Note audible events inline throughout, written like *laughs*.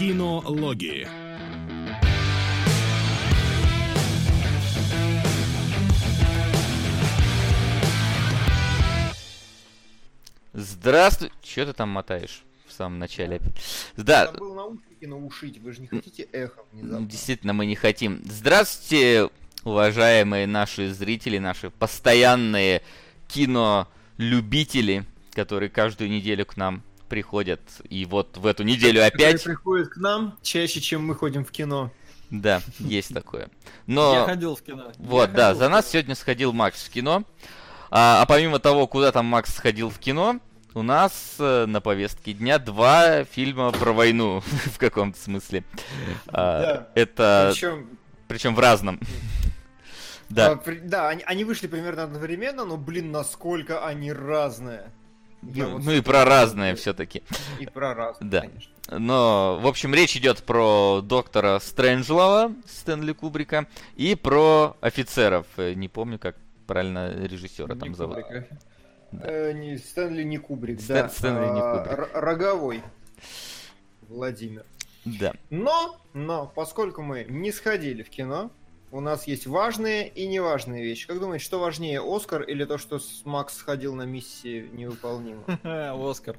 Кинологии. Здравствуй. Че ты там мотаешь в самом начале? Да. Я был наушники наушить, вы же не хотите эхо внезапно. Действительно, мы не хотим. Здравствуйте, уважаемые наши зрители, наши постоянные кинолюбители, которые каждую неделю к нам приходят. И вот в эту неделю опять... Которые приходят к нам чаще, чем мы ходим в кино. Да, есть такое. Но... Я ходил в кино. Вот, Я да, за нас сегодня сходил Макс в кино. А, а помимо того, куда там Макс сходил в кино, у нас э, на повестке дня два фильма про войну *laughs* в каком-то смысле. А, Да. Это Причем, причем в разном. *laughs* а, Да, при- да, они, они вышли примерно одновременно, но, блин, насколько они разные. Ну, вот ну и про разное все-таки. И про разные, Да. конечно. Но, в общем, речь идет про доктора Стрэнджлова Стэнли Кубрика и про офицеров. Э, Не помню, как правильно режиссера там зовут. Кубрика. Э, не, Стэнли не Кубрик, Стэн- да. Стэнли не а, Кубрик. Р- Роговой. Владимир. Да. Но, но, поскольку мы не сходили в кино, у нас есть важные и неважные вещи. Как думаете, что важнее, Оскар или то, что с- Макс сходил на миссии невыполнимо? *laughs* Оскар.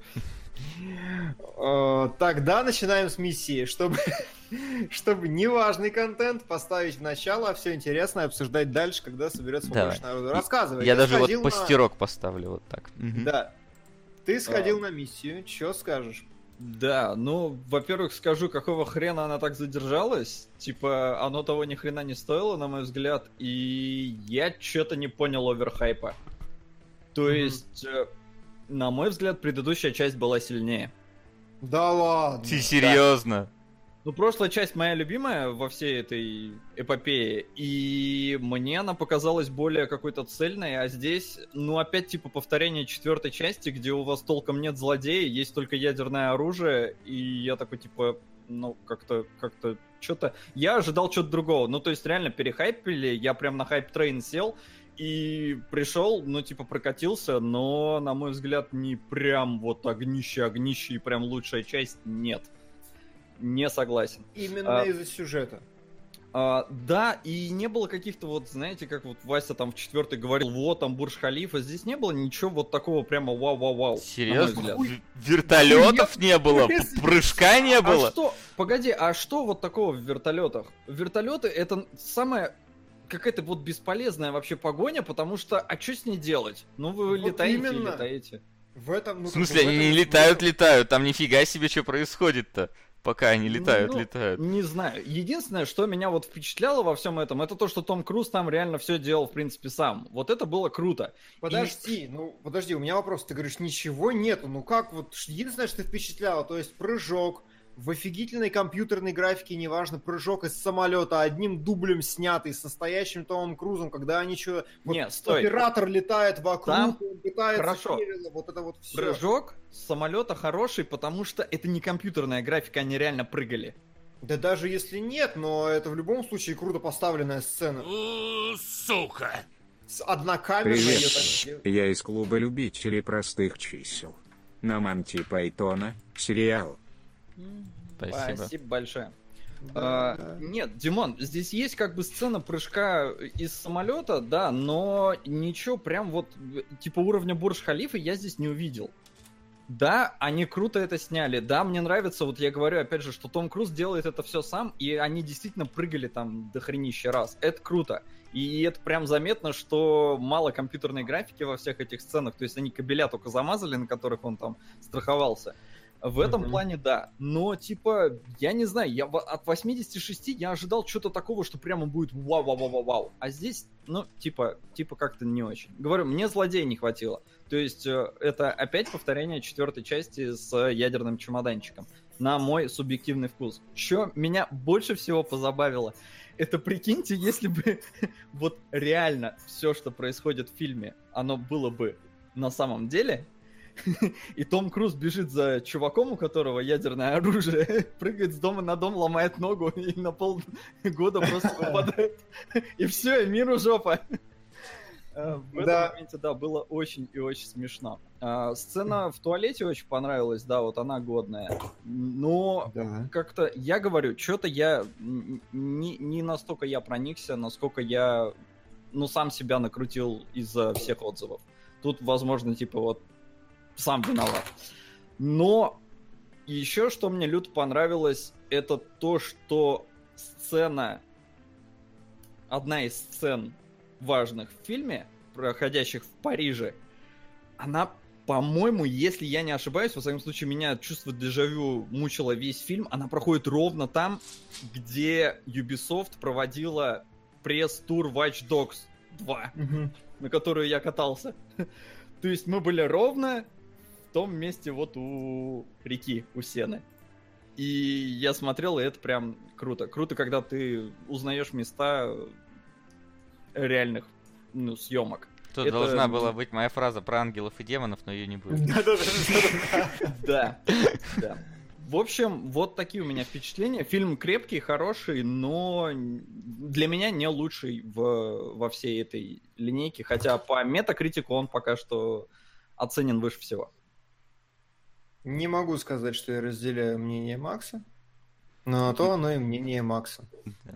Э, Тогда начинаем с миссии, чтобы, *laughs* чтобы неважный контент поставить в начало, а все интересное обсуждать дальше, когда соберется Давай. побольше народу. Рассказывай. Я даже вот на- постерок поставлю вот так. Да. Ты сходил А. на миссию, что скажешь? Да, ну, во-первых, скажу, какого хрена она так задержалась. Типа, оно того ни хрена не стоило, на мой взгляд. И я что-то не понял оверхайпа. То Мгм. есть, э, на мой взгляд, предыдущая часть была сильнее. Да ладно. Ты серьезно? Ну, прошлая часть моя любимая во всей этой эпопее, и мне она показалась более какой-то цельной, а здесь, ну, опять типа повторение четвертой части, где у вас толком нет злодея, есть только ядерное оружие, и я такой, типа, ну, как-то, как-то, что-то... Я ожидал чего-то другого, ну, то есть реально перехайпили, я прям на hype train сел, и пришел, ну, типа, прокатился, но, на мой взгляд, не прям вот огнище-огнище и прям лучшая часть, нет. Не согласен. Именно А. из-за сюжета. А, да, и не было каких-то вот, знаете, как вот Вася там в четвертой говорил, вот там Бурж Халифа, здесь не было ничего вот такого прямо вау-вау-вау. Серьезно? Вертолетов не было, прыжка не А было. что, погоди, а что вот такого в вертолетах? Вертолеты это самая какая-то вот бесполезная вообще погоня, потому что, а что с ней делать? Ну вы Вот летаете и именно. летаете. В этом, ну, В смысле, в они не и летают, летают. Там нифига себе, что происходит-то. Пока они летают, Ну, летают. Не знаю. Единственное, что меня вот впечатляло во всем этом, это то, что Том Круз там реально все делал, в принципе, сам. Вот это было круто. Подожди, ну подожди, у меня вопрос. Ты говоришь, ничего нету. Ну как вот, единственное, что впечатляло, то есть прыжок в офигительной компьютерной графике, неважно, прыжок из самолета, одним дублем снятый, с настоящим Томом Крузом, когда они что, вот стой. оператор летает вокруг, Там он пытается хорошо. Кирилла, вот это вот все. Прыжок с самолета хороший, потому что это не компьютерная графика, они реально прыгали. Да даже если нет, но это в любом случае круто поставленная сцена. Сука! С однокамерной Привет, я из клуба любителей простых чисел. На Монти Пайтона сериал. Спасибо. Спасибо большое. Да, А, да. Нет, Димон, здесь есть как бы сцена прыжка из самолета, да, но ничего прям вот типа уровня Бурж Халифа я здесь не увидел. Да, они круто это сняли. Да, мне нравится, вот я говорю опять же, что Том Круз делает это все сам, и они действительно прыгали там до хренища раз. Это круто. И это прям заметно, что мало компьютерной графики во всех этих сценах. То есть они кабеля только замазали, на которых он там страховался. В этом Мгм. плане да. Но, типа, я не знаю, я от 86 я ожидал что-то такого, что прямо будет вау-вау-вау-вау. А здесь, ну, типа, типа как-то не очень. Говорю, мне злодея не хватило. То есть э, это опять повторение четвертой части с ядерным чемоданчиком. На мой субъективный вкус. Что меня больше всего позабавило, это прикиньте, если бы *laughs* вот реально все, что происходит в фильме, оно было бы на самом деле, *laughs* и Том Круз бежит за чуваком, у которого ядерное оружие, *laughs* прыгает с дома на дом, ломает ногу *laughs* и на полгода просто попадает. И все, и миру жопа. Э, В этом Да. моменте, да, было очень и очень смешно. А, Сцена в туалете очень понравилась, да, вот она годная. Но Да. как-то, я говорю, что-то я не, не настолько я проникся, насколько я, ну, сам себя накрутил из-за всех отзывов. Тут, возможно, типа вот сам виноват. Но еще что мне люто понравилось, это то, что сцена, одна из сцен важных в фильме, проходящих в Париже, она, по-моему, если я не ошибаюсь, во всяком случае, меня чувство дежавю мучило весь фильм, она проходит ровно там, где Ubisoft проводила пресс-тур Watch Dogs 2 Мгм. на которую я катался. *laughs* То есть мы были ровно в том месте вот у реки, у Сены. И я смотрел, и это прям круто. Круто, когда ты узнаешь места реальных ну, съемок. Тут Это- должна была быть моя фраза про ангелов и демонов, но ее не будет. Да, да. В общем, вот такие у меня впечатления. Фильм крепкий, хороший, но для меня не лучший в, во всей этой линейке. Хотя по метакритику он пока что оценен выше всего. Не могу сказать, что я разделяю мнение Макса, но то оно и мнение Макса. Да.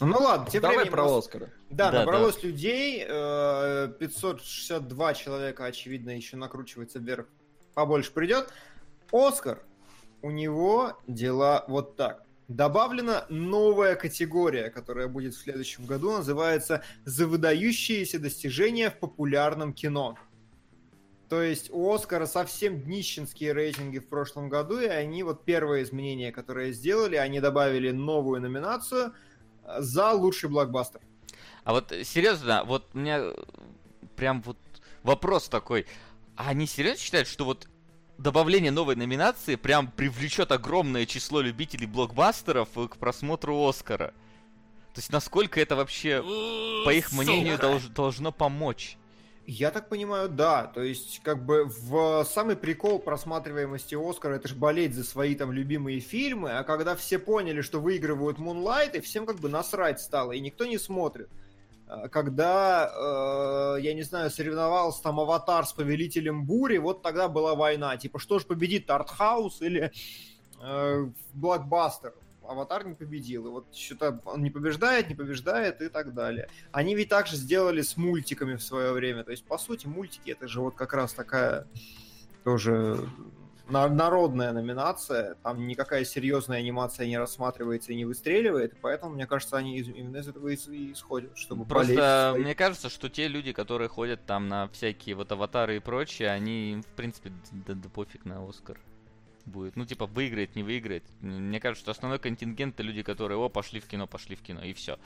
Ну ладно, тем Давай временем про нас- Оскара. Да, Да, набралось людей, э, 562 человека, очевидно, еще накручивается вверх. Побольше придет. Оскар, у него дела вот так. Добавлена новая категория, которая будет в следующем году, называется «За выдающиеся достижения в популярном кино». То есть у Оскара совсем днищенские рейтинги в прошлом году, и они вот первые изменения, которые сделали, они добавили новую номинацию э, за лучший блокбастер. А вот э, серьезно, вот у меня прям вот вопрос такой. А они серьезно считают, что вот добавление новой номинации прям привлечет огромное число любителей блокбастеров э, к просмотру Оскара? То есть насколько это вообще, по их мнению, долж- должно помочь? Я так понимаю, да. То есть, как бы в самый прикол просматриваемости Оскара это же болеть за свои там любимые фильмы, а когда все поняли, что выигрывают Мунлайт, и всем как бы насрать стало, и никто не смотрит. А, Когда, э, я не знаю, соревновался там Аватар с Повелителем Бури, вот тогда была война. Типа, что же победит, Артхаус или э, Блокбастер? Аватар не победил. И вот что-то он не побеждает, не побеждает и так далее. Они ведь также сделали с мультиками в свое время. То есть, по сути, мультики это же вот как раз такая тоже на- народная номинация. Там никакая серьезная анимация не рассматривается и не выстреливает. Поэтому, мне кажется, они из- именно из этого и, исходят, чтобы Просто мне кажется, что те люди, которые ходят там на всякие вот аватары и прочее, они, в принципе, да, да пофиг на Оскар будет. Ну, типа, выиграет, не выиграет. Мне кажется, что основной контингент это люди, которые, о, пошли в кино, пошли в кино, и все.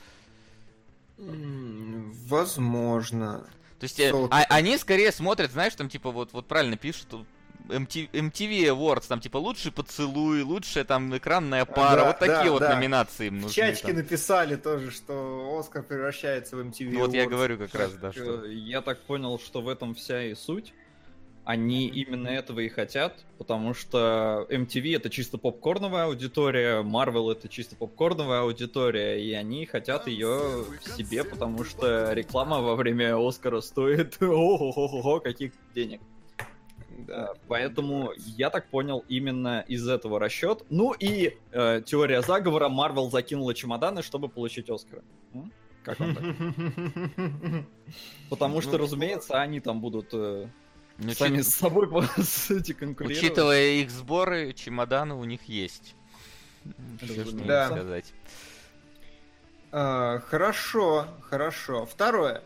Возможно. То есть, э, а- они скорее смотрят, знаешь, там, типа, вот, вот правильно пишут, тут MT MTV Awards, там, типа, лучший поцелуй, лучшая, там, экранная пара, Да, вот такие да, вот да. номинации им В нужны. чатике там. написали тоже, что Оскар превращается в MTV Вот я Awards. говорю как раз, да, что... Э, Я так понял, что в этом вся и суть. Они именно этого и хотят, потому что MTV это чисто попкорновая аудитория, Marvel это чисто попкорновая аудитория, и они хотят ее себе, потому что реклама во время Оскара стоит *laughs* ого-го-го каких денег. Да. Э, Поэтому я так понял именно из этого расчет. Ну и э, теория заговора Marvel закинула чемоданы, чтобы получить Оскара. М? Как вам так? *laughs* Потому что, Ну, разумеется, они там будут э, Ну, сами учит- с собой *laughs* сути конкурировать. Учитывая их сборы, чемоданы у них есть. Что. Да. сказать. А, Хорошо, хорошо. Второе.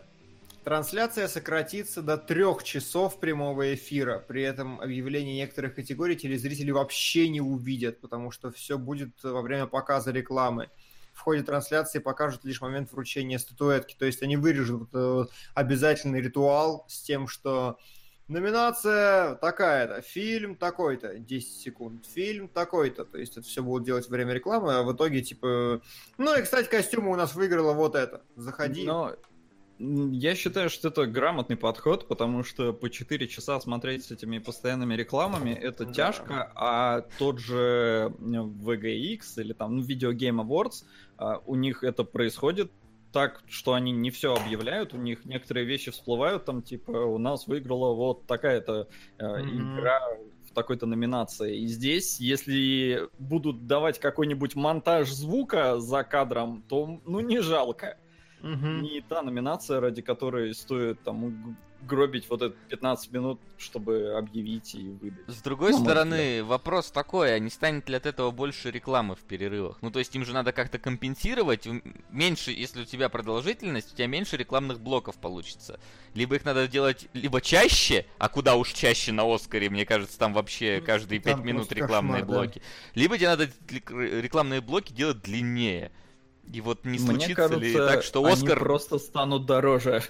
Трансляция сократится до трех часов прямого эфира. При этом объявление некоторых категорий телезрители вообще не увидят, потому что все будет во время показа рекламы. В ходе трансляции покажут лишь момент вручения статуэтки. То есть они вырежут э, обязательный ритуал с тем, что номинация такая-то, фильм такой-то, 10 секунд, фильм такой-то. То есть это все будут делать во время рекламы, а в итоге типа... Ну и, кстати, костюмы у нас выиграла вот это. Заходи. Но я считаю, что это грамотный подход, потому что по 4 часа смотреть с этими постоянными рекламами это Да. тяжко, а тот же VGX или там ну, Video Game Awards, а, у них это происходит так, что они не все объявляют, у них некоторые вещи всплывают, там, типа, у нас выиграла вот такая-то э, Мгм. игра в такой-то номинации. И здесь, если будут давать какой-нибудь монтаж звука за кадром, то, ну, не жалко. Мгм. Не та номинация, ради которой стоит там гробить вот это 15 минут, чтобы объявить и выдать. С другой Ну, может, стороны, вопрос такой, а не станет ли от этого больше рекламы в перерывах? Ну, то есть им же надо как-то компенсировать. Меньше, если у тебя продолжительность, у тебя меньше рекламных блоков получится. Либо их надо делать либо чаще, а куда уж чаще на Оскаре, мне кажется, там вообще Ну, каждые там пять минут рекламные кошмар, да. блоки. Либо тебе надо рекламные блоки делать длиннее. И вот не Мне случится кажется, ли так, что они Оскар... просто станут дороже.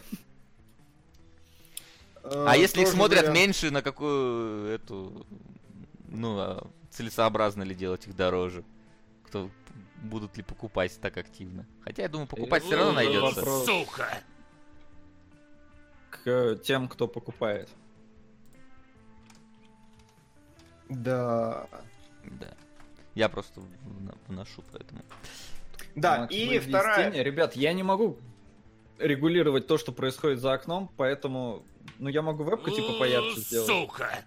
А Э, если их смотрят вариант. меньше, на какую эту, ну, а целесообразно ли делать их дороже? Кто будут ли покупать так активно? Хотя я думаю, покупать все равно Э, найдется. Сука! К тем, кто покупает. Да. Да. Я просто вношу, поэтому. Да, Макс, и вторая... Ребят, я не могу регулировать то, что происходит за окном, поэтому... Ну, я могу вебку типа поярче сделать. Сука!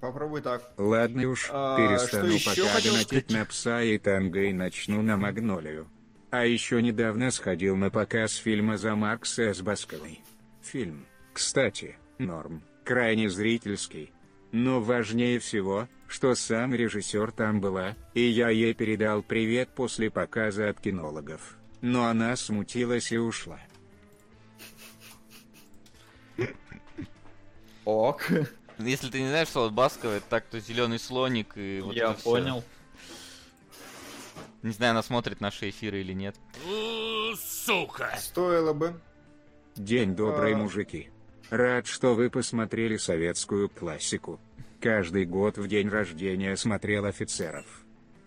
Попробуй так. Ладно уж, А, перестану пока донатить на пса и танго и начну на Магнолию. А еще недавно сходил на показ фильма «За Макса с Басковой». Фильм, кстати, норм, крайне зрительский. Но важнее всего, что сам режиссер там была, и я ей передал привет после показа от кинологов. Но она смутилась и ушла. Ок, Если ты не знаешь, что вот Баскова, это так, то зеленый слоник и вот я понял. Не знаю, она смотрит наши эфиры или нет. Сука! Стоило бы. День добрый, А. мужики. Рад, что вы посмотрели советскую классику. Каждый год в день рождения смотрел офицеров.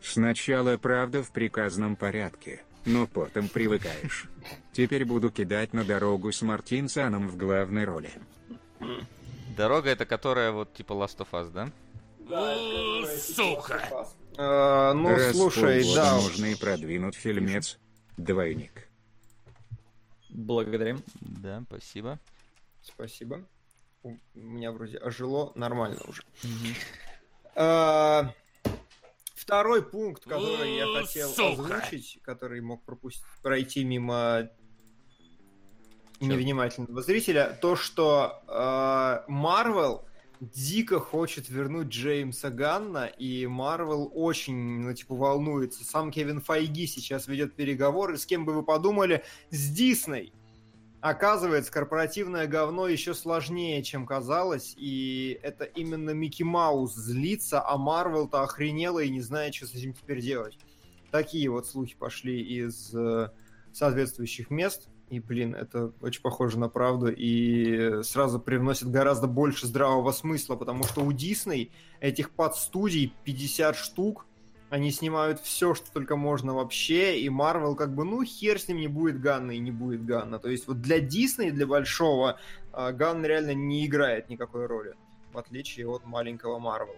Сначала, правда, в приказном порядке, но потом привыкаешь. Теперь буду кидать на дорогу с Мартинсаном в главной роли. Дорога это которая вот типа Last of Us, да? У, Сука! Э, ну, Раз слушай, да. можно и продвинуть фильмец. Двойник. Благодарим. Да, спасибо. Спасибо. У меня вроде ожило нормально уже. Э, Второй пункт, который я хотел сука. озвучить, который мог пропустить, пройти мимо? Невнимательного зрителя, то, что Марвел дико хочет вернуть Джеймса Ганна, и Марвел очень, ну, типа, волнуется. Сам Кевин Файги сейчас ведет переговоры, с кем бы вы подумали, с Дисней. Оказывается, корпоративное говно еще сложнее, чем казалось, и это именно Микки Маус злится, а Марвел-то охренела и не знает, что с этим теперь делать. Такие вот слухи пошли из э, соответствующих мест, и, блин, это очень похоже на правду, и сразу привносит гораздо больше здравого смысла, потому что у Дисней этих подстудий 50 штук, они снимают все, что только можно вообще, и Марвел как бы, ну, хер с ним не будет Ганна и не будет Ганна. То есть вот для Дисней, для большого, а, Ганн реально не играет никакой роли, в отличие от маленького Марвел.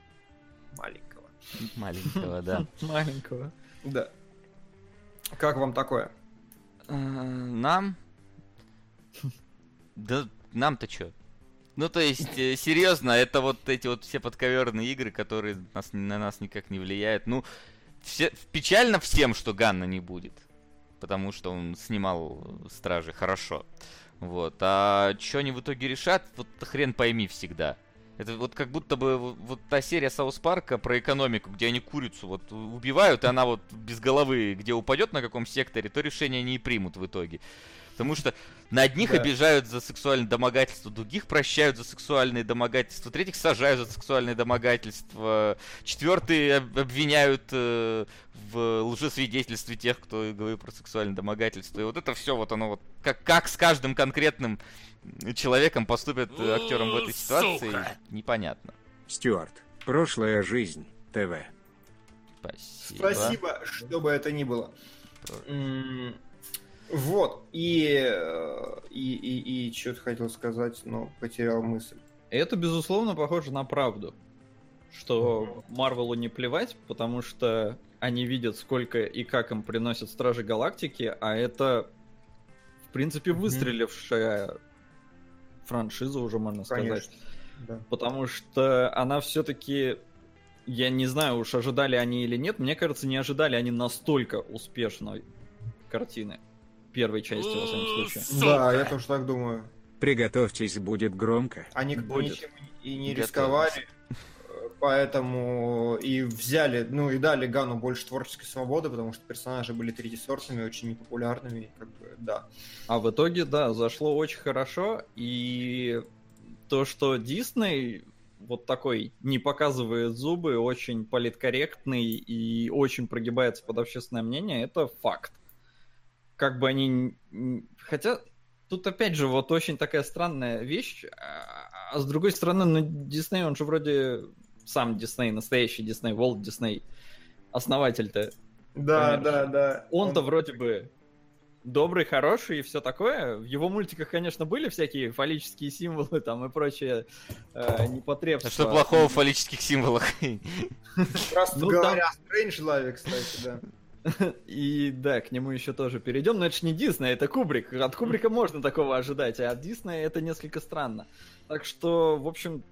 Маленького. Маленького, да. *laughs* Маленького. Да. Как вам такое? Э, Нам? *laughs* Да нам-то чё? Ну, то есть, э, серьезно, это вот эти вот все подковерные игры, которые нас, на нас никак не влияют. Ну, все, печально всем, что Ганна не будет. Потому что он снимал Стражи хорошо. Вот. А что они в итоге решат, вот хрен пойми всегда. Это вот как будто бы вот, та серия Саус Парка про экономику, где они курицу вот убивают, и она вот без головы, где упадет на каком секторе, то решение и примут в итоге. Потому что на одних Да. обижают за сексуальное домогательство, других прощают за сексуальные домогательства, третьих сажают за сексуальные домогательства, четвертые об- обвиняют э, в лжесвидетельстве тех, кто говорит про сексуальное домогательство. И вот это все, вот оно вот как, как с каждым конкретным человеком поступят э, актером в этой ситуации, Сука. непонятно. Стюарт. Прошлая жизнь. ТВ. Спасибо. Спасибо, что бы это ни было. М, Вот, и, э, и, и, и что-то хотел сказать, но потерял мысль. Это, безусловно, похоже на правду. Что Марвелу не плевать, потому что они видят, сколько и как им приносят Стражи Галактики, а это принципе, выстрелившая франшиза уже, можно сказать. Конечно. Да. Потому что она все-таки, я не знаю, уж ожидали они или нет, мне кажется, не ожидали они настолько успешной картины. Первой части, во всяком случае. Да, я тоже так думаю. Приготовьтесь, будет громко. Они Будет. ничем и не рисковали, поэтому и взяли, ну и дали Гану больше творческой свободы, потому что персонажи были третьесортными, очень непопулярными, как бы, да. А в итоге, да, зашло очень хорошо, и то, что Дисней вот такой не показывает зубы, очень политкорректный и очень прогибается под общественное мнение, это факт. Как бы они... Хотя тут опять же вот очень такая странная вещь, а а с другой стороны, ну, Дисней, он же вроде сам Дисней, настоящий Дисней, Волт Дисней, основатель-то Да, Конечно. да, да. он-то вроде бы добрый, хороший и все такое. В его мультиках, конечно, были всякие фаллические символы там и прочее э, непотребства. А что плохого в фаллических символах? Раз Ну, говоря Strange Love, кстати, да. *laughs* И да, к нему еще тоже перейдем, но это ж не Дисней, это Кубрик. От Кубрика можно такого ожидать, а от Диснея это несколько странно. Так что, в общем,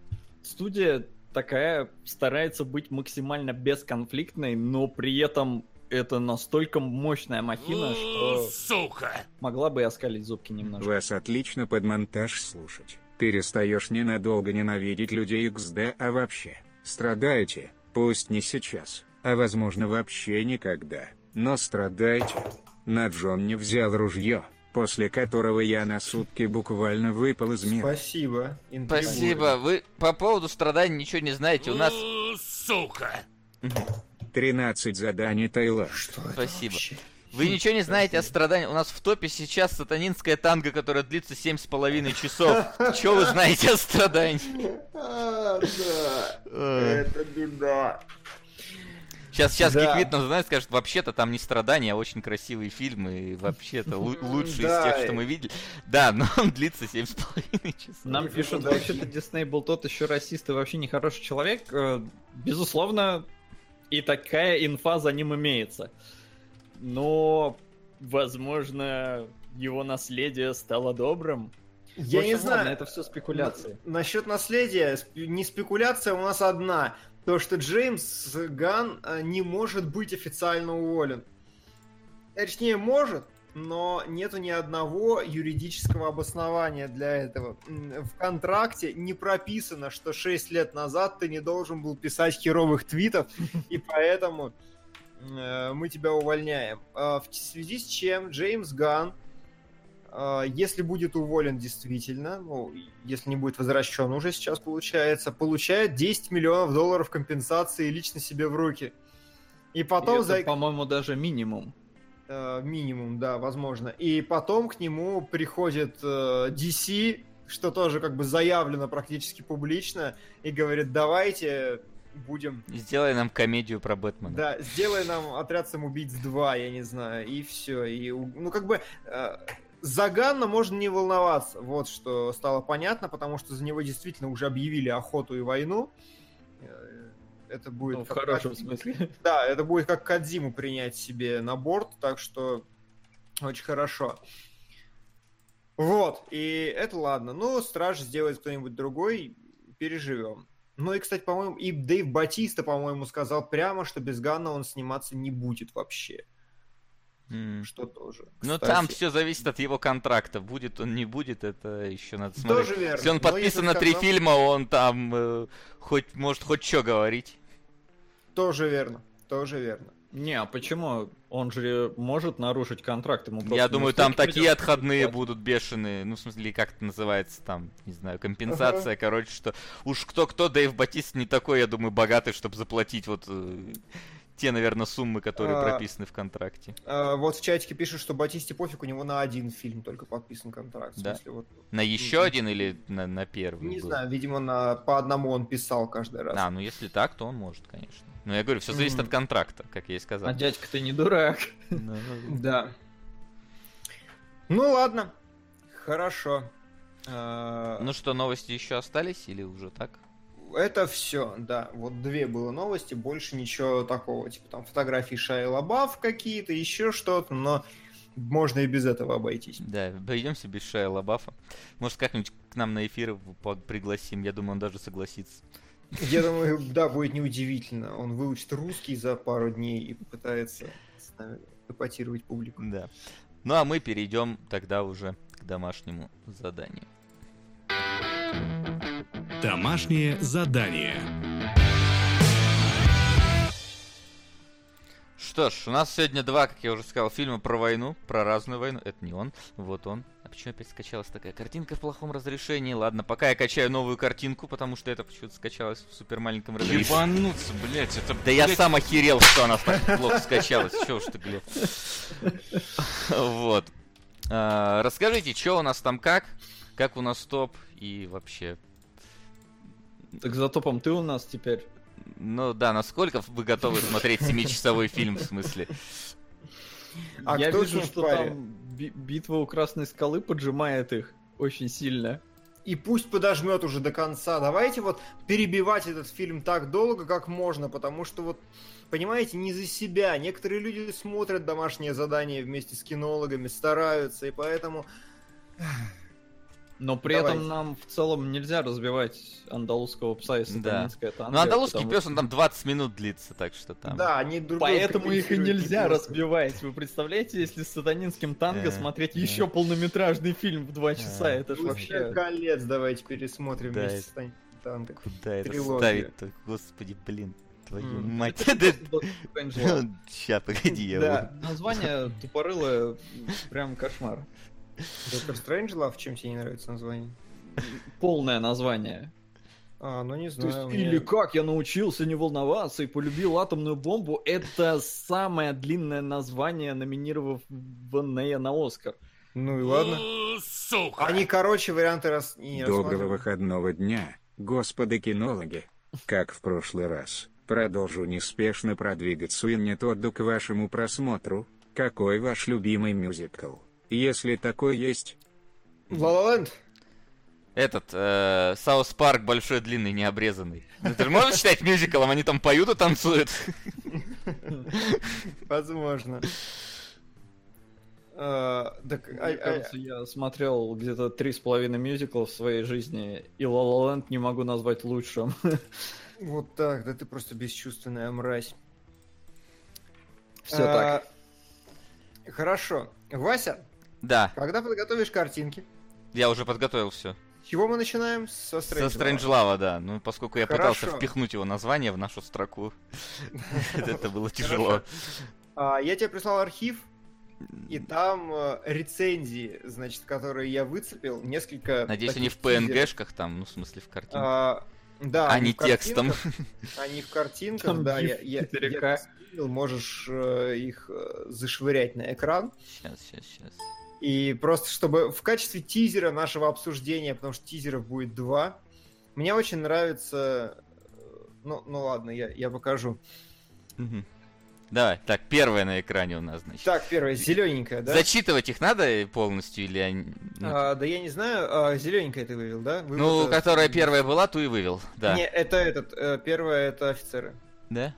студия такая старается быть максимально бесконфликтной, но при этом это настолько мощная махина, что Сука. могла бы и оскалить зубки немножко. Вас отлично под монтаж слушать. Перестаешь ненадолго ненавидеть людей XD, а вообще. Страдаете, пусть не сейчас, а возможно вообще никогда. Но страдайте. На Джон не взял ружье, после которого я на сутки буквально выпал из мира. Спасибо. интригует. Спасибо. Вы по поводу страданий ничего не знаете. У нас... Сука. 13 заданий Тайлор. Что это Спасибо. вообще? Вы ничего не знаете о страдании. У нас в топе сейчас сатанинская танго, которая длится семь с половиной часов. Что вы знаете о страдании? *laughs* А. Это беда. Сейчас, сейчас Да. Гиквит нам знает, скажет, вообще-то там не страдания, а очень красивый фильм, и вообще-то лу- *laughs* лучший из тех, что мы видели. Да, но *laughs* он длится семь с половиной часов. Нам Вы пишут, вообще-то Дисней был тот еще расист и вообще нехороший человек. Э, Безусловно, и такая инфа за ним имеется. Но, возможно, его наследие стало добрым. Я В не общем, ладно, знаю. это все спекуляции. Насчет наследия, не спекуляция у нас одна. То, что Джеймс Ган э, не может быть официально уволен. Точнее, может, но нету ни одного юридического обоснования для этого. В контракте не прописано, что 6 лет назад ты не должен был писать херовых твитов, и *laughs* поэтому э, мы тебя увольняем. А В связи с чем Джеймс Ган если будет уволен действительно, ну, если не будет возвращен уже сейчас получается, получает 10 миллионов долларов компенсации лично себе в руки. И потом И это, за по-моему, даже минимум. э, минимум, да, возможно. И потом к нему приходит э, DC, что тоже как бы заявлено практически публично, и говорит, давайте будем Сделай нам комедию про Бэтмена. да, сделай нам отряд самоубийц 2, я не знаю, и все. И, ну, как бы, э, за Ганна можно не волноваться, вот что стало понятно, потому что за него действительно уже объявили охоту и войну. Э, Это будет... Ну, в хорошем Кадзиму- смысле. Да, это будет как Кадзиму принять себе на борт, так что очень хорошо. Вот, и это ладно. Ну, Страж сделает кто-нибудь другой, переживем. Ну и, кстати, по-моему, и Дэйв Батиста, по-моему, сказал прямо, что без Ганна он сниматься не будет вообще. М. Что тоже. Ну кстати. там все зависит от его контракта. Будет он, не будет, это еще надо смотреть. Тоже верно. Если он Но подписан на три сказал- фильма, он там э, хоть может хоть что говорить. Тоже верно. Тоже верно. Не, а почему? Он же может нарушить контракт. Ему просто Я думаю, там такие отходные платить. будут бешеные. Ну, в смысле, как это называется там, не знаю, компенсация, короче, что уж кто-кто, Дэйв Батист не такой, я думаю, богатый, чтобы заплатить вот э, те, наверное, суммы, которые А, прописаны в контракте. А, вот в чатике пишут, что Батисте пофиг, у него на один фильм только подписан контракт. В Да. смысле, вот, На еще один или на, на первый? не был? знаю, видимо, на, по одному он писал каждый раз. А, ну если так, то он может, конечно. Но я говорю, все зависит Мгм. от контракта, как я и сказал. А дядька ты не дурак. Ну, Да. Ну ладно. Хорошо. А, Ну что, новости еще остались или уже так? Это все, да. Вот две было новости, больше ничего такого. Типа там фотографии Шайи Лабаф какие-то, еще что-то, но можно и без этого обойтись. Да, обойдемся без Шая Лабафа. Может, как-нибудь к нам на эфир пригласим, я думаю, он даже согласится. Я думаю, да, будет неудивительно. Он выучит русский за пару дней и попытается эпатировать публику. Да. Ну а мы перейдем тогда уже к домашнему заданию. Домашнее задание. Что ж, у нас сегодня два, как я уже сказал, фильма про войну, про разную войну. Это не он, вот он. А почему опять скачалась такая картинка в плохом разрешении? Ладно, пока я качаю новую картинку, потому что это почему-то скачалось в супер маленьком разрешении. Ебануться, блять, это... Да я блядь, сам охерел, что она так плохо скачалась. Чё уж ты, Глеб. Вот. А, Расскажите, что у нас там как? Как у нас топ и вообще... Так за топом ты у нас теперь. Ну да, насколько вы готовы смотреть 7-часовой фильм, в смысле? А Я кто вижу, что паре? там би- битва у Красной Скалы поджимает их очень сильно. И пусть подожмет уже до конца. Давайте вот перебивать этот фильм так долго, как можно, потому что вот, понимаете, не за себя. Некоторые люди смотрят домашнее задание вместе с кинологами, стараются, и поэтому... Но при Давайте. этом нам в целом нельзя разбивать андалузского пса и сатанинское танго. Ну, андалузский потому пес, он там 20 минут длится, так что там... Да, они друг Поэтому их и нельзя неплохо. разбивать. Вы представляете, если с сатанинским танго Э, смотреть э. еще полнометражный фильм в два часа, Э. это ж «Властелин вообще... колец давайте пересмотрим Да, вместе это- с Танго. Куда это ставить-то? Господи, блин. Твою М, мать. это. *laughs* Ща, погоди, я Да. Название тупорылое, прям кошмар. Доктор Стрэнджлав, чем тебе не нравится название? Полное название. А, ну не То знаю. есть, у меня- или как я научился не волноваться и полюбил атомную бомбу, это самое длинное название, номинированное на Оскар. Ну и ладно. Сука. Они, короче, варианты раз... не Доброго выходного дня, господа кинологи. Как в прошлый раз, продолжу неспешно продвигаться и не тодду к вашему просмотру. Какой ваш любимый мюзикл? Если такой есть, ла Этот, э, South Park большой, длинный, необрезанный. Это же можно считать мюзиклом? Они там поют и танцуют. Возможно. А, так, а- Мне а- кажется, я смотрел где-то три с половиной мюзикла в своей жизни, и La La Land не могу назвать лучшим. вот так, да ты просто бесчувственная мразь. Все так. А, Хорошо. Вася, Да, когда подготовишь картинки, я уже подготовил все. с чего мы начинаем? Со Со Strangelove. Стрэнджлава, да. Ну, поскольку я пытался Хорошо. впихнуть его название в нашу строку, *laughs* это было тяжело. А, я тебе прислал архив, и там э, рецензии, значит, которые я выцепил, несколько... Надеюсь, они в. PNG-шках там, ну, в смысле, в картинке. А, да, А они не картинках. текстом. Они в картинках, да, я, я, 4К. я можешь э, их э, зашвырять на экран. Сейчас, сейчас, сейчас. И просто чтобы в качестве тизера нашего обсуждения, потому что тизеров будет два, мне очень нравится... э, Ну, ну ладно, я, я покажу. Мгм. Давай, так, первое на экране у нас, значит. Так, первое, зелененькая, да? Зачитывать их надо полностью или они... ну, А, да я не знаю, зелененькая ты вывел, да? Ну, Вывод, э, которая первая была, ту и вывел, да. Не, это этот, э, первое это офицеры. Да?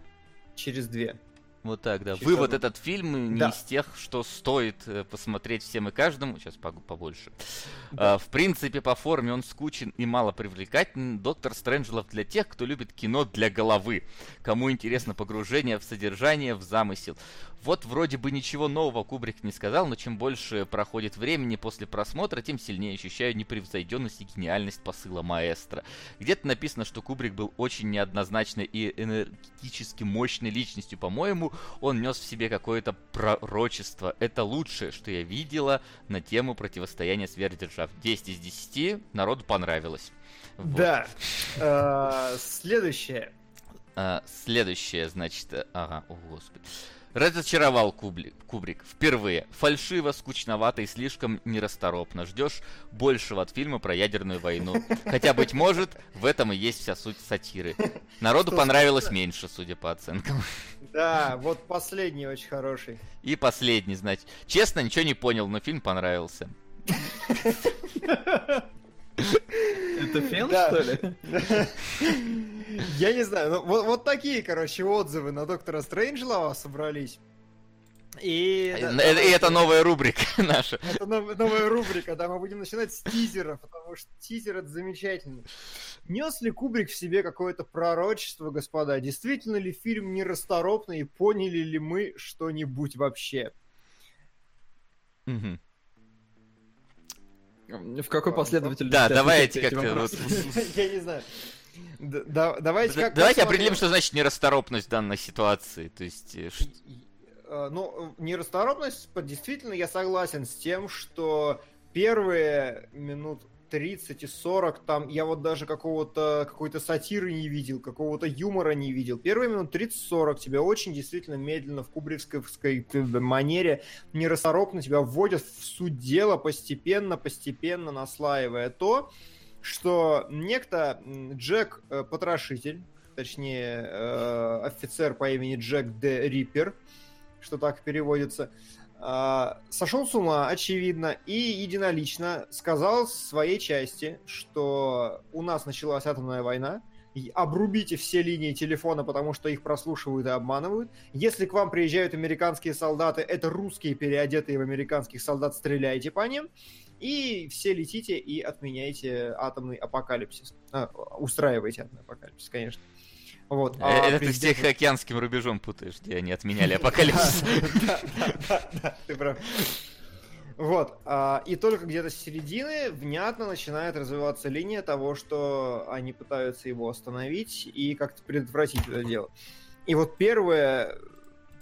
Через две. Вот так, да. Через Вывод этот фильм не Да. из тех, что стоит э, посмотреть всем и каждому. Сейчас побольше. А, в принципе, по форме он скучен и мало привлекательный. Доктор Стрэнджелов для тех, кто любит кино для головы. Кому интересно погружение в содержание, в замысел. Вот вроде бы ничего нового Кубрик не сказал, но чем больше проходит времени после просмотра, тем сильнее ощущаю непревзойденность и гениальность посыла маэстро. Где-то написано, что Кубрик был очень неоднозначной и энергетически мощной личностью. По-моему, он нес в себе какое-то пророчество. Это лучшее, что я видела на тему противостояния сверхдержав. 10 из 10 народу понравилось. Вот. Да. А, Следующее. А, следующее, значит, э, ага, о господи. Разочаровал Кубли- Кубрик. Впервые. Фальшиво, скучновато и слишком нерасторопно. Ждешь большего от фильма про ядерную войну. Хотя, быть может, в этом и есть вся суть сатиры. Народу понравилось меньше, судя по оценкам. Да, вот последний очень хороший. И последний, значит. Честно, ничего не понял, но фильм понравился. *laughs* Это фен, Да. что ли? Я не знаю, ну, вот, вот такие, короче, отзывы на доктора Стрэнджлова собрались. И, да, Э, И давайте. это новая рубрика *laughs* наша. Это нов- новая рубрика, да, мы будем начинать с тизера, потому что тизер это замечательно. Нес ли Кубрик в себе какое-то пророчество, господа? Действительно ли фильм нерасторопный и поняли ли мы что-нибудь вообще? Мгм. В какой последовательности? Да, давайте как-то *laughs* Я не знаю. Давайте Давайте определим, что значит нерасторопность в данной ситуации. То есть, э, Э, Ну, нерасторопность, по- действительно, я согласен с тем, что первые минут 30 и 40, там я вот даже какого-то какой-то сатиры не видел, какого-то юмора не видел. Первые минут 30-40 тебя очень действительно медленно в кубрикской манере нерасторопно тебя вводят в суть дела постепенно, постепенно наслаивая то, что некто Джек э, Потрошитель, точнее э, офицер по имени Джек Де Риппер, что так переводится, сошел с ума, очевидно, и единолично сказал своей части, что у нас началась атомная война, обрубите все линии телефона, потому что их прослушивают и обманывают. Если к вам приезжают американские солдаты, это русские, переодетые в американских солдат, стреляйте по ним. И все летите и отменяйте атомный апокалипсис. А, устраивайте атомный апокалипсис, конечно. Вот. э, А это ты с президент- Тихоокеанским рубежом путаешь, где они отменяли *laughs* апокалипсис. Да, ты прав. Вот, а, и только где-то с середины внятно начинает развиваться линия того, что они пытаются его остановить и как-то предотвратить это дело. И вот первое,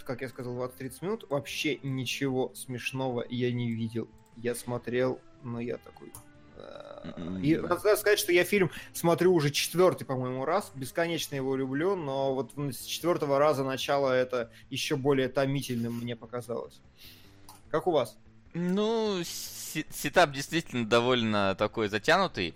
как я сказал, 20-30 минут, вообще ничего смешного я не видел. Я смотрел, но я такой... И надо сказать, что я фильм смотрю уже четвертый, по-моему, раз. Бесконечно его люблю, но вот с четвертого раза начало это еще более томительным мне показалось. Как у вас? Ну, се- сетап действительно довольно такой затянутый.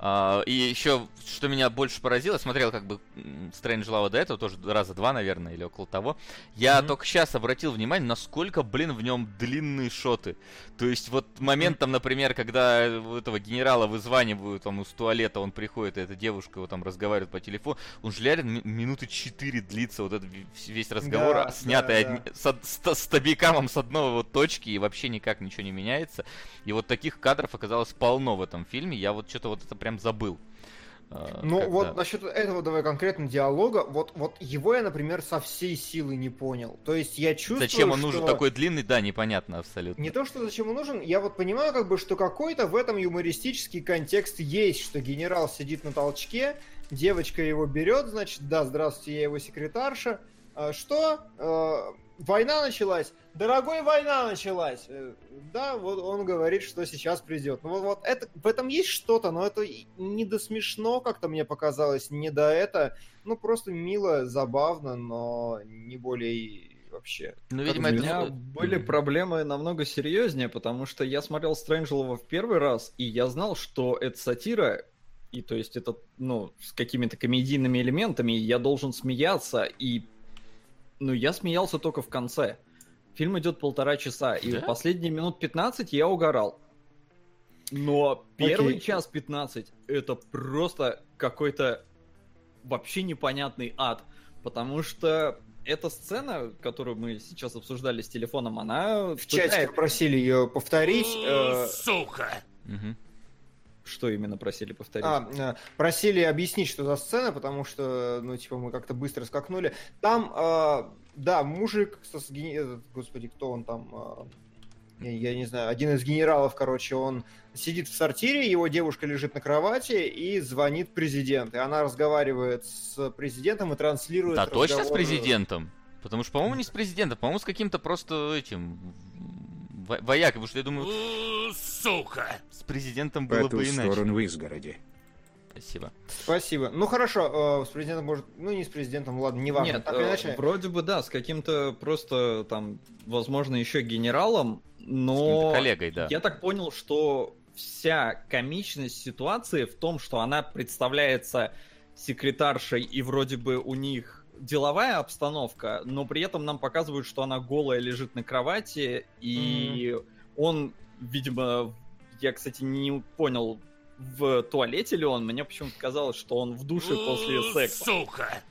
А, и еще, что меня больше поразило, смотрел как бы Strange Love до этого, тоже раза два, наверное, или около того. Я Мгм. только сейчас обратил внимание, насколько, блин, в нем длинные шоты. То есть вот момент там, например, когда у этого генерала вызванивают там из туалета, он приходит, и эта девушка его там разговаривает по телефону, он же реально ми- минуты четыре длится вот этот ве- весь разговор, Да, снятый да, одни- с, од- с- с табикамом с одной вот точки, и вообще никак ничего не меняется. И вот таких кадров оказалось полно в этом фильме. Я вот что-то вот это прям забыл. А, Ну когда- вот насчет этого давай конкретно диалога, вот, вот его я, например, со всей силы не понял. То есть я чувствую, Зачем он что... нужен такой длинный, да, непонятно абсолютно. Не то, что зачем он нужен, я вот понимаю, как бы, что какой-то в этом юмористический контекст есть, что генерал сидит на толчке, девочка его берет, значит, да, здравствуйте, я его секретарша. А, Что? Война началась? Дорогой, война началась! Э, Да, вот он говорит, что сейчас придет. Ну вот, вот это, в этом есть что-то, но это не до смешно как-то мне показалось, не до это. Ну, просто мило, забавно, но не более и вообще. Ну, видимо, У это... меня ну, были проблемы намного серьезнее, потому что я смотрел Стрэнджелова в первый раз, и я знал, что это сатира, и то есть это, ну, с какими-то комедийными элементами, и я должен смеяться, и, ну, я смеялся только в конце. Фильм идет полтора часа, и Да? последние минут 15 я угорал. Но первый Окей. час 15 это просто какой-то вообще непонятный ад. Потому что эта сцена, которую мы сейчас обсуждали с телефоном, она В чате просили ее повторить. э, Сука! Мгм. Что именно просили повторить? А, э, просили объяснить, что за сцена, потому что, ну, типа, мы как-то быстро скакнули. Там, э, да, мужик, со, этот, господи, кто он там, э, я, я не знаю, один из генералов, короче, он сидит в сортире, его девушка лежит на кровати и звонит президент. И она разговаривает с президентом и транслирует Да, точно с разговор- президентом? Потому что, по-моему, не с президентом, по-моему, с каким-то просто этим во- воякой, потому что я думаю, У, Сука! с президентом было бы иначе. сторону в изгороде. Спасибо. Спасибо. Ну, хорошо, э, с президентом, может, ну, не с президентом, ладно, не важно. Нет, так э, иначе. вроде бы да, с каким-то просто там, возможно, еще генералом, но каким-то коллегой, да. я так понял, что вся комичность ситуации в том, что она представляется секретаршей и вроде бы у них деловая обстановка, но при этом нам показывают, что она голая лежит на кровати, и он, видимо, я, кстати, не понял, в туалете ли он, мне почему-то казалось, что он в душе после секса. Сука!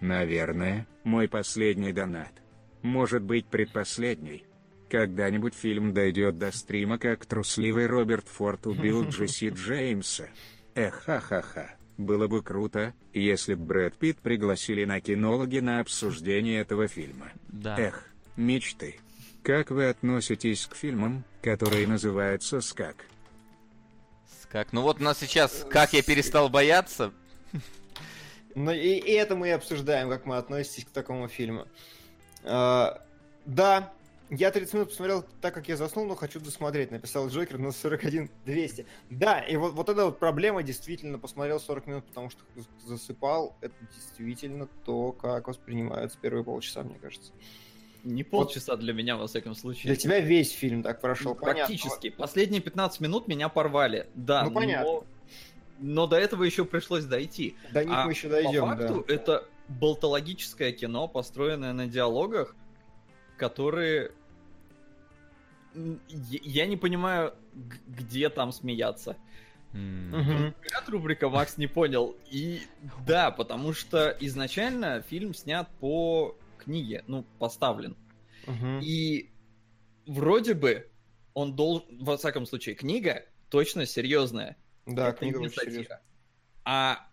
Наверное, мой последний донат. Может быть предпоследней. Когда-нибудь фильм дойдет до стрима, как трусливый Роберт Форд убил *laughs* Джесси Джеймса. Эх, ха-ха-ха. Было бы круто, если бы Брэд Питт пригласили на кинологи на обсуждение этого фильма. Да. Эх, мечты. Как вы относитесь к фильмам, которые называются «Скак»? Как? Ну вот у нас сейчас «Как я перестал бояться». Ну и, и это мы и обсуждаем, как мы относитесь к такому фильму. А, да, я 30 минут посмотрел так, как я заснул, но хочу досмотреть. Написал Джокер на 41 200. Да, и вот, вот эта вот проблема действительно посмотрел 40 минут, потому что засыпал. Это действительно то, как воспринимаются первые полчаса, мне кажется. Не полчаса для меня, во всяком случае. Для тебя весь фильм так прошел, понятно. Практически. Последние 15 минут меня порвали. Да, Ну, понятно. но... но до этого еще пришлось дойти. До них А мы еще дойдем, По факту, да. это болтологическое кино, построенное на диалогах, которые... я- не понимаю, где там смеяться. Говорят, рубрика Макс не понял. И да, потому что изначально фильм снят по книге, ну, поставлен. Мгм. И вроде бы он должен, во всяком случае, книга точно серьезная. Да, Это книга очень серьезная. А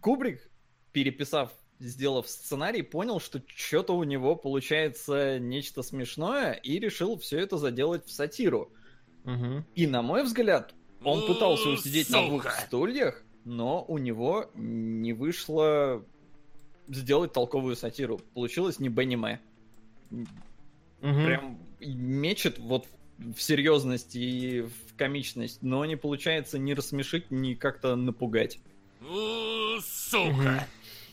Кубрик, переписав, сделав сценарий, понял, что что-то у него получается нечто смешное, и решил все это заделать в сатиру. Мгм. И, на мой взгляд, он пытался усидеть на двух Сука. стульях, но у него не вышло сделать толковую сатиру. Получилось не Бенни Мэ. Мгм. Прям мечет вот в серьезность и в комичность, но не получается ни рассмешить, ни как-то напугать. Сука.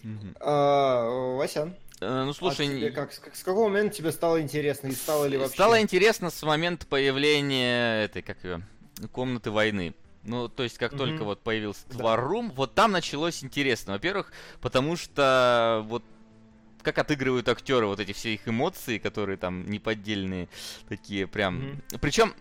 Мгм. А, Васян, Э, Ну, а слушай, тебе как, с, с какого момента тебе стало интересно? И стало ли вообще? Стало интересно с момента появления этой, как ее, комнаты войны. Ну, то есть, как Мгм. только вот появился Да. War Room, вот там началось интересно. Во-первых, потому что вот как отыгрывают актеры вот эти все их эмоции, которые там неподдельные, такие прям. Мгм. Причем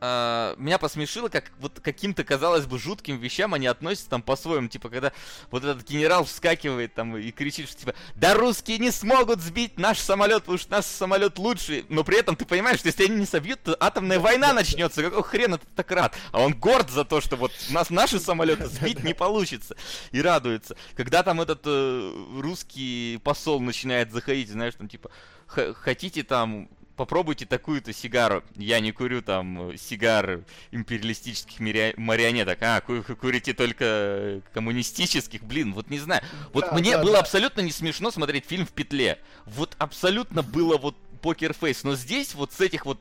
а, меня посмешило, как вот каким-то, казалось бы, жутким вещам они относятся там по-своему. Типа, когда вот этот генерал вскакивает там и кричит, что типа, да русские не смогут сбить наш самолет, потому что наш самолет лучший. Но при этом ты понимаешь, что если они не собьют, то атомная война начнется. Какого хрена ты так рад? А он горд за то, что вот нас наши самолеты сбить не получится. И радуется. Когда там этот э, русский посол начинает заходить, знаешь, там типа, «Х- хотите там попробуйте такую-то сигару. Я не курю там э, сигар империалистических марионеток. А, ку- ку- курите только э, коммунистических. Блин, вот не знаю. Вот Да, мне да, было да. абсолютно не смешно смотреть фильм в петле. Вот абсолютно было вот покерфейс. Но здесь вот с этих вот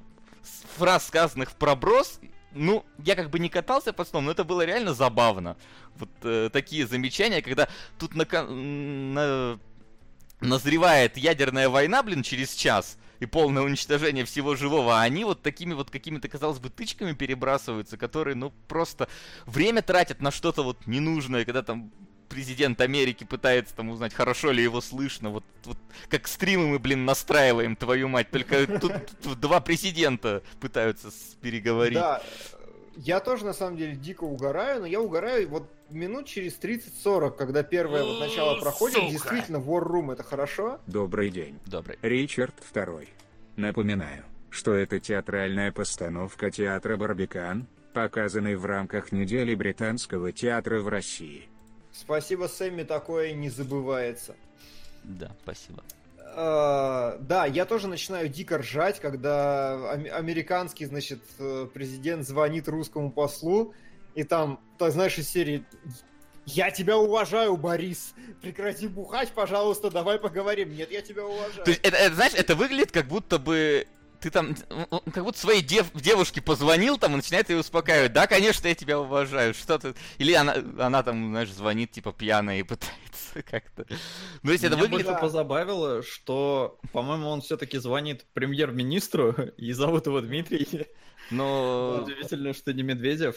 фраз, сказанных в проброс, ну, я как бы не катался по сном, но это было реально забавно. Вот э, такие замечания, когда тут на, на- назревает ядерная война, блин, через час, и полное уничтожение всего живого, а они вот такими вот какими-то, казалось бы, тычками перебрасываются, которые, ну, просто время тратят на что-то вот ненужное, когда там президент Америки пытается там узнать, хорошо ли его слышно, вот, вот как стримы мы, блин, настраиваем, твою мать, только тут, тут два президента пытаются переговорить. Да, я тоже на самом деле дико угораю, но я угораю вот минут через 30-40, когда первое вот начало проходит. сука. Действительно, War Room это хорошо. Добрый день. Добрый. Ричард II. Напоминаю, что это театральная постановка театра Барбикан, показанной в рамках недели британского театра в России. Спасибо, Сэмми, такое не забывается. Да, спасибо. Э, Да, я тоже начинаю дико ржать, когда ам- американский, значит, э, президент звонит русскому послу, и там, ты знаешь, из серии «Я тебя уважаю, Борис! Прекрати бухать, пожалуйста, давай поговорим!» Нет, я тебя уважаю. То есть, это, это, знаешь, это выглядит как будто бы ты там, м, как будто своей дев- девушке позвонил там и начинает ее успокаивать. Да, конечно, я тебя уважаю. Что ты... Или она, она там, знаешь, звонит типа пьяная и *laughs* пытается как-то... Ну, если это Меня выглядит... больше позабавило, что, по-моему, он все-таки звонит премьер-министру, *laughs* и зовут его Дмитрий. Но... Удивительно, что не Медведев.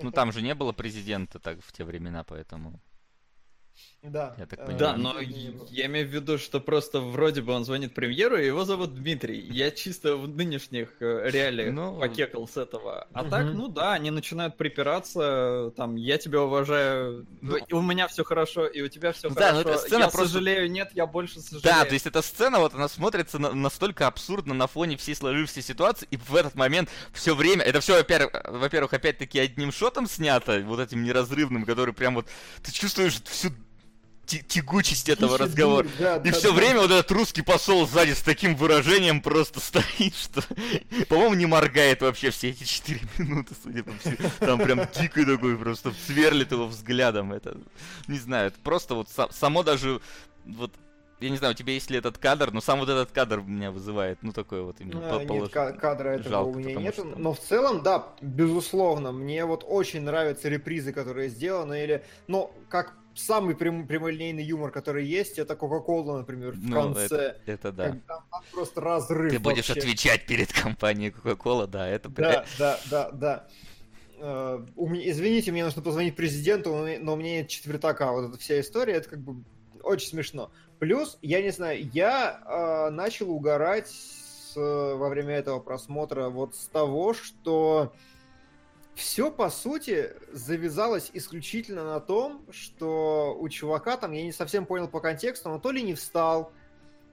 Ну, там же не было президента так в те времена, поэтому... Да. Я так э, понимаю. Да, но я имею в виду, что просто вроде бы он звонит премьеру, и его зовут Дмитрий. Я чисто в нынешних э, реалиях Ну, покекал с этого. А мгм. так, ну да, они начинают припираться, там, я тебя уважаю, Ну. у меня все хорошо, и у тебя все Да, ну хорошо. эта сцена я просто- сожалею, нет, я больше сожалею. Да, то есть эта сцена, вот она смотрится на- настолько абсурдно на фоне всей сложившейся ситуации, и в этот момент все время, это все, во-первых, во-первых, опять-таки одним шотом снято, вот этим неразрывным, который прям вот, ты чувствуешь всю тягучесть этого Тихий разговора. да, И да, все да. время вот этот русский посол сзади с таким выражением просто *laughs* стоит, что, по-моему, не моргает вообще все эти четыре *laughs* минуты, судя по всему. Там прям дикий такой, просто сверлит его взглядом. Это, не знаю, это просто вот са- само даже, вот, я не знаю, у тебя есть ли этот кадр, но сам вот этот кадр меня вызывает, ну, такой вот именно А, Нет, кадра этого Жалко, у меня нету. что- Но в целом, да, безусловно, мне вот очень нравятся репризы, которые сделаны, или, ну, как самый прям, прямолинейный юмор, который есть, это Кока-Кола, например, в Ну, конце. Это да. Как там, просто разрыв Ты будешь вообще. отвечать перед компанией Coca-Cola, да, это Да, да, да, да. Э, у меня- извините, мне нужно позвонить президенту, но у меня- нет четвертака. Вот эта вся история, это как бы очень смешно. Плюс, я не знаю, я э, начал угорать с, э, во время этого просмотра вот с того, что все, по сути, завязалось исключительно на том, что у чувака там, я не совсем понял по контексту, но то ли не встал,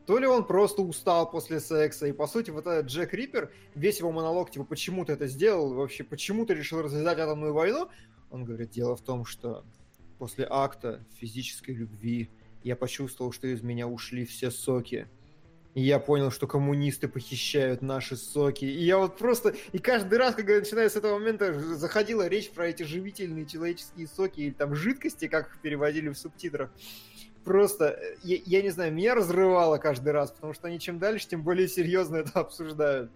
то ли он просто устал после секса, и по сути вот этот Джек Риппер, весь его монолог, типа, почему ты это сделал, вообще, почему ты решил развязать атомную войну, он говорит, дело в том, что после акта физической любви я почувствовал, что из меня ушли все соки. И я понял, что коммунисты похищают наши соки. И я вот просто... И каждый раз, когда начиная с этого момента заходила речь про эти живительные человеческие соки или там жидкости, как их переводили в субтитрах, просто, э, я, я не знаю, меня разрывало каждый раз, потому что они чем дальше, тем более серьезно это обсуждают.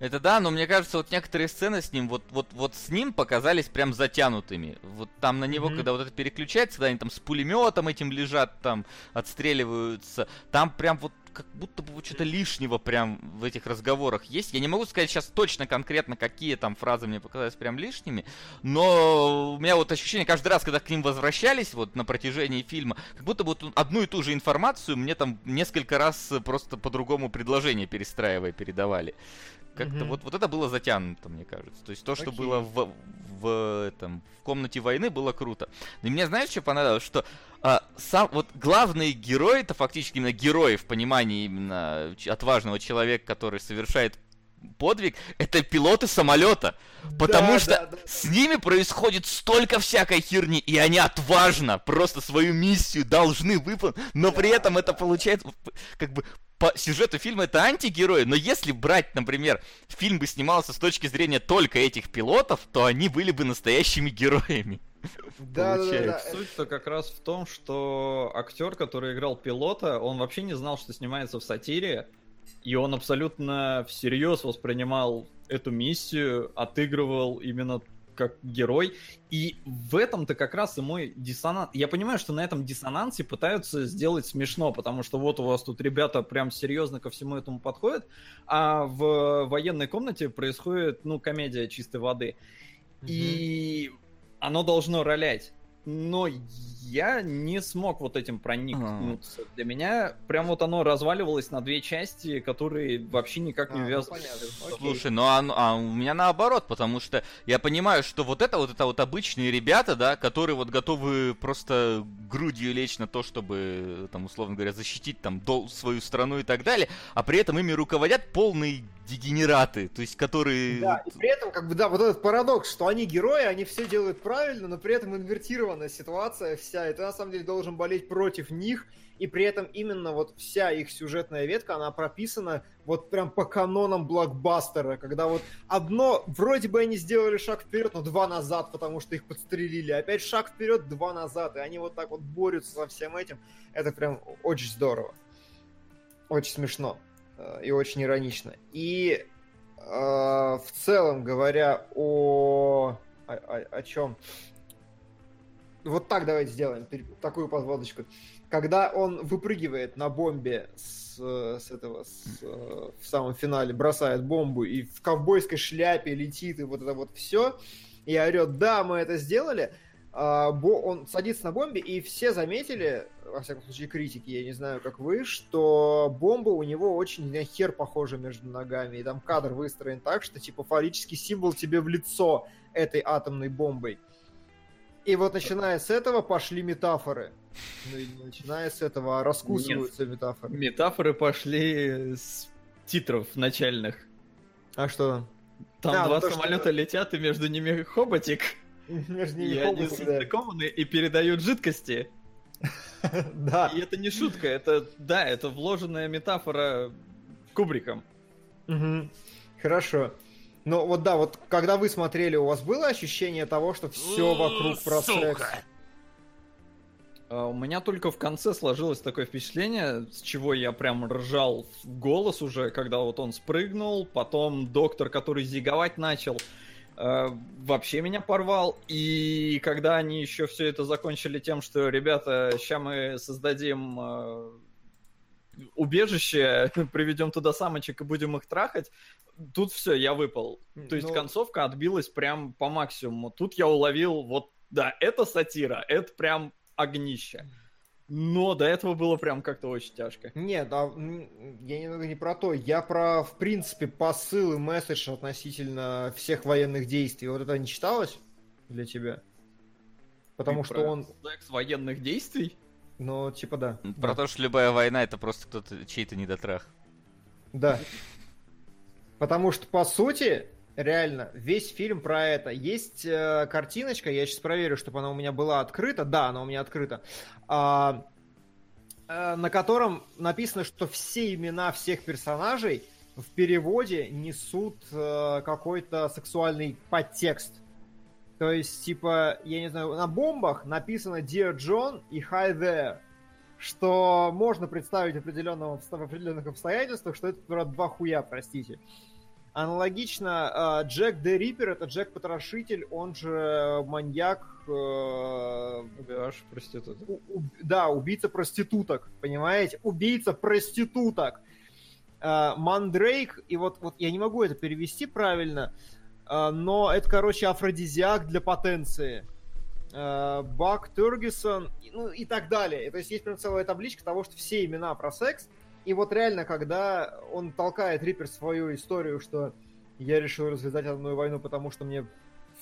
Это да, но мне кажется, вот некоторые сцены с ним, вот, вот, вот с ним показались прям затянутыми. Вот там на него, Мгм. когда вот это переключается, когда они там с пулеметом этим лежат, там отстреливаются, там прям вот как будто бы что-то лишнего прям в этих разговорах есть. Я не могу сказать сейчас точно конкретно, какие там фразы мне показались прям лишними, но у меня вот ощущение каждый раз, когда к ним возвращались вот на протяжении фильма, как будто бы вот одну и ту же информацию мне там несколько раз просто по-другому предложение перестраивая передавали. Как-то Мгм. вот, вот это было затянуто, мне кажется. То есть то, что Окей. было в, в, этом, в комнате войны, было круто. И мне знаешь, что понравилось? Что а, сам вот главные герои, это фактически именно герои в понимании именно отважного человека, который совершает подвиг, это пилоты самолета. Потому Да, что да, да. с ними происходит столько всякой херни, и они отважно просто свою миссию должны выполнить, но при Да, этом это получается как бы по сюжету фильма это антигерои, но если брать, например, фильм бы снимался с точки зрения только этих пилотов, то они были бы настоящими героями. Да, да, да. Суть-то как раз в том, что актер, который играл пилота, он вообще не знал, что снимается в сатире, и он абсолютно всерьез воспринимал эту миссию, отыгрывал именно как герой. И в этом-то как раз и мой диссонанс. Я понимаю, что на этом диссонансе пытаются сделать смешно, потому что вот у вас тут ребята прям серьезно ко всему этому подходят, а в военной комнате происходит, ну, комедия чистой воды. И оно должно ролять. Но я не смог вот этим проникнуться. Для меня прям вот оно разваливалось на две части, которые вообще никак не А, ну. Слушай, ну а, а у меня наоборот, потому что я понимаю, что вот это вот это вот обычные ребята, да, которые вот готовы просто грудью лечь на то, чтобы, там, условно говоря, защитить там дол- свою страну и так далее, а при этом ими руководят полные дегенераты, то есть которые... Да, и при этом, как бы, да, вот этот парадокс, что они герои, они все делают правильно, но при этом инвертированная ситуация вся, и ты на самом деле должен болеть против них, и при этом именно вот вся их сюжетная ветка, она прописана вот прям по канонам блокбастера, когда вот одно, вроде бы они сделали шаг вперед, но два назад, потому что их подстрелили, опять шаг вперед, два назад, и они вот так вот борются со всем этим, это прям очень здорово. Очень смешно э, и очень иронично. И э, в целом говоря о... О, о- о чем? Вот так давайте сделаем, такую подводочку. Когда он выпрыгивает на бомбе с, э, с этого, с, э, в самом финале, бросает бомбу и в ковбойской шляпе летит, и вот это вот все, и орет, да, мы это сделали, а, бо- он садится на бомбе, и все заметили, во всяком случае критики, я не знаю, как вы, что бомба у него очень на хер похожа между ногами, и там кадр выстроен так, что типа фаллический символ тебе в лицо этой атомной бомбой. И вот начиная с этого пошли метафоры. Ну и начиная с этого, а раскусываются метафоры. Метафоры пошли с титров начальных. А что? Там Да, ну два то, что- самолета летят, и между ними хоботик. *laughs* Между И ними они хоботы, да. состыкованы и передают жидкости. *laughs* Да. И это не шутка, это, да, это вложенная метафора Кубриком. Хорошо. Ну вот да, вот когда вы смотрели, у вас было ощущение того, что все вокруг про секс? Сука. А У меня только в конце сложилось такое впечатление, с чего я прям ржал в голос уже, когда вот он спрыгнул, потом доктор, который зиговать начал, э, вообще меня порвал. И когда они еще все это закончили тем, что, ребята, сейчас мы создадим э, убежище, *laughs* приведем туда самочек и будем их трахать, тут все, я выпал. То есть Ну, концовка отбилась прям по максимуму. Тут я уловил, вот, да, это сатира, это прям огнище. Но до этого было прям как-то очень тяжко. Нет, а, я немного не про то. Я про, в принципе, посыл и месседж относительно всех военных действий. Вот это не читалось для тебя? Потому Ты что про он, Секс военных действий? ну, типа да. Про Да. то, что любая война это просто кто-то чей-то недотрах. Да. Потому что, по сути, реально, весь фильм про это. Есть э, картиночка, я сейчас проверю, чтобы она у меня была открыта. Да, она у меня открыта. А, э, на котором написано, что все имена всех персонажей в переводе несут э, какой-то сексуальный подтекст. То есть, типа, я не знаю, на бомбах написано Dear John и Hi There. Что можно представить в, определенном, в определенных обстоятельствах, что это про два хуя, простите. Аналогично, э, Джек Де Риппер это Джек Потрошитель, он же маньяк, э, Убиваешь проституток. у- у- да, убийца проституток, понимаете? Убийца проституток. Э, Мандрейк, и вот, вот я не могу это перевести правильно, э, но это, короче, афродизиак для потенции. Э, Бак Тергисон, ну и так далее. То есть есть прям целая табличка того, что все имена про секс. И вот реально, когда он толкает Риппер свою историю, что я решил развязать одну войну, потому что мне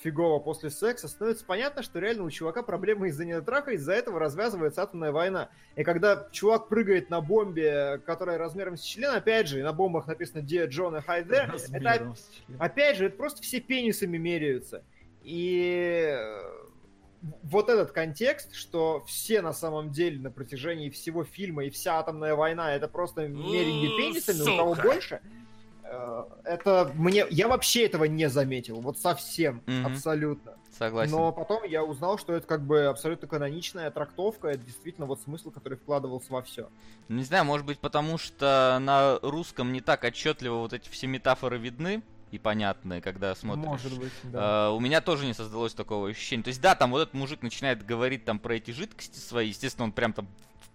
фигово после секса, становится понятно, что реально у чувака проблемы из-за недотраха, из-за этого развязывается атомная война. И когда чувак прыгает на бомбе, которая размером с член, опять же, на бомбах написано Dear John и Hi There, это. Опять же, это просто все пенисами меряются. И э, вот этот контекст, что все на самом деле на протяжении всего фильма и вся атомная война это просто мерение М, пенисами, у кого больше. э, Это мне. Я вообще этого не заметил. Вот совсем. Абсолютно. Согласен. Но потом я узнал, что это как бы абсолютно каноничная трактовка. Это действительно вот смысл, который вкладывался во все. Не знаю, может быть, потому что на русском не так отчетливо вот эти все метафоры видны и когда смотришь. Может быть, да. А, у меня тоже не создалось такого ощущения. То есть, да, там вот этот мужик начинает говорить там про эти жидкости свои, естественно, он прям там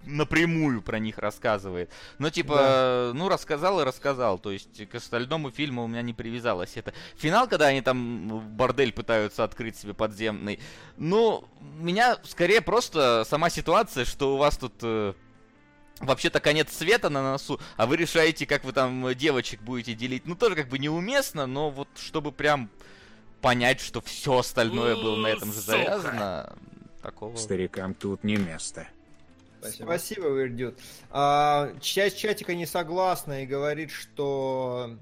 напрямую про них рассказывает. Но типа, ну, рассказал и рассказал. То есть к остальному фильму у меня не привязалось это. Финал, когда они там бордель пытаются открыть себе подземный. Ну, меня скорее просто сама ситуация, что у вас тут э, вообще-то конец света на носу, а вы решаете, как вы там девочек будете делить. Ну, тоже как бы неуместно, но вот чтобы прям понять, что все остальное было на этом же завязано, такого... Старикам тут не место. Спасибо. Спасибо, Вердют. А, часть чатика не согласна и говорит, что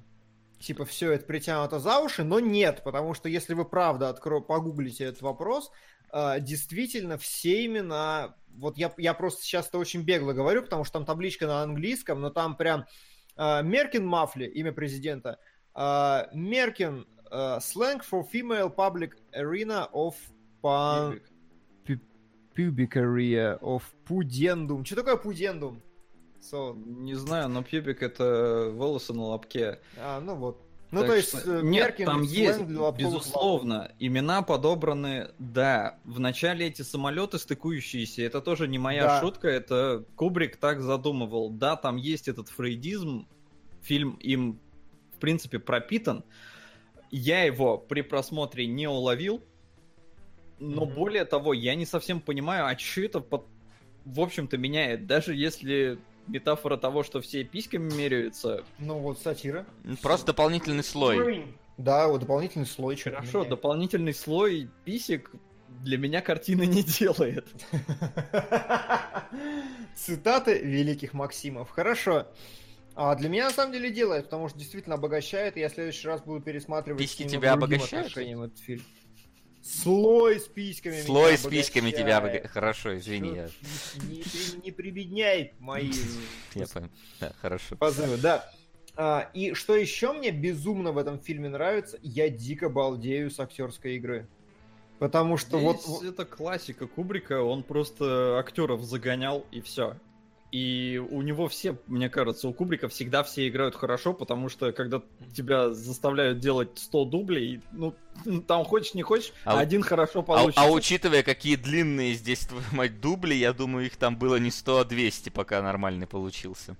типа все это притянуто за уши, но нет, потому что если вы правда откро... погуглите этот вопрос, действительно все имена, вот я, я просто сейчас это очень бегло говорю, потому что там табличка на английском, но там прям а, Меркин Мафли, имя президента, а, Меркин а, slang for female public arena of pan- pubic area of pudendum. Что такое pudendum? So, Не знаю, но пьюбик это волосы на лобке. а, ну вот. Ну, Так то есть, что- э, Нет, там есть, безусловно, имена подобраны, да. Вначале эти самолеты стыкующиеся, это тоже не моя Да. шутка, это Кубрик так задумывал. Да, там есть этот фрейдизм, фильм им, в принципе, пропитан. Я его при просмотре не уловил, Но Мгм. более того, я не совсем понимаю, а что это под- в общем-то меняет. Даже если метафора того, что все письками меряются, Ну вот, сатира. Просто дополнительный слой. Да, вот дополнительный слой. хорошо, дополнительный слой писек для меня картины не делает. *laughs* Цитаты великих Максимов. Хорошо. А для меня на самом деле делает, потому что действительно обогащает, и я в следующий раз буду пересматривать Письки тебя обогащают? фильм. Слой с письками меня Слой с письками тебя обогащает. Хорошо, извини, я, Не, при- не прибедняй мои *laughs* я понял. Да, хорошо. позывы, да. А, и что еще мне безумно в этом фильме нравится, я дико балдею с актерской игры. Потому что вот... Здесь это классика Кубрика, он просто актеров загонял и все. И у него все, мне кажется, у Кубрика всегда все играют хорошо, потому что когда тебя заставляют делать 100 дублей, ну, там хочешь не хочешь, А один хорошо А, получится. а учитывая, какие длинные здесь, твою *laughs* мать, дубли, я думаю, их там было не 100, а 200, пока нормальный получился.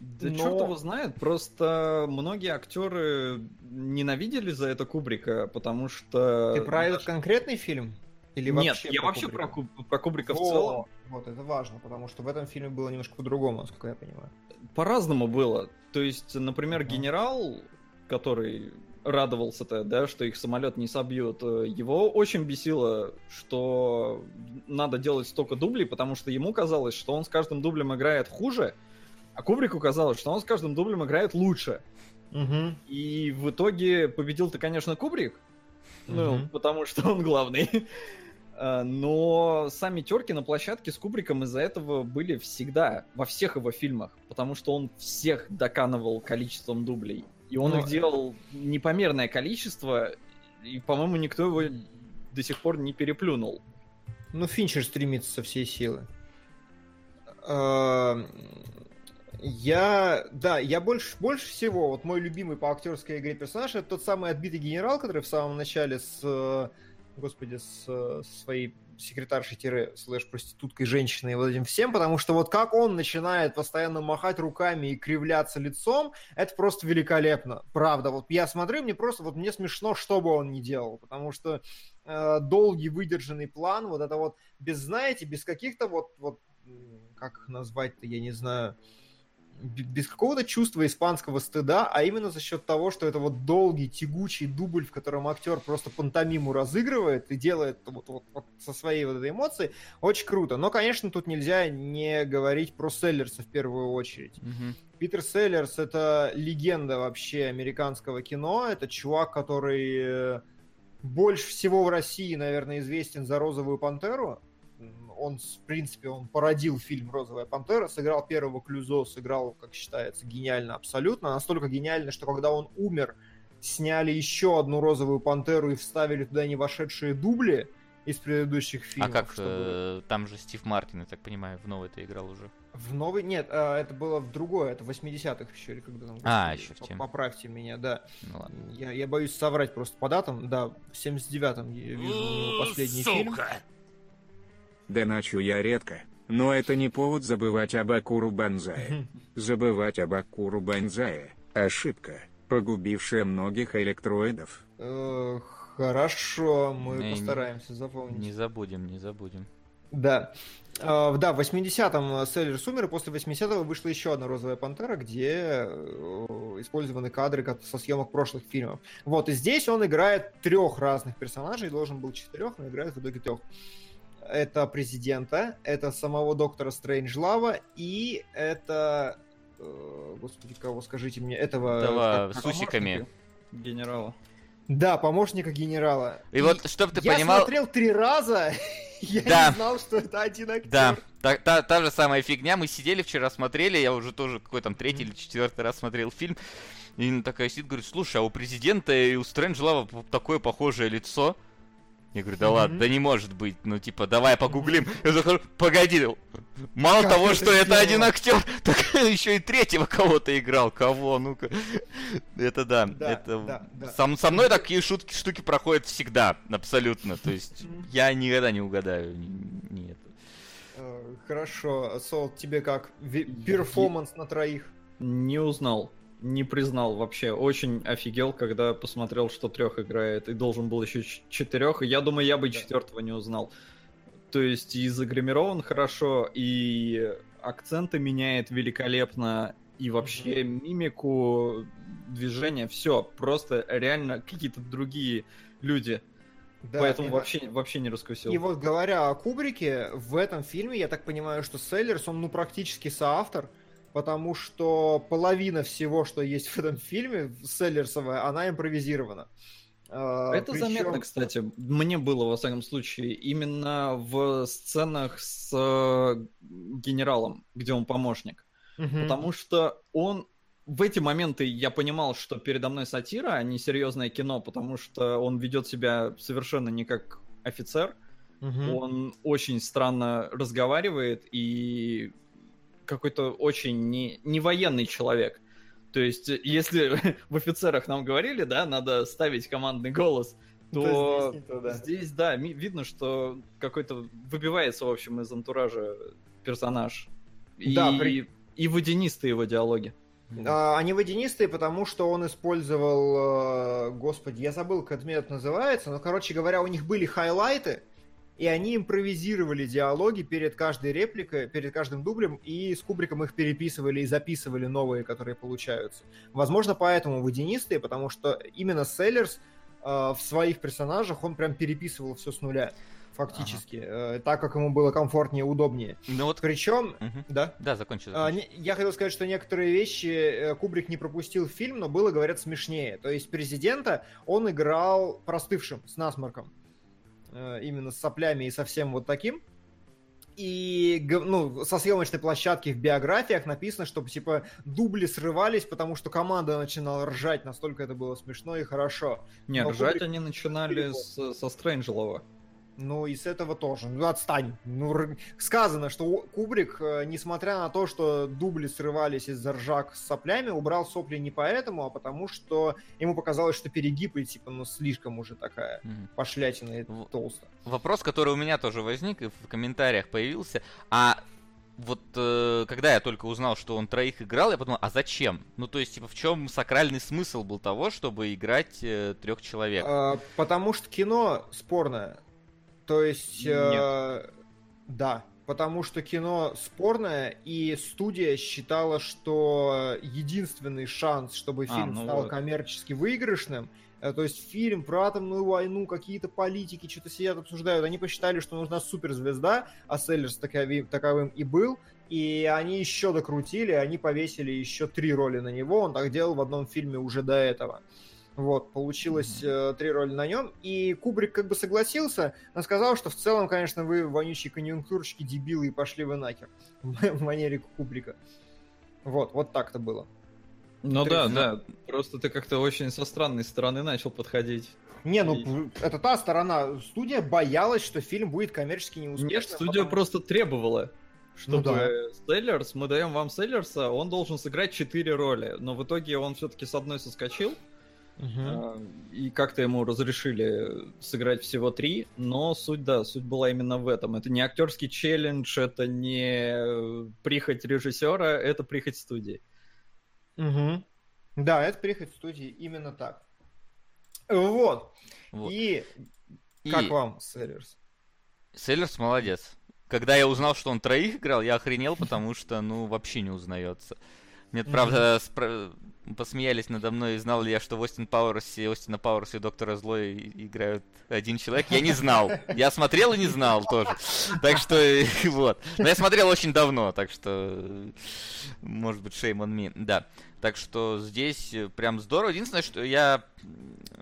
Да Но- черт его знает, просто многие актеры ненавидели за это Кубрика, потому что... Ты про этот конкретный фильм? Или Нет, вообще я вообще Кубрика? про, Куб- про Кубрика в О, целом. Вот, это важно, потому что в этом фильме было немножко по-другому, насколько я понимаю. По-разному было. То есть, например, генерал, который радовался-то, да, что их самолет не собьют, э, его очень бесило, что надо делать столько дублей, потому что ему казалось, что он с каждым дублем играет хуже, а Кубрику казалось, что он с каждым дублем играет лучше. Угу. И в итоге победил-то, конечно, Кубрик, ну, потому что он главный. А, Но сами терки на площадке с Кубриком из-за этого были всегда, во всех его фильмах, потому что он всех доканывал количеством дублей. И он Ну, их делал непомерное количество, и, по-моему, никто его до сих пор не переплюнул. Ну, Финчер стремится со всей силы. Я, да, я больше, больше всего, вот мой любимый по актерской игре персонаж, это тот самый отбитый генерал, который в самом начале с, господи, с своей секретаршей-слэш-проституткой женщиной вот этим всем, потому что вот как он начинает постоянно махать руками и кривляться лицом, это просто великолепно. Правда, вот я смотрю, мне просто, вот мне смешно, что бы он ни делал, потому что э, долгий выдержанный план, вот это вот без, знаете, без каких-то вот, вот как их назвать-то, я не знаю, без какого-то чувства испанского стыда, а именно за счет того, что это вот долгий, тягучий дубль, в котором актер просто пантомиму разыгрывает и делает вот, вот- вот со своей вот этой эмоцией, очень круто. Но, конечно, тут нельзя не говорить про Селлерса в первую очередь. Мгм. Питер Селлерс это легенда вообще американского кино. Это чувак, который э, больше всего в России, наверное, известен за «Розовую пантеру». Он, в принципе, он породил фильм «Розовая пантера», сыграл первого Клюзо, сыграл, как считается, гениально абсолютно. Настолько гениально, что когда он умер, сняли еще одну «Розовую пантеру» и вставили туда не вошедшие дубли из предыдущих А фильмов. как, чтобы- э, там же Стив Мартин, я так понимаю, в новый-то играл уже. В новый... Нет, а, это было в другое, это в 80-х еще, или когда там... А, еще в тему. Поправьте меня, да. Ну ладно. Я, я боюсь соврать просто по датам. Да, в 79-м я вижу последний фильм. Сука! Да ночью я редко. Но это не повод забывать об Акуру Банзае. Забывать об Акуру Банзае – ошибка, погубившая многих электроидов. Э, Хорошо, мы Не, постараемся запомнить. Не забудем, не забудем. Да. А, Да, в 80-м Селлер умер, и после 80-го вышла еще одна «Розовая пантера», где э, использованы кадры как со съемок прошлых фильмов. Вот, и здесь он играет трех разных персонажей, должен был четырех, но играет в итоге трех. Это президента, это самого доктора Стрейнджлава, и это... э, Господи, кого скажите мне? Этого... Этого как- с усиками. Генерала. Да, помощника генерала. И вот, чтоб ты я понимал... смотрел три раза, *laughs* я Да. не знал, что это один актер. Да, та, та, та же самая фигня. Мы сидели вчера, смотрели, я уже тоже какой там третий или четвертый раз смотрел фильм. И она такая сидит, говорит, слушай, а у президента и у Стрэнджлава такое похожее лицо. Я говорю, да ладно, да не может быть. Ну, типа, давай погуглим. Я захожу, погоди, мало Как того, это что это сделал? один актер, *laughs* так еще и третьего кого-то играл. Кого? Ну-ка. Это да, Да, это... да, да. Со, со мной такие шутки, штуки проходят всегда, абсолютно. То есть, я никогда не угадаю. это. Э, Хорошо, Сол, тебе как? Перформанс на троих. Не узнал. Не признал вообще. Очень офигел, когда посмотрел, что трех играет, и должен был еще четырех. И я думаю, я бы Да. четвертого не узнал. То есть и загримирован хорошо, и акценты меняет великолепно, и вообще мимику, движение, все. Просто реально какие-то другие люди. Да, Поэтому и- вообще, вообще не раскусил. И вот говоря о Кубрике, в этом фильме, я так понимаю, что Селлерс, он ну практически соавтор, потому что половина всего, что есть в этом фильме, Селлерсовая, она импровизирована. А, Это причем- заметно, кстати. Мне было, во всяком случае, именно в сценах с э, генералом, где он помощник. Мгм. Потому что он... В эти моменты я понимал, что передо мной сатира, а не серьезное кино, потому что он ведет себя совершенно не как офицер. Мгм. Он очень странно разговаривает и какой-то очень не, не военный человек. То есть, если *laughs* в офицерах нам говорили, да, надо ставить командный голос, то То здесь то, да. здесь, да, видно, что какой-то выбивается, в общем, из антуража персонаж. И, Да, при- и водянистые его диалоги. А, Они водянистые, потому что он использовал, э, господи, я забыл, как метод называется, но, короче говоря, у них были хайлайты, и они импровизировали диалоги перед каждой репликой, перед каждым дублем, и с Кубриком их переписывали и записывали новые, которые получаются. Возможно, поэтому водянистые, потому что именно Селлерс э, в своих персонажах он прям переписывал все с нуля, фактически, э, так как ему было комфортнее удобнее. Ну вот... Причем, Мгм. да? Да, закончи. А, закончи. не- Я хотел сказать, что некоторые вещи э, Кубрик не пропустил в фильм, но было, говорят, смешнее. То есть президента он играл простывшим, с насморком. Э, Именно с соплями и со всем вот таким. И ну, со съемочной площадки в биографиях написано, что типа дубли срывались, потому что команда начинала ржать, настолько это было смешно и хорошо. Не, Но ржать Кубрик- они начинали с- со Стрэнджелова. Ну и с этого тоже. Ну отстань. Ну, р- сказано, что Кубрик, э, несмотря на то, что дубли срывались из-за ржак с соплями, убрал сопли не поэтому, а потому что ему показалось, что перегиб и типа, ну слишком уже такая Мгм. пошлятина и В- толсто. Вопрос, который у меня тоже возник и в комментариях появился. А вот э, когда я только узнал, что он троих играл, я подумал, а зачем? Ну, то есть, типа, в чем сакральный смысл был того, чтобы играть трех человек? А, потому что кино спорное. То есть, э, да, потому что кино спорное, и студия считала, что единственный шанс, чтобы А, фильм ну стал вот. коммерчески выигрышным, э, то есть фильм про атомную войну, какие-то политики что-то сидят, обсуждают, они посчитали, что нужна суперзвезда, а Селлерс такови- таковым и был, и они еще докрутили, они повесили еще три роли на него, он так делал в одном фильме уже до этого. Вот, получилось э, три роли на нем. И Кубрик как бы согласился, но сказал, что в целом, конечно, вы вонючие конъюнктурщики, дебилы и пошли вы нахер. *laughs* В манере Кубрика. Вот, вот так-то было. Ну да, да. Просто ты как-то очень со странной стороны начал подходить. Не, ну, И- это та сторона. Студия боялась, что фильм будет коммерчески неуспешным. Нет, студия потому- просто требовала, Ну чтобы Селлерс, мы даем вам Селлерса, он должен сыграть четыре роли. Но в итоге он все-таки с одной соскочил, А, и как-то ему разрешили сыграть всего три, но суть, да, суть была именно в этом. Это не актерский челлендж, это не прихоть режиссера, это прихоть студии. Мгм. Да, это переход в студии именно так. Вот. Вот. И И как вам, Селлерс? Селлерс молодец. Когда я узнал, что он троих играл, я охренел, потому что, ну, вообще не узнается. Нет, правда, спра- посмеялись надо мной, знал ли я, что в Остин Пауэрсе, Остина Пауэрса и Доктора Зло и- играют один человек. Я не знал. Я смотрел и не знал тоже. Так что, *laughs* вот. Но я смотрел очень давно, так что, э, может быть, shame on me. Да. Так что здесь э, прям здорово. Единственное, что я...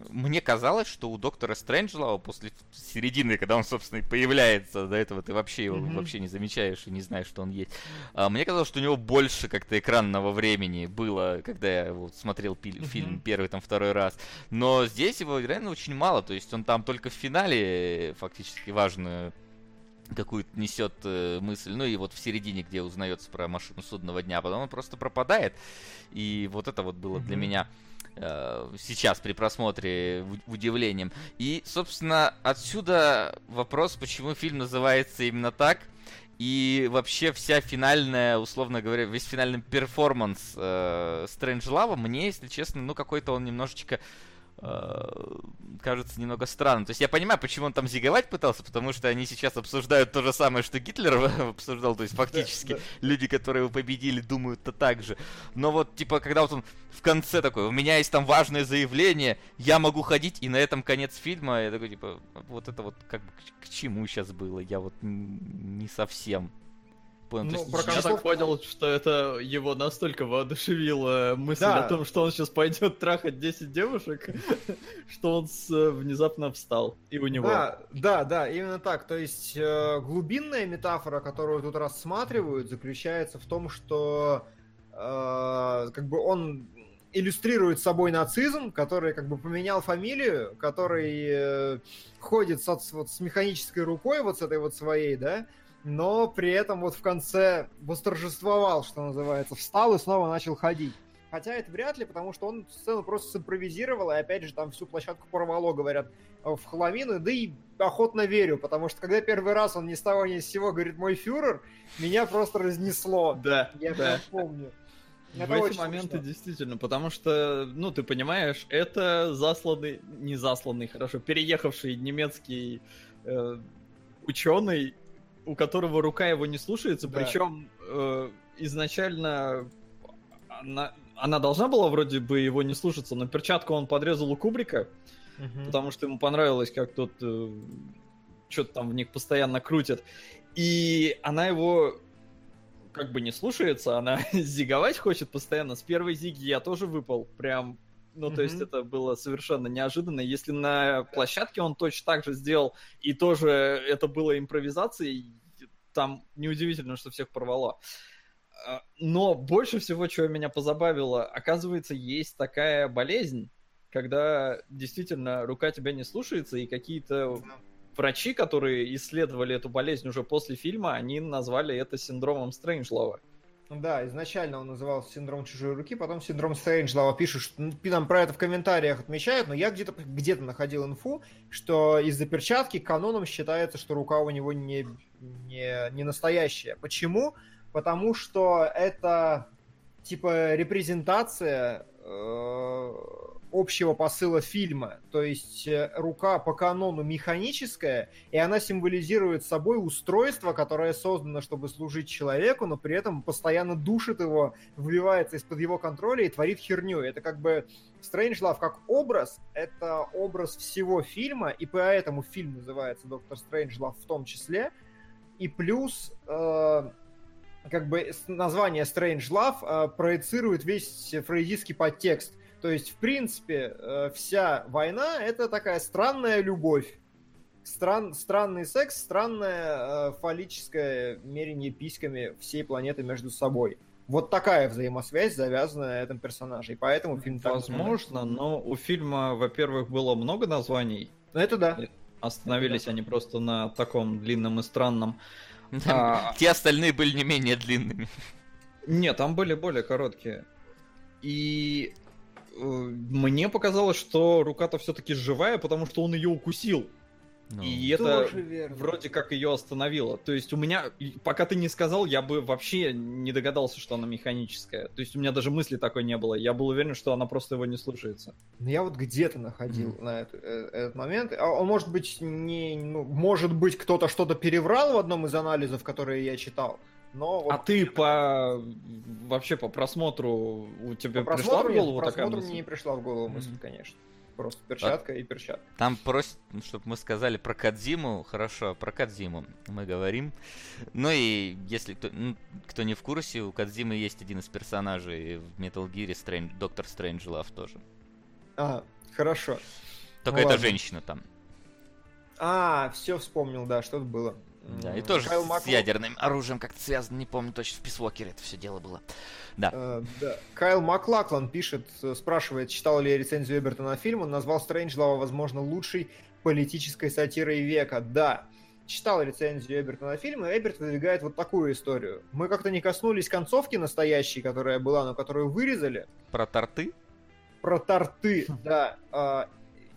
Мне казалось, что у Доктора Стрэнджлова после середины, когда он, собственно, и появляется, до этого ты вообще его Мгм. вообще не замечаешь и не знаешь, что он есть. А, мне казалось, что у него больше как-то экранного времени было, когда я вот смотрел пи- фильм первый, там, второй раз. Но здесь его реально очень мало. То есть он там только в финале э, фактически важную какую-то несет э, мысль, ну и вот в середине, где узнается про машину судного дня, потом он просто пропадает. И вот это вот было для меня э, сейчас при просмотре удивлением. И, собственно, отсюда вопрос, почему фильм называется именно так. И вообще вся финальная, условно говоря, весь финальный перформанс э, Strange мне, если честно, ну какой-то он немножечко кажется немного странным. То есть я понимаю, почему он там зиговать пытался, потому что они сейчас обсуждают то же самое, что Гитлер *laughs* обсуждал, то есть фактически люди, которые его победили, думают-то так же. Но вот, типа, когда вот он в конце такой, у меня есть там важное заявление, я могу ходить, и на этом конец фильма, я такой, типа, вот это вот как бы к чему сейчас было, я вот не совсем понял. Ну, про я так понял, что это его настолько воодушевила мысль да. о том, что он сейчас пойдет трахать 10 девушек, *laughs* что он внезапно встал. И у него. Да, да, да, именно так. То есть э, глубинная метафора, которую тут рассматривают, заключается в том, что э, как бы он иллюстрирует собой нацизм, который как бы поменял фамилию, который э, ходит с, вот, с механической рукой, вот с этой вот своей, да, но при этом вот в конце восторжествовал, что называется, встал и снова начал ходить. Хотя это вряд ли, потому что он сцену просто симпровизировал, и опять же там всю площадку порвало, говорят, в хламину, да и охотно верю, потому что когда первый раз он ни с того ни с сего говорит «мой фюрер», меня просто разнесло. Да, Я да. помню. Это в эти моменты смешно. действительно, потому что, ну, ты понимаешь, это засланный, не засланный, хорошо, переехавший немецкий э, ученый, у которого рука его не слушается, да. причем э, изначально она, она должна была вроде бы его не слушаться, но перчатку он подрезал у Кубрика, угу. потому что ему понравилось, как тот э, что-то там в них постоянно крутит. И она его как бы не слушается, она *laughs* зиговать хочет постоянно. С первой зиги я тоже выпал, прям ну, mm-hmm. то есть это было совершенно неожиданно. Если на площадке он точно так же сделал, и тоже это было импровизацией, там неудивительно, что всех порвало. А, но больше всего, чего меня позабавило, оказывается, есть такая болезнь, когда действительно рука тебя не слушается, и какие-то врачи, которые исследовали эту болезнь уже после фильма, они назвали это синдромом Стрэнджлова. Да, изначально он назывался синдром чужой руки, потом синдром Стрэнджлова пишут, что нам про это в комментариях отмечают, но я где-то где находил инфу, что из-за перчатки каноном считается, что рука у него не, не, не настоящая. Почему? Потому что это типа репрезентация общего посыла фильма. То есть э, рука по канону механическая, и она символизирует собой устройство, которое создано, чтобы служить человеку, но при этом постоянно душит его, выбивается из-под его контроля и творит херню. Это как бы Strange Love как образ, это образ всего фильма, и поэтому фильм называется Доктор Strange Love в том числе. И плюс э, как бы название Strange Love э, проецирует весь фрейдистский подтекст то есть, в принципе, э, вся война — это такая странная любовь. Стран, странный секс, странное э, фаллическое мерение письками всей планеты между собой. Вот такая взаимосвязь завязана на этом персонаже. И поэтому фильм так Возможно, но у фильма, во-первых, было много названий. Ну, это да. Остановились это они просто на таком длинном и странном. А... Те остальные были не менее длинными. Нет, там были более короткие. И мне показалось, что рука-то все-таки живая, потому что он ее укусил. Ну, и это верно. вроде как ее остановило. То есть у меня, пока ты не сказал, я бы вообще не догадался, что она механическая. То есть у меня даже мысли такой не было. Я был уверен, что она просто его не слушается. Ну, я вот где-то находил mm. на это, э, этот момент. А он может быть не, ну, может быть кто-то что-то переврал в одном из анализов, которые я читал. Но вот... А ты по вообще по просмотру у тебя по пришла в голову нет, такая мысль? мне не пришла в голову мысль, mm-hmm. конечно. Просто перчатка а, и перчатка. Там просят, чтобы мы сказали про Кадзиму. Хорошо, про Кадзиму мы говорим. Ну и если кто, ну, кто не в курсе, у Кадзимы есть один из персонажей в Metal Gear, Strange, Доктор Стрэндж Лав тоже. А, хорошо. Только ну, это ладно. женщина там. А, все вспомнил, да, что-то было. Да, и тоже Кайл с Маклок... ядерным оружием как-то связано, не помню точно, в Писвокере это все дело было. Да. Uh, да. Кайл Маклаклан пишет, спрашивает, читал ли я рецензию Эберта на фильм, он назвал Стрэнджлава, возможно, лучшей политической сатирой века. Да, читал рецензию Эберта на фильм, и Эберт выдвигает вот такую историю. Мы как-то не коснулись концовки настоящей, которая была, но которую вырезали. Про торты? Про торты, да. А,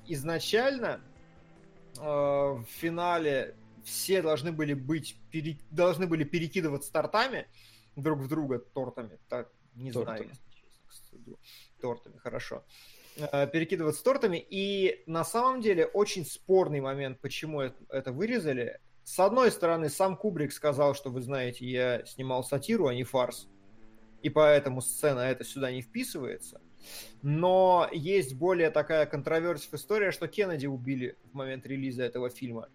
изначально а, в финале все должны были быть, пере- должны были перекидываться тортами друг в друга, тортами, так, не Тортами. знаю, если честно, тортами, хорошо. Э, Перекидываться тортами, и на самом деле очень спорный момент, почему это, вырезали. С одной стороны, сам Кубрик сказал, что, вы знаете, я снимал сатиру, а не фарс, и поэтому сцена это сюда не вписывается. Но есть более такая контроверсия история, что Кеннеди убили в момент релиза этого фильма.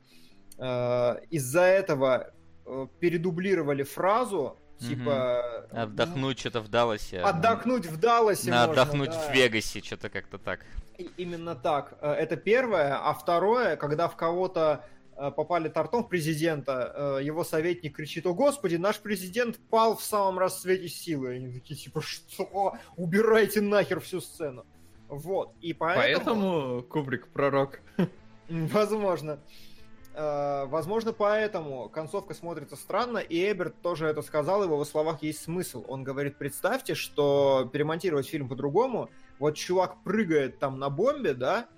Э, Из-за этого э, передублировали фразу, типа... Отдохнуть что-то в Далласе. Отдохнуть в Далласе На можно, отдохнуть да. в Вегасе, что-то как-то так. И- Именно так. Э, Это первое. А второе, когда в кого-то попали тортом президента, его советник кричит, о господи, наш президент пал в самом расцвете силы. И они такие, типа, что? Убирайте нахер всю сцену. Вот. И поэтому... Поэтому Кубрик пророк. Возможно. Э, Возможно, поэтому концовка смотрится странно, и Эберт тоже это сказал, в его словах есть смысл. Он говорит, представьте, что перемонтировать фильм по-другому, вот чувак прыгает там на бомбе, да,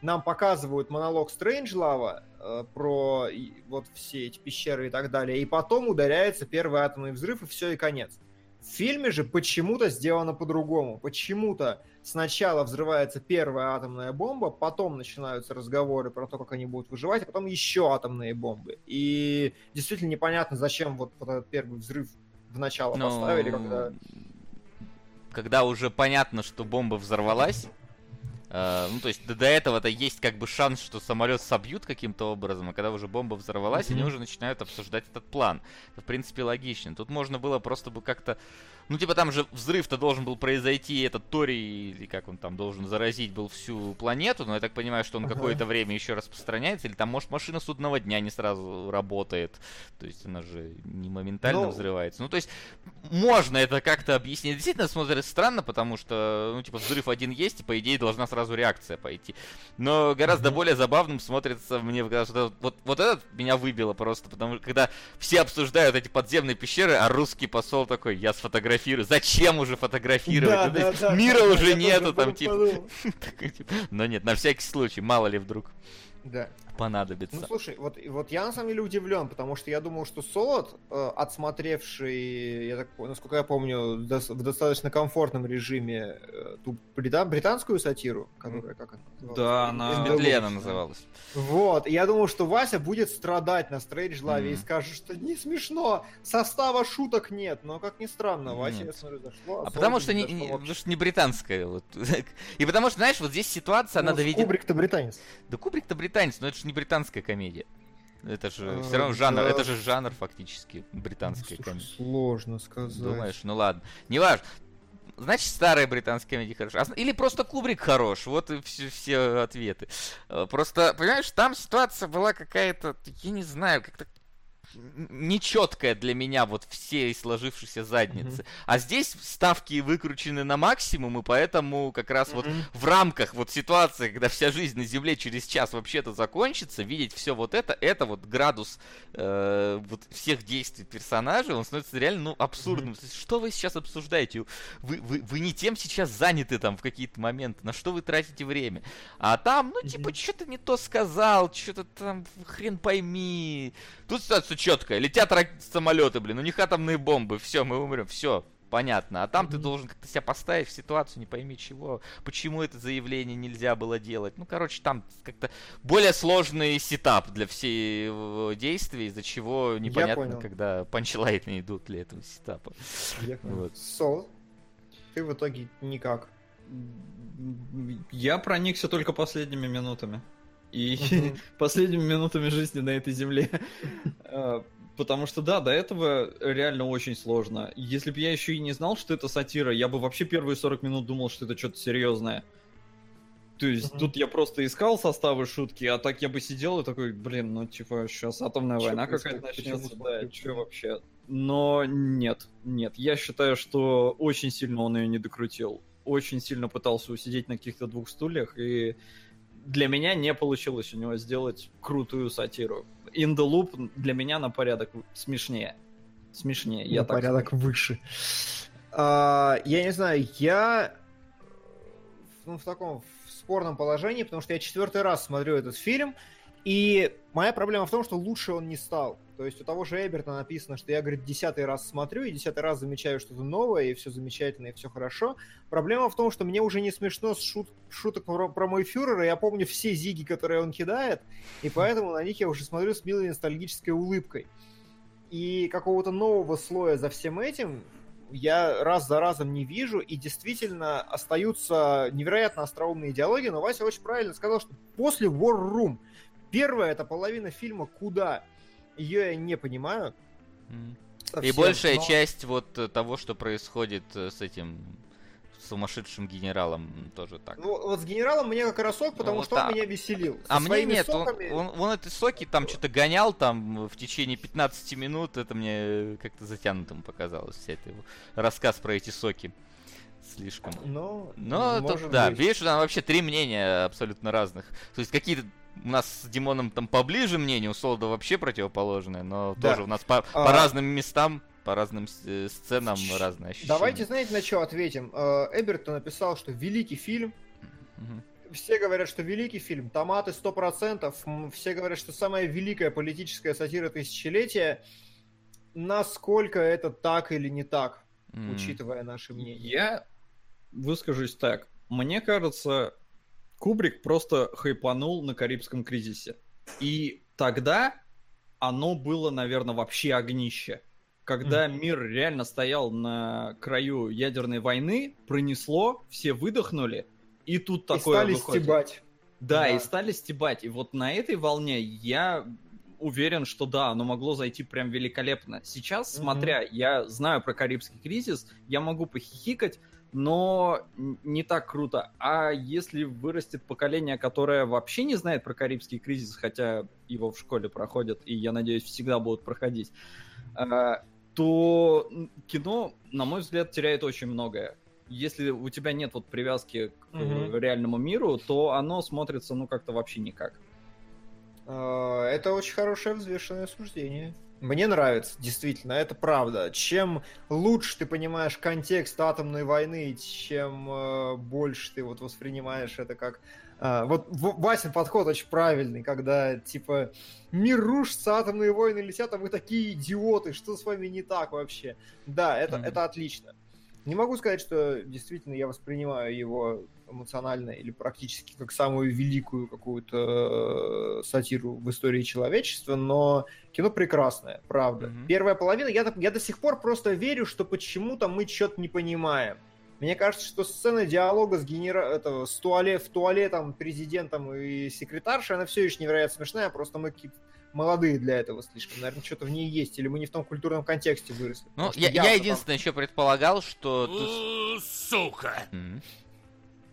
нам показывают монолог Стрэнджлава э, про и- вот все эти пещеры и так далее, и потом ударяется первый атомный взрыв, и все, и конец. В фильме же почему-то сделано по-другому. Почему-то сначала взрывается первая атомная бомба, потом начинаются разговоры про то, как они будут выживать, а потом еще атомные бомбы. И действительно непонятно, зачем вот, вот этот первый взрыв в начало Ну, поставили, когда... когда уже понятно, что бомба взорвалась, э, ну, то есть до, до этого-то есть как бы шанс, что самолет собьют каким-то образом, а когда уже бомба взорвалась, они Мгм. уже начинают обсуждать этот план. Это, в принципе, логично. Тут можно было просто бы как-то... Ну, типа, там же взрыв-то должен был произойти, этот Тори, или как он там должен заразить был всю планету, но я так понимаю, что он Ага. какое-то время еще распространяется, или там, может, машина судного дня не сразу работает, то есть она же не моментально Ну, взрывается. Ну, то есть, можно это как-то объяснить. Действительно смотрится странно, потому что, ну, типа, взрыв один есть, и, по идее, должна сразу реакция пойти. Но гораздо более забавным смотрится мне, когда вот, вот, вот этот меня выбило просто, потому что когда все обсуждают эти подземные пещеры, а русский посол такой, я сфотографирую. Зачем уже фотографировать? Ну, то есть, мира да, уже нету, там, типа. *laughs* типа, Но нет, на всякий случай, мало ли вдруг Да. Понадобится. Ну слушай, вот, вот я на самом деле удивлен, потому что я думал, что Солод, э, отсмотревший, я так, насколько я помню, дос- в достаточно комфортном режиме э, ту брита- британскую сатиру, которая как она называлась? Да, она- Беларуси. называлась. Вот, и я думал, что Вася будет страдать на Стрейджлаве и Мгм. скажет, что не смешно, состава шуток нет, но как ни странно, Вася, Нет. я смотрю, зашло. А потому Солоду что, не, не- потому что не британская. Вот. *laughs* И потому что, знаешь, вот здесь ситуация, она Ну, доведена... Кубрик-то британец. Да Кубрик-то британец, но это же не британская комедия. Это же А, все равно жанр, да. это же жанр фактически британской Слушай, комедии. сложно сказать. Думаешь, ну ладно. Не важно. Значит, старая британская комедия хороша. Или просто Кубрик хорош. Вот и все, все ответы. Э, Просто, понимаешь, там ситуация была какая-то, я не знаю, как-то нечеткая для меня вот всей сложившейся задницы. А здесь ставки выкручены на максимум, и поэтому как раз вот Мгм. в рамках вот ситуации, когда вся жизнь на Земле через час вообще-то закончится, видеть все вот это, это вот градус э, вот всех действий персонажей, он становится реально, ну, абсурдным. Есть, Что вы сейчас обсуждаете? Вы, вы, вы не тем сейчас заняты там в какие-то моменты, на что вы тратите время? А там, ну, типа, что-то не то сказал, что-то там хрен пойми. Тут ситуация четкая. Летят рак- самолеты, блин, у них атомные бомбы, все, мы умрем, все. Понятно. А там ты должен как-то себя поставить в ситуацию, не пойми чего, почему это заявление нельзя было делать. Ну, короче, там как-то более сложный сетап для всего действия, из-за чего непонятно, когда панчлайны идут для этого сетапа. Я. Вот. Сол, ты в итоге никак. Я проникся только последними минутами. И *laughs* последними минутами жизни на этой земле. *laughs* А, Потому что, да, до этого реально очень сложно. Если бы я еще и не знал, что это сатира, я бы вообще первые 40 минут думал, что это что-то серьезное. То есть Мгм. тут я просто искал составы шутки, а так я бы сидел и такой, блин, ну типа сейчас атомная Чё война какая-то начнется, да, что вообще. Но нет, нет, я считаю, что очень сильно он ее не докрутил. Очень сильно пытался усидеть на каких-то двух стульях, и для меня не получилось у него сделать крутую сатиру. In the Loop для меня на порядок смешнее. Смешнее, я на так порядок выше. А, я не знаю, я ну, в таком в спорном положении, потому что я четвертый раз смотрю этот фильм, И моя проблема в том, что лучше он не стал. То есть у того же Эберта написано, что я, говорит, десятый раз смотрю, и десятый раз замечаю что-то новое, и все замечательно, и все хорошо. Проблема в том, что мне уже не смешно с шут, шуток про, про мой фюрера, я помню все зиги, которые он кидает, и поэтому на них я уже смотрю с милой ностальгической улыбкой. И какого-то нового слоя за всем этим я раз за разом не вижу, и действительно остаются невероятно остроумные диалоги, но Вася очень правильно сказал, что после War Room первая это половина фильма «Куда?» Ее я не понимаю. Совсем, И большая но- часть вот э, того, что происходит э, с этим сумасшедшим генералом, тоже так. Ну, вот с генералом мне как раз ок, потому Ну, что да. он меня веселил. Со А мне нет, он, соками- он, он эти соки там что-то гонял там в течение 15 минут, это мне э, как-то затянутым показалось, вся эта его рассказ про эти соки. Слишком. Ну, Но тут, может да, быть. видишь, там вообще три мнения абсолютно разных. То есть какие-то у нас с Димоном там поближе мнения, у Солода вообще противоположное, но Да. тоже у нас по, А- по разным местам, по разным э, сценам Ч- разные ощущения. Давайте, знаете, на что ответим? Э, Эберт написал, что великий фильм. Мгм. Все говорят, что великий фильм. Томаты 100%. М, Все говорят, что самая великая политическая сатира тысячелетия. Насколько это так или не так, учитывая наши мнения? Я выскажусь так. Мне кажется, Кубрик просто хайпанул на Карибском кризисе. И тогда оно было, наверное, вообще огнище. Когда мир реально стоял на краю ядерной войны, пронесло, все выдохнули, и тут И такое стали выходит. стебать. Да, Да. и стали стебать. И вот на этой волне я уверен, что да, оно могло зайти прям великолепно. Сейчас, Мгм. смотря, я знаю про Карибский кризис, я могу похихикать, но не так круто. А если вырастет поколение, которое вообще не знает про Карибский кризис, хотя его в школе проходят, и, я надеюсь, всегда будут проходить, а, то кино, на мой взгляд, теряет очень многое. Если у тебя нет вот привязки к э, реальному миру, то оно смотрится, ну, как-то вообще никак. Э, Это очень хорошее взвешенное суждение. Мне нравится, действительно, это правда. Чем лучше ты понимаешь контекст атомной войны, чем э, больше ты вот воспринимаешь это как... э, вот Васин подход очень правильный, когда типа мир рушится, атомные войны летят, а вы такие идиоты, что с вами не так вообще? Да, это, Мгм. это отлично. Не могу сказать, что действительно я воспринимаю его эмоционально или практически как самую великую какую-то э, сатиру в истории человечества, но кино прекрасное, правда. Мгм. Первая половина, я, я до сих пор просто верю, что почему-то мы что-то не понимаем. Мне кажется, что сцена диалога с генера... этого, с туале... в туалетом президентом и секретаршей, она все еще невероятно смешная, просто мы какие-то молодые для этого слишком. Наверное, что-то в ней есть, или мы не в том культурном контексте выросли. Ну, я, я там- единственное еще предполагал, что тут... Сука!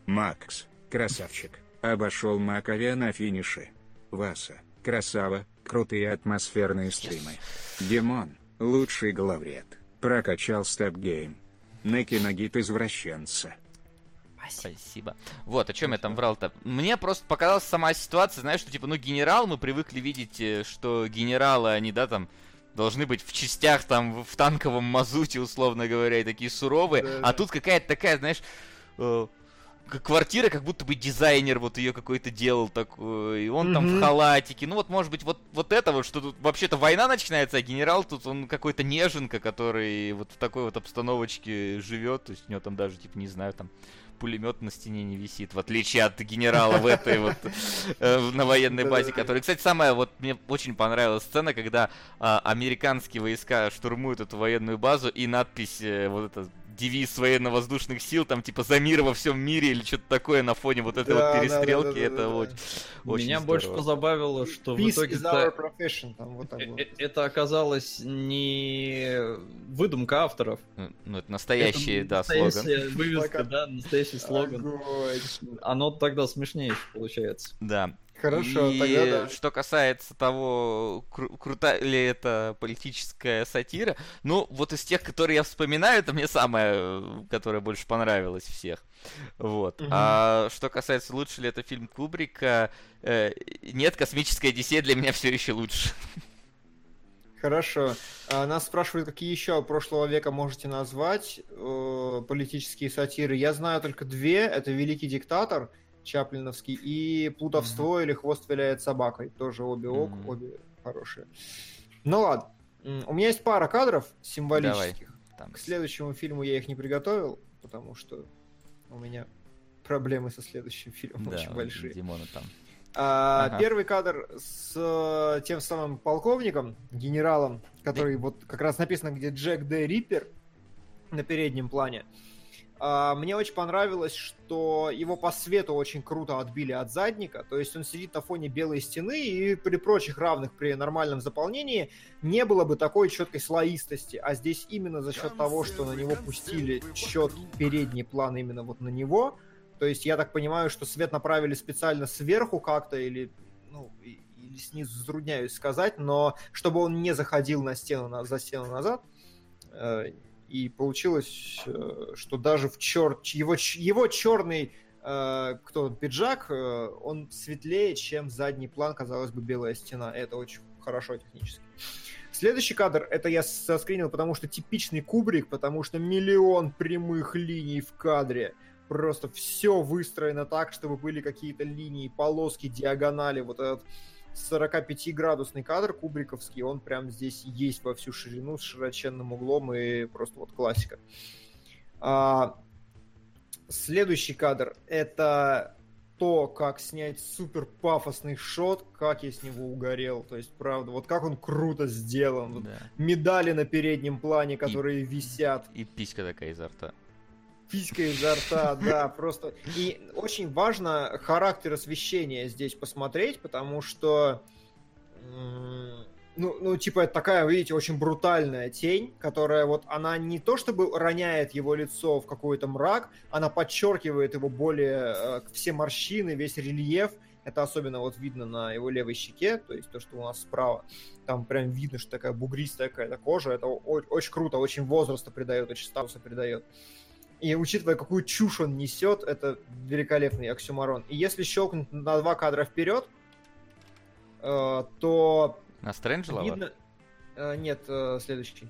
Макс, красавчик, обошел Маковия на финише. Васа, красава, крутые атмосферные стримы. Димон, лучший главред, прокачал StopGame. На киногид извращенца. Спасибо. Вот, о чем я там врал-то. Мне просто показалась сама ситуация, знаешь, что типа, ну, генерал, мы привыкли видеть, э, что генералы, они, да, там, должны быть в частях, там, в танковом мазуте, условно говоря, и такие суровые. Да, а да. тут какая-то такая, знаешь, э, квартира, как будто бы дизайнер вот ее какой-то делал такой, и он там в халатике. Ну вот, может быть, вот, вот это вот, что тут вообще-то война начинается, а генерал тут, он какой-то неженка, который вот в такой вот обстановочке живет, то есть у него там даже, типа, не знаю, там пулемет на стене не висит, в отличие от генерала в этой вот э, на военной базе, который, кстати, самая вот мне очень понравилась сцена, когда а, американские войска штурмуют эту военную базу и надпись э, вот это девиз военно-воздушных сил, там типа за мир во всем мире или что-то такое на фоне вот этой Да, вот перестрелки, да, да, это да, да. очень, очень Меня больше здорово. позабавило, что в Peace итоге это-. Там вот так э- вот. э- это оказалось не выдумка авторов. Ну, Ну, это настоящий, Это да, слоган. настоящая вывеска, Плакат. да, настоящий слоган. Огонь. Оно тогда смешнее получается. Да. Хорошо, и тогда да. что касается того, кру- крута ли это политическая сатира, ну, вот из тех, которые я вспоминаю, это мне самая, э, которая больше понравилась всех. Вот. Мгм. А что касается, лучше ли это фильм Кубрика, э, нет, «Космическая Одиссея» для меня все еще лучше. Хорошо. А, Нас спрашивают, какие еще прошлого века можете назвать э, политические сатиры. Я знаю только две. Это «Великий диктатор». Чаплиновский, и «Плутовство» или «Хвост виляет собакой». Тоже обе ок, Мгм. обе хорошие. Ну ладно. У меня есть пара кадров символических. Там, К следующему фильму я их не приготовил, потому что у меня проблемы со следующим фильмом да, очень большие. Димона там. А, Ага. Первый кадр с э, тем самым полковником, генералом, который вот как раз написано, где Джек Д. Риппер на переднем плане. А, Мне очень понравилось, что его по свету очень круто отбили от задника. То есть он сидит на фоне белой стены, и при прочих равных при нормальном заполнении не было бы такой четкой слоистости. А здесь именно за счет того, что на него пустили четкий передний план именно вот на него, то есть я так понимаю, что свет направили специально сверху как-то или, ну, или снизу затрудняюсь сказать, но чтобы он не заходил на стену, на, за стену назад. Э, и получилось, э, что даже в чер... его, его черный э, кто он, пиджак, э, он светлее, чем задний план, казалось бы, белая стена. Это очень хорошо технически. Следующий кадр, это я соскринил, потому что типичный Кубрик, потому что миллион прямых линий в кадре. Просто все выстроено так, чтобы были какие-то линии, полоски, диагонали. Вот этот 45-градусный кадр кубриковский, он прям здесь есть во всю ширину с широченным углом и просто вот классика. А, следующий кадр это то, как снять супер пафосный шот, как я с него угорел. То есть, правда, вот как он круто сделан. Вот Да. медали на переднем плане, которые висят И писька такая изо рта. Писька изо рта, да, просто. И очень важно характер освещения здесь посмотреть, потому что, ну, ну, типа, это такая, видите, очень брутальная тень, которая вот, она не то чтобы роняет его лицо в какой-то мрак, она подчеркивает его более, э, все морщины, весь рельеф, это особенно вот видно на его левой щеке, то есть то, что у нас справа. Там прям видно, что такая бугристая какая-то кожа. Это очень круто, очень возраста придает, очень статуса придает. И учитывая, какую чушь он несет, это великолепный оксюмарон. И если щелкнуть на два кадра вперед, э, то На Стрэнджлова? видно... э, нет, э, следующий.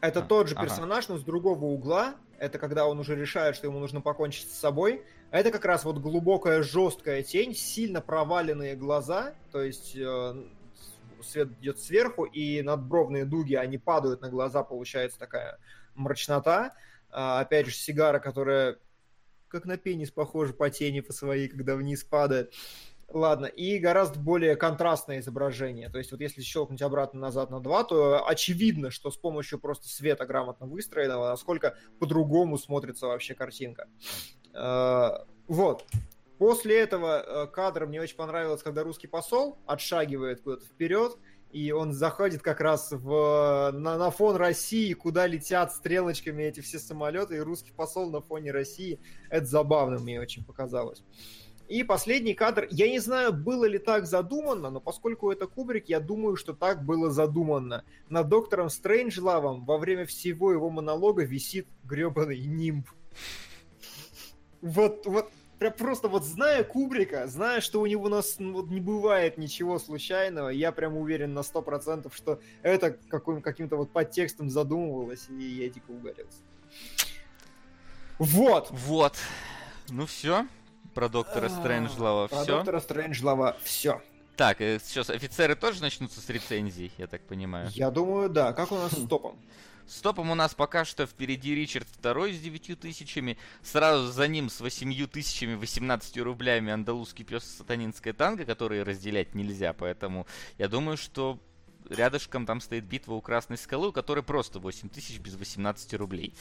Это А, тот же ага. персонаж, но с другого угла. Это когда он уже решает, что ему нужно покончить с собой. А Это как раз вот глубокая жесткая тень, сильно проваленные глаза, то есть э, свет идет сверху, и надбровные дуги, они падают на глаза, получается такая мрачнота. А, опять же, сигара, которая как на пенис похожа по тени по своей, когда вниз падает. Ладно, и гораздо более контрастное изображение. То есть вот если щелкнуть обратно назад на 2, то очевидно, что с помощью просто света грамотно выстроенного, насколько по-другому смотрится вообще картинка. Э, Вот. После этого э, кадра мне очень понравилось, когда русский посол отшагивает куда-то вперед, и он заходит как раз в, на, на фон России, куда летят стрелочками эти все самолеты, и русский посол на фоне России. Это забавно мне очень показалось. И последний кадр. Я не знаю, было ли так задумано, но поскольку это Кубрик, я думаю, что так было задумано. Над доктором Стрэнджлавом во время всего его монолога висит гребаный нимб. Вот, вот, прям просто вот зная Кубрика, зная, что у него у нас ну, вот не бывает ничего случайного, я прям уверен на 100%, что это каким- каким-то вот подтекстом задумывалось, и я дико угорелся. Вот! Вот. Ну все. Про доктора Стрэнджлова А, Про все. доктора Стрэнджлава все. Так, э, сейчас офицеры тоже начнутся с рецензий, я так понимаю. Я думаю, да. Как у нас с *laughs* топом? С топом у нас пока что впереди Ричард II с 9 тысячами, сразу за ним с 8 тысячами 18 рублями андалузский пес сатанинская танго, которые разделять нельзя, поэтому я думаю, что рядышком там стоит битва у Красной Скалы, у которой просто 8 тысяч без 18 рублей.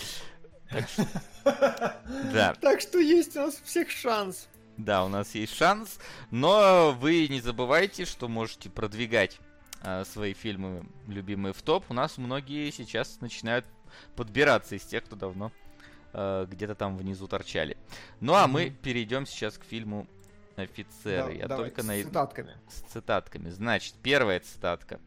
Так что- *laughs* Да, Так что есть у нас всех шанс. да, у нас есть шанс, но вы не забывайте, что можете продвигать свои фильмы любимые в топ. У нас многие сейчас начинают подбираться из тех, кто давно а, где-то там внизу торчали. Ну а мы перейдем сейчас к фильму Офицеры. Да, Я давай, только с найду цитатками. с цитатками. Значит, первая цитатка.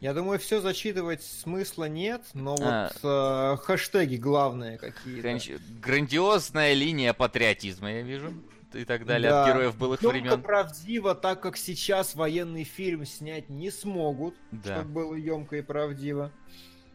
Я думаю, все зачитывать смысла нет, но А. вот э, хэштеги главные какие-то. Гран- Грандиозная линия патриотизма, я вижу. И так далее Да. от героев былых Ёмко времен. правдиво, так как сейчас военный фильм снять не смогут, Да. чтобы было емко и правдиво.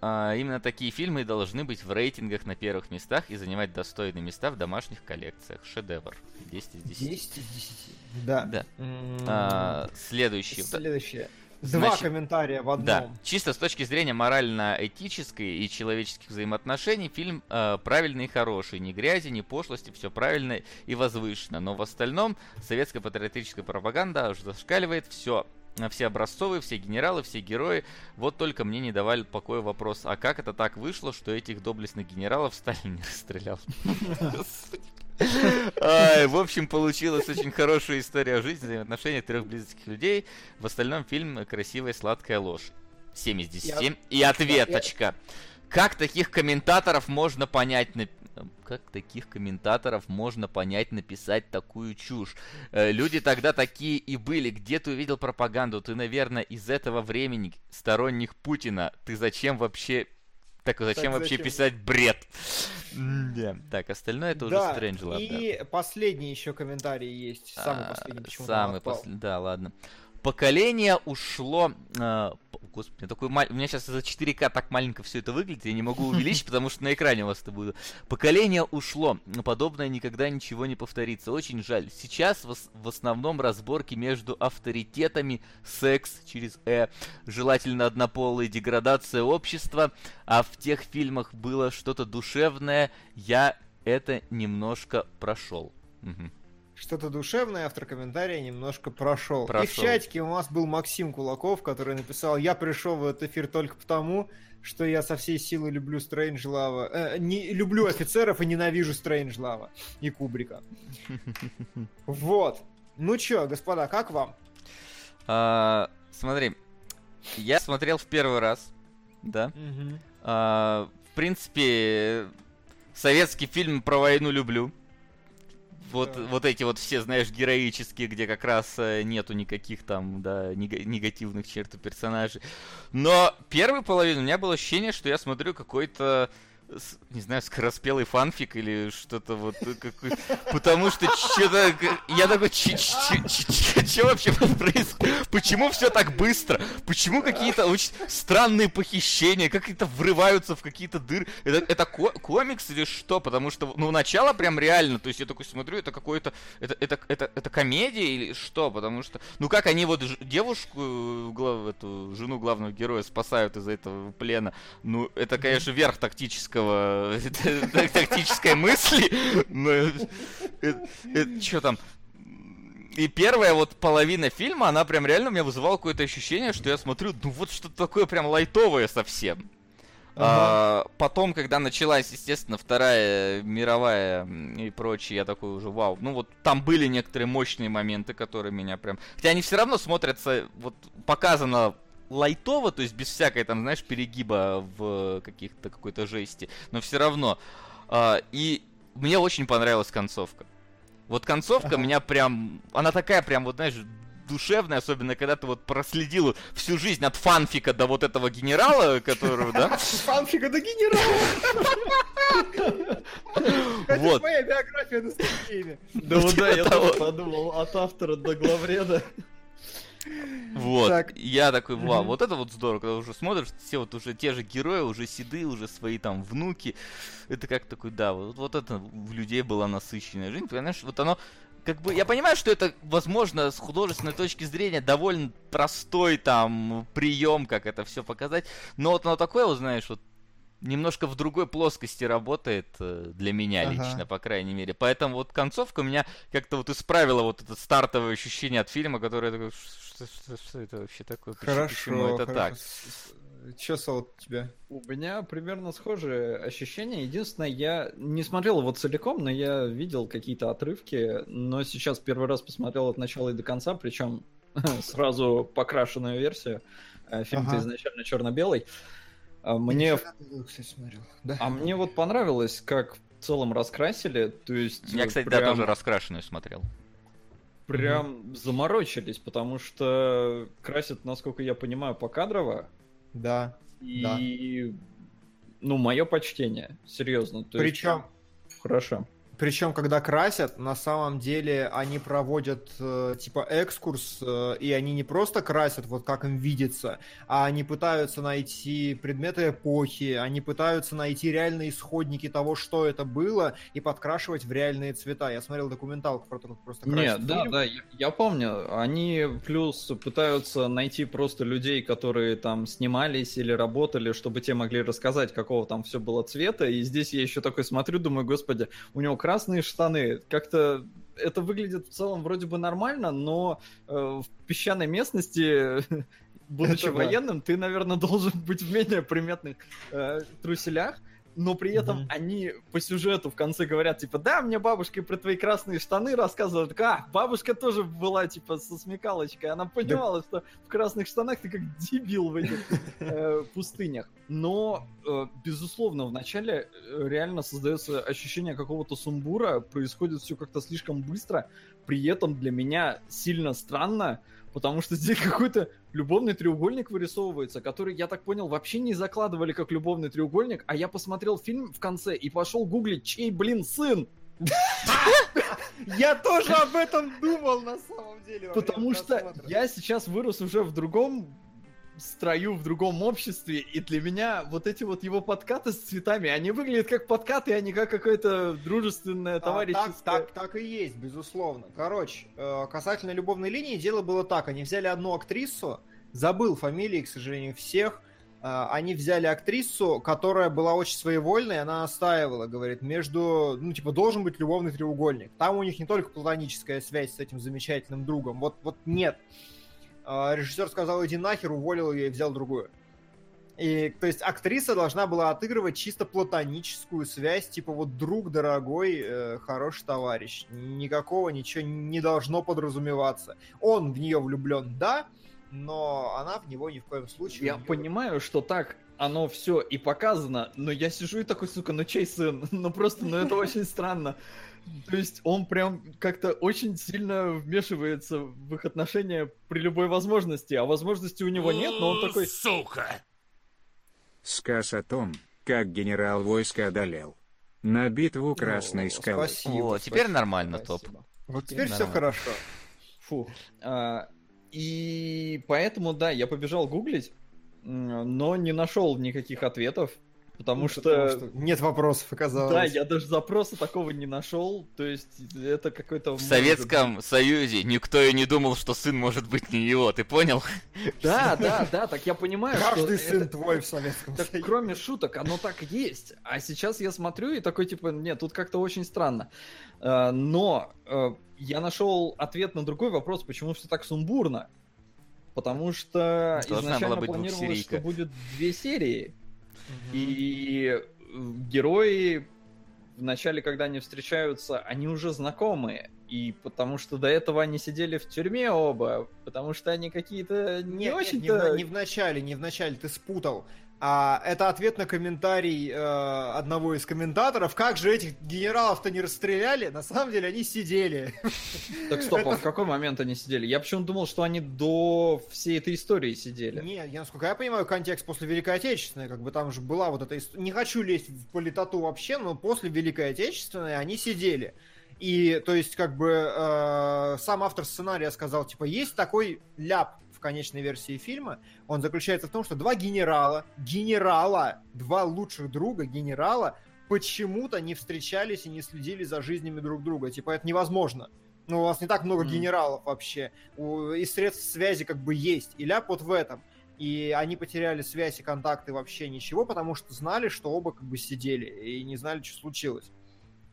А, именно такие фильмы должны быть в рейтингах на первых местах и занимать достойные места в домашних коллекциях. Шедевр. 10 из 10. 10 из 10. Да. Да. М, А, следующий. Следующее. Два Значит, комментария в одном. Да, чисто с точки зрения морально-этической и человеческих взаимоотношений, фильм э, правильный и хороший. Ни грязи, ни пошлости, все правильно и возвышенно. Но в остальном советская патриотическая пропаганда аж зашкаливает все. Все образцовые, все генералы, все герои. Вот только мне не давали покоя вопрос, а как это так вышло, что этих доблестных генералов Сталин не расстрелял? *laughs* В общем, получилась очень хорошая история о жизни, взаимоотношениях трех близких людей. В остальном фильм красивая сладкая ложь. 7 из 10. Я- И ответочка. Как таких комментаторов можно понять, как таких комментаторов можно понять написать такую чушь? Э, Люди тогда такие и были. Где ты увидел пропаганду? Ты, наверное, из этого времени сторонник Путина. Ты зачем вообще... Так зачем Так вообще зачем? писать бред? Да. Так, остальное это уже Да, Стрэнджлав, да. и последний еще комментарий есть. Самый А, последний. почему Самый последний, да, ладно. Поколение ушло... п- господи, такой у меня сейчас за 4К так маленько все это выглядит, я не могу увеличить, *laughs* потому что на экране у вас это будет. Поколение ушло, но подобное никогда ничего не повторится. Очень жаль. Сейчас в, в основном разборки между авторитетами, секс через «э», желательно однополые, деградация общества, а в тех фильмах было что-то душевное, я это немножко прошел. Мгм. Что-то душевное, автор комментария немножко прошел. И в Прошел. чатике у нас был Максим Кулаков, который написал, я пришел в этот эфир только потому, что я со всей силы люблю Стрэнджлава. э, не, люблю офицеров и ненавижу Стрэнджлава и Кубрика. *laughs* Вот. Ну чё, господа, как вам? А, смотри, я смотрел в первый раз, да. А, в принципе, советский фильм про войну люблю. Вот, Да. вот эти вот все, знаешь, героические, где как раз э, нету никаких там, да, нега- негативных черт у персонажей. Но первую половину у меня было ощущение, что я смотрю какой-то, не знаю, скороспелый фанфик или что-то вот э, какой Потому что что-то... Я такой, что вообще происходит? Почему все так быстро? Почему какие-то очень странные похищения? Как это врываются в какие-то дыры? Это, это ко- комикс или что? Потому что, ну, начало прям реально. То есть я такой смотрю, это какое-то... Это, это, это, это комедия или что? Потому что... Ну, как они вот девушку, э, глав- эту жену главного героя спасают из этого плена? Ну, это, конечно, верх тактического... *laughs* это- тактической мысли. Что там? И первая вот половина фильма, она прям реально у меня вызывала какое-то ощущение, что я смотрю, ну вот что-то такое прям лайтовое совсем. А, потом, когда началась, естественно, Вторая мировая и прочее, я такой уже, вау. Ну вот там были некоторые мощные моменты, которые меня прям... Хотя они все равно смотрятся, вот показано лайтово, то есть без всякой там, знаешь, перегиба в каких-то какой-то жести, но все равно. А, и мне очень понравилась концовка. Вот концовка Ага. меня прям, она такая прям, вот знаешь, душевная, особенно когда ты вот проследил всю жизнь от фанфика до вот этого генерала, которого, да? *laughs* Фанфик это генерал! *laughs* Это Вот. моя биография на. Да вот да, я Типа тоже подумал, от автора до главреда. Вот. Так. Я такой, вау, вот это вот здорово, когда уже смотришь, все вот уже те же герои, уже седые, уже свои там внуки. Это как такой, да, вот, вот это в людей была насыщенная жизнь, понимаешь, вот оно как бы, я понимаю, что это, возможно, с художественной точки зрения довольно простой там прием, как это все показать, но вот оно такое, вот знаешь, вот немножко в другой плоскости работает э, для меня Ага. лично, по крайней мере. Поэтому вот концовка меня как-то вот исправила вот это стартовое ощущение от фильма, которое я такой, что, что- что это вообще такое? Почему- Хорошо, Почему это так? Че, у тебя? У меня примерно схожие ощущения. Единственное, я не смотрел его целиком, но я видел какие-то отрывки. Но сейчас первый раз посмотрел от начала и до конца, причем *laughs* сразу покрашенную версию. Э, Фильм-то Ага. изначально черно-белый. А Мне. Да. а мне вот понравилось, как в целом раскрасили. То есть Я, э, кстати, да, прям- тоже раскрашенную смотрел. прям заморочились, потому что красят, насколько я понимаю, покадрово. Да. И, ну, мое почтение, серьезно. То есть, Причем, Хорошо. Причем, когда красят, на самом деле они проводят э, типа экскурс, э, и они не просто красят, вот как им видится, а они пытаются найти предметы эпохи, они пытаются найти реальные исходники того, что это было, и подкрашивать в реальные цвета. Я смотрел документалку про то, как просто красят Нет, да, фильм. да, я, я помню. Они плюс пытаются найти просто людей, которые там снимались или работали, чтобы те могли рассказать, какого там все было цвета. И здесь я еще такой смотрю, думаю, господи, у него красные штаны. Как-то это выглядит в целом вроде бы нормально, но э, в песчаной местности, *laughs* будучи Это да. военным, ты, наверное, *laughs* должен быть в менее приметных э, труселях. Но при этом Мгм. они по сюжету в конце говорят, типа, да, мне бабушка про твои красные штаны рассказывала. Так, а, бабушка тоже была, типа, со смекалочкой. Она понимала, что в красных штанах ты как дебил в этих э, пустынях. Но, э, безусловно, вначале э, реально создается ощущение какого-то сумбура, происходит все как-то слишком быстро, при этом для меня сильно странно, потому что здесь какой-то любовный треугольник вырисовывается, который, я так понял, вообще не закладывали как любовный треугольник, а я посмотрел фильм в конце и пошел гуглить, чей, блин, сын. Я тоже об этом думал на самом деле. Потому что я сейчас вырос уже в другом строю, в другом обществе, и для меня вот эти вот его подкаты с цветами, они выглядят как подкаты, а не как какое-то дружественное А, товарищеское... так, так, так и есть, безусловно. Короче, э, касательно любовной линии, дело было так. Они взяли одну актрису, забыл фамилии, к сожалению, всех. Э, Они взяли актрису, которая была очень своевольной, она настаивала, говорит, между, ну, типа, должен быть любовный треугольник. Там у них не только платоническая связь с этим замечательным другом, вот, вот нет. Э, Режиссер сказал, иди нахер, уволил ее и взял другую. И, то есть, актриса должна была отыгрывать чисто платоническую связь, типа вот друг дорогой, э, хороший товарищ. Никакого ничего не должно подразумеваться. Он в нее влюблен, да, но она в него ни в коем случае. Я не понимаю, что так оно все и показано, но я сижу и такой, сука, ну чей сын? *laughs* Ну просто, ну это очень странно. То есть он прям как-то очень сильно вмешивается в их отношения при любой возможности, а возможности у него нет, но он такой, Сука! Сказ о том, как генерал войска одолел. На битву Красной скалы. Спасибо. Вот, теперь спасибо, нормально, топ. спасибо. Вот Теперь теперь все хорошо. Фу. А, и поэтому, да, я побежал гуглить, но не нашел никаких ответов, потому Ну, что... потому что нет вопросов, оказалось. Да, я даже запроса такого не нашел, то есть это какой-то... В Советском Союзе никто и не думал, что сын может быть не его, ты понял? *laughs* Да, да, да, так я понимаю, Каждый что сын это- твой в Советском Так, Союзе. кроме шуток, оно так есть. А сейчас я смотрю и такой, типа, нет, тут как-то очень странно. Э, Но э, я нашел ответ на другой вопрос, почему все так сумбурно. Потому что Должна изначально планировалось, что будет две серии. И э, герои в начале, когда они встречаются, они уже знакомые. И потому что до этого они сидели в тюрьме оба, потому что они какие-то не Нет, нет, очень-то... не, в, не в начале, не в начале, ты спутал. А, это ответ на комментарий э, одного из комментаторов. Как же этих генералов-то не расстреляли? На самом деле они сидели. Так стоп, а в какой момент они сидели? Я почему думал, что они до всей этой истории сидели. Нет, я, насколько я понимаю, контекст после Великой Отечественной, как бы там же была вот эта история. Не хочу лезть в политоту вообще, но после Великой Отечественной они сидели. И, то есть, как бы, э, сам автор сценария сказал, типа, есть такой ляп конечной версии фильма. Он заключается в том, что два генерала, генерала, два лучших друга генерала почему-то не встречались и не следили за жизнями друг друга. Типа, это невозможно. Ну, у вас не так много Мгм. генералов вообще. И средств связи как бы есть. И ляп вот в этом. И они потеряли связь и контакты вообще ничего, потому что знали, что оба как бы сидели и не знали, что случилось.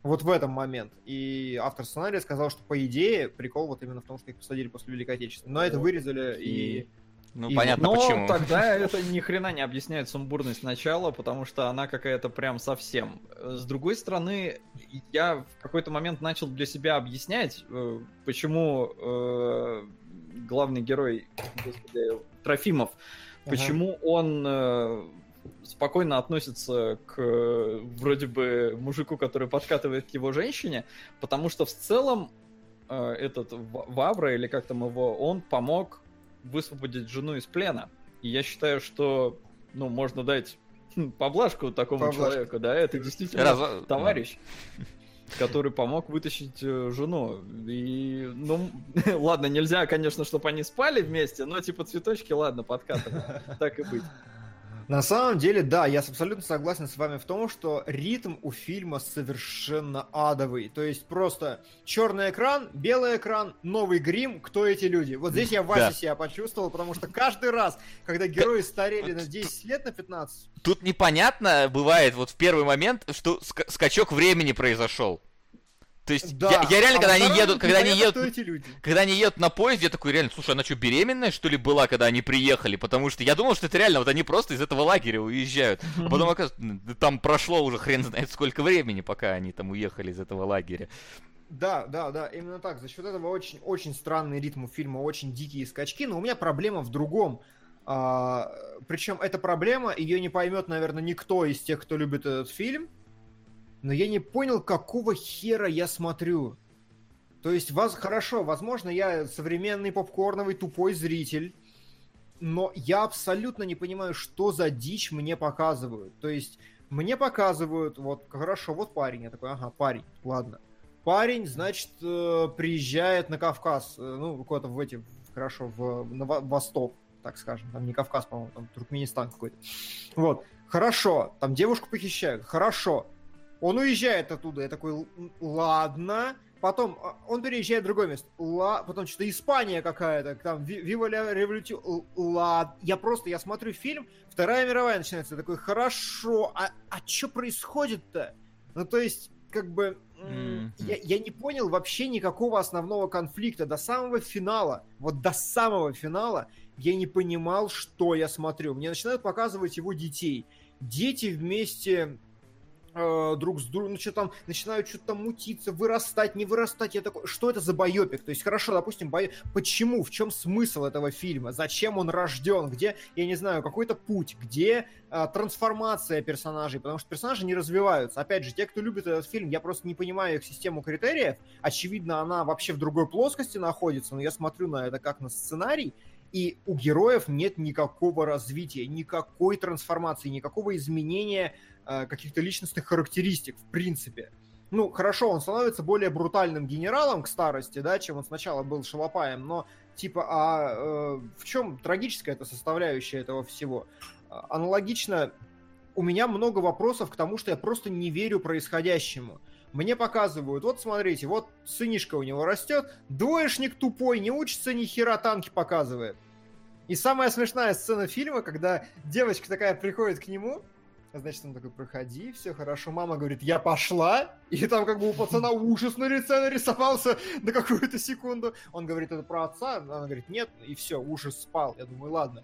Вот в этом момент. И автор сценария сказал, что по идее прикол вот именно в том, что их посадили после Великой Отечественной. Но это вырезали и... Ну, И- понятно Но почему. тогда *laughs* это ни хрена не объясняет сумбурность начала, потому что она какая-то прям совсем. С другой стороны, я в какой-то момент начал для себя объяснять, э, почему э, главный герой, господи, Трофимов, Ага. почему он э, спокойно относится к вроде бы мужику, который подкатывает к его женщине, потому что в целом э, этот Вавра, или как там его, он помог высвободить жену из плена. И я считаю, что ну, можно дать хм, *laughs* поблажку такому Поблажку. человеку, да, это действительно Раз- товарищ. который помог вытащить э, жену. И, ну, *laughs* ладно, нельзя, конечно, чтобы они спали вместе, но типа цветочки, ладно, подкатываем. Так и быть. На самом деле, да, я абсолютно согласен с вами в том, что ритм у фильма совершенно адовый. То есть просто черный экран, белый экран, новый грим, кто эти люди? Вот здесь я Вася Да. себя почувствовал, потому что каждый раз, когда герои старели на 10 лет, на 15, Тут непонятно бывает вот в первый момент, что ска- скачок времени произошел. То есть да. я, я реально, А когда они едут, когда они непонятно, едут, когда они едут на поезд, я такой реально, слушай, она что, беременная, что ли, была, когда они приехали? Потому что я думал, что это реально, вот они просто из этого лагеря уезжают. А потом, оказывается, там прошло уже хрен знает сколько времени, пока они там уехали из этого лагеря. Да, да, да, именно так. За счет этого очень, очень странный ритм у фильма, очень дикие скачки. Но у меня проблема в другом. А, причем эта проблема, ее не поймет, наверное, никто из тех, кто любит этот фильм. Но я не понял, какого хера я смотрю. То есть, вас хорошо, возможно, я современный попкорновый тупой зритель, но я абсолютно не понимаю, что за дичь мне показывают. То есть, мне показывают, вот, хорошо, вот парень, я такой, ага, парень, ладно. Парень, значит, э, приезжает на Кавказ, э, ну, куда-то в эти, хорошо, в, на во- восток, так скажем, там не Кавказ, по-моему, там Туркменистан какой-то. Вот, хорошо, там девушку похищают, хорошо. Он уезжает оттуда, я такой, «Л- ладно. Потом а, он переезжает в другое место. Ла... Потом что-то Испания какая-то, там Ви- Вива ля революцию. Л- Ладно. Я просто, я смотрю фильм, Вторая мировая начинается, я такой, хорошо, а, а что происходит-то? Ну, то есть, как бы, Мгм. я, я не понял вообще никакого основного конфликта. До самого финала, вот до самого финала я не понимал, что я смотрю. Мне начинают показывать его детей. Дети вместе друг с другом, ну что там, начинают что-то там мутиться, вырастать, не вырастать. Я такой, что это за байопик? То есть, хорошо, допустим, байо... почему, в чем смысл этого фильма? Зачем он рожден? Где, я не знаю, какой-то путь? Где э, трансформация персонажей? Потому что персонажи не развиваются. Опять же, те, кто любит этот фильм, я просто не понимаю их систему критериев. Очевидно, она вообще в другой плоскости находится, но я смотрю на это как на сценарий, и у героев нет никакого развития, никакой трансформации, никакого изменения каких-то личностных характеристик, в принципе. Ну, хорошо, он становится более брутальным генералом к старости, да, чем он сначала был шалопаем, но, типа, а э, в чем трагическая эта составляющая этого всего? А, Аналогично, у меня много вопросов к тому, что я просто не верю происходящему. Мне показывают, вот смотрите, вот сынишка у него растет, двоечник тупой, не учится ни хера танки показывает. И самая смешная сцена фильма, когда девочка такая приходит к нему, значит, он такой, проходи, все хорошо. Мама говорит, я пошла. И там как бы у пацана ужас на лице нарисовался на какую-то секунду. Он говорит, это про отца? Она говорит, нет. И все, ужас спал. Я думаю, ладно.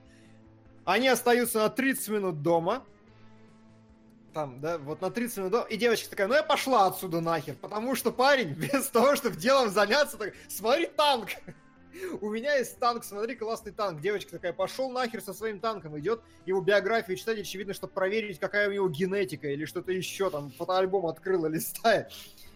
Они остаются на 30 минут дома. Там, да, вот на 30 минут дома. И девочка такая, ну я пошла отсюда нахер. Потому что парень, *laughs* без того, чтобы делом заняться, так, смотри танк. У меня есть танк, смотри, классный танк. Девочка такая, пошел нахер со своим танком, идет его биографию читать, очевидно, чтобы проверить, какая у него генетика или что-то еще, там, фотоальбом открыла, *laughs* листает.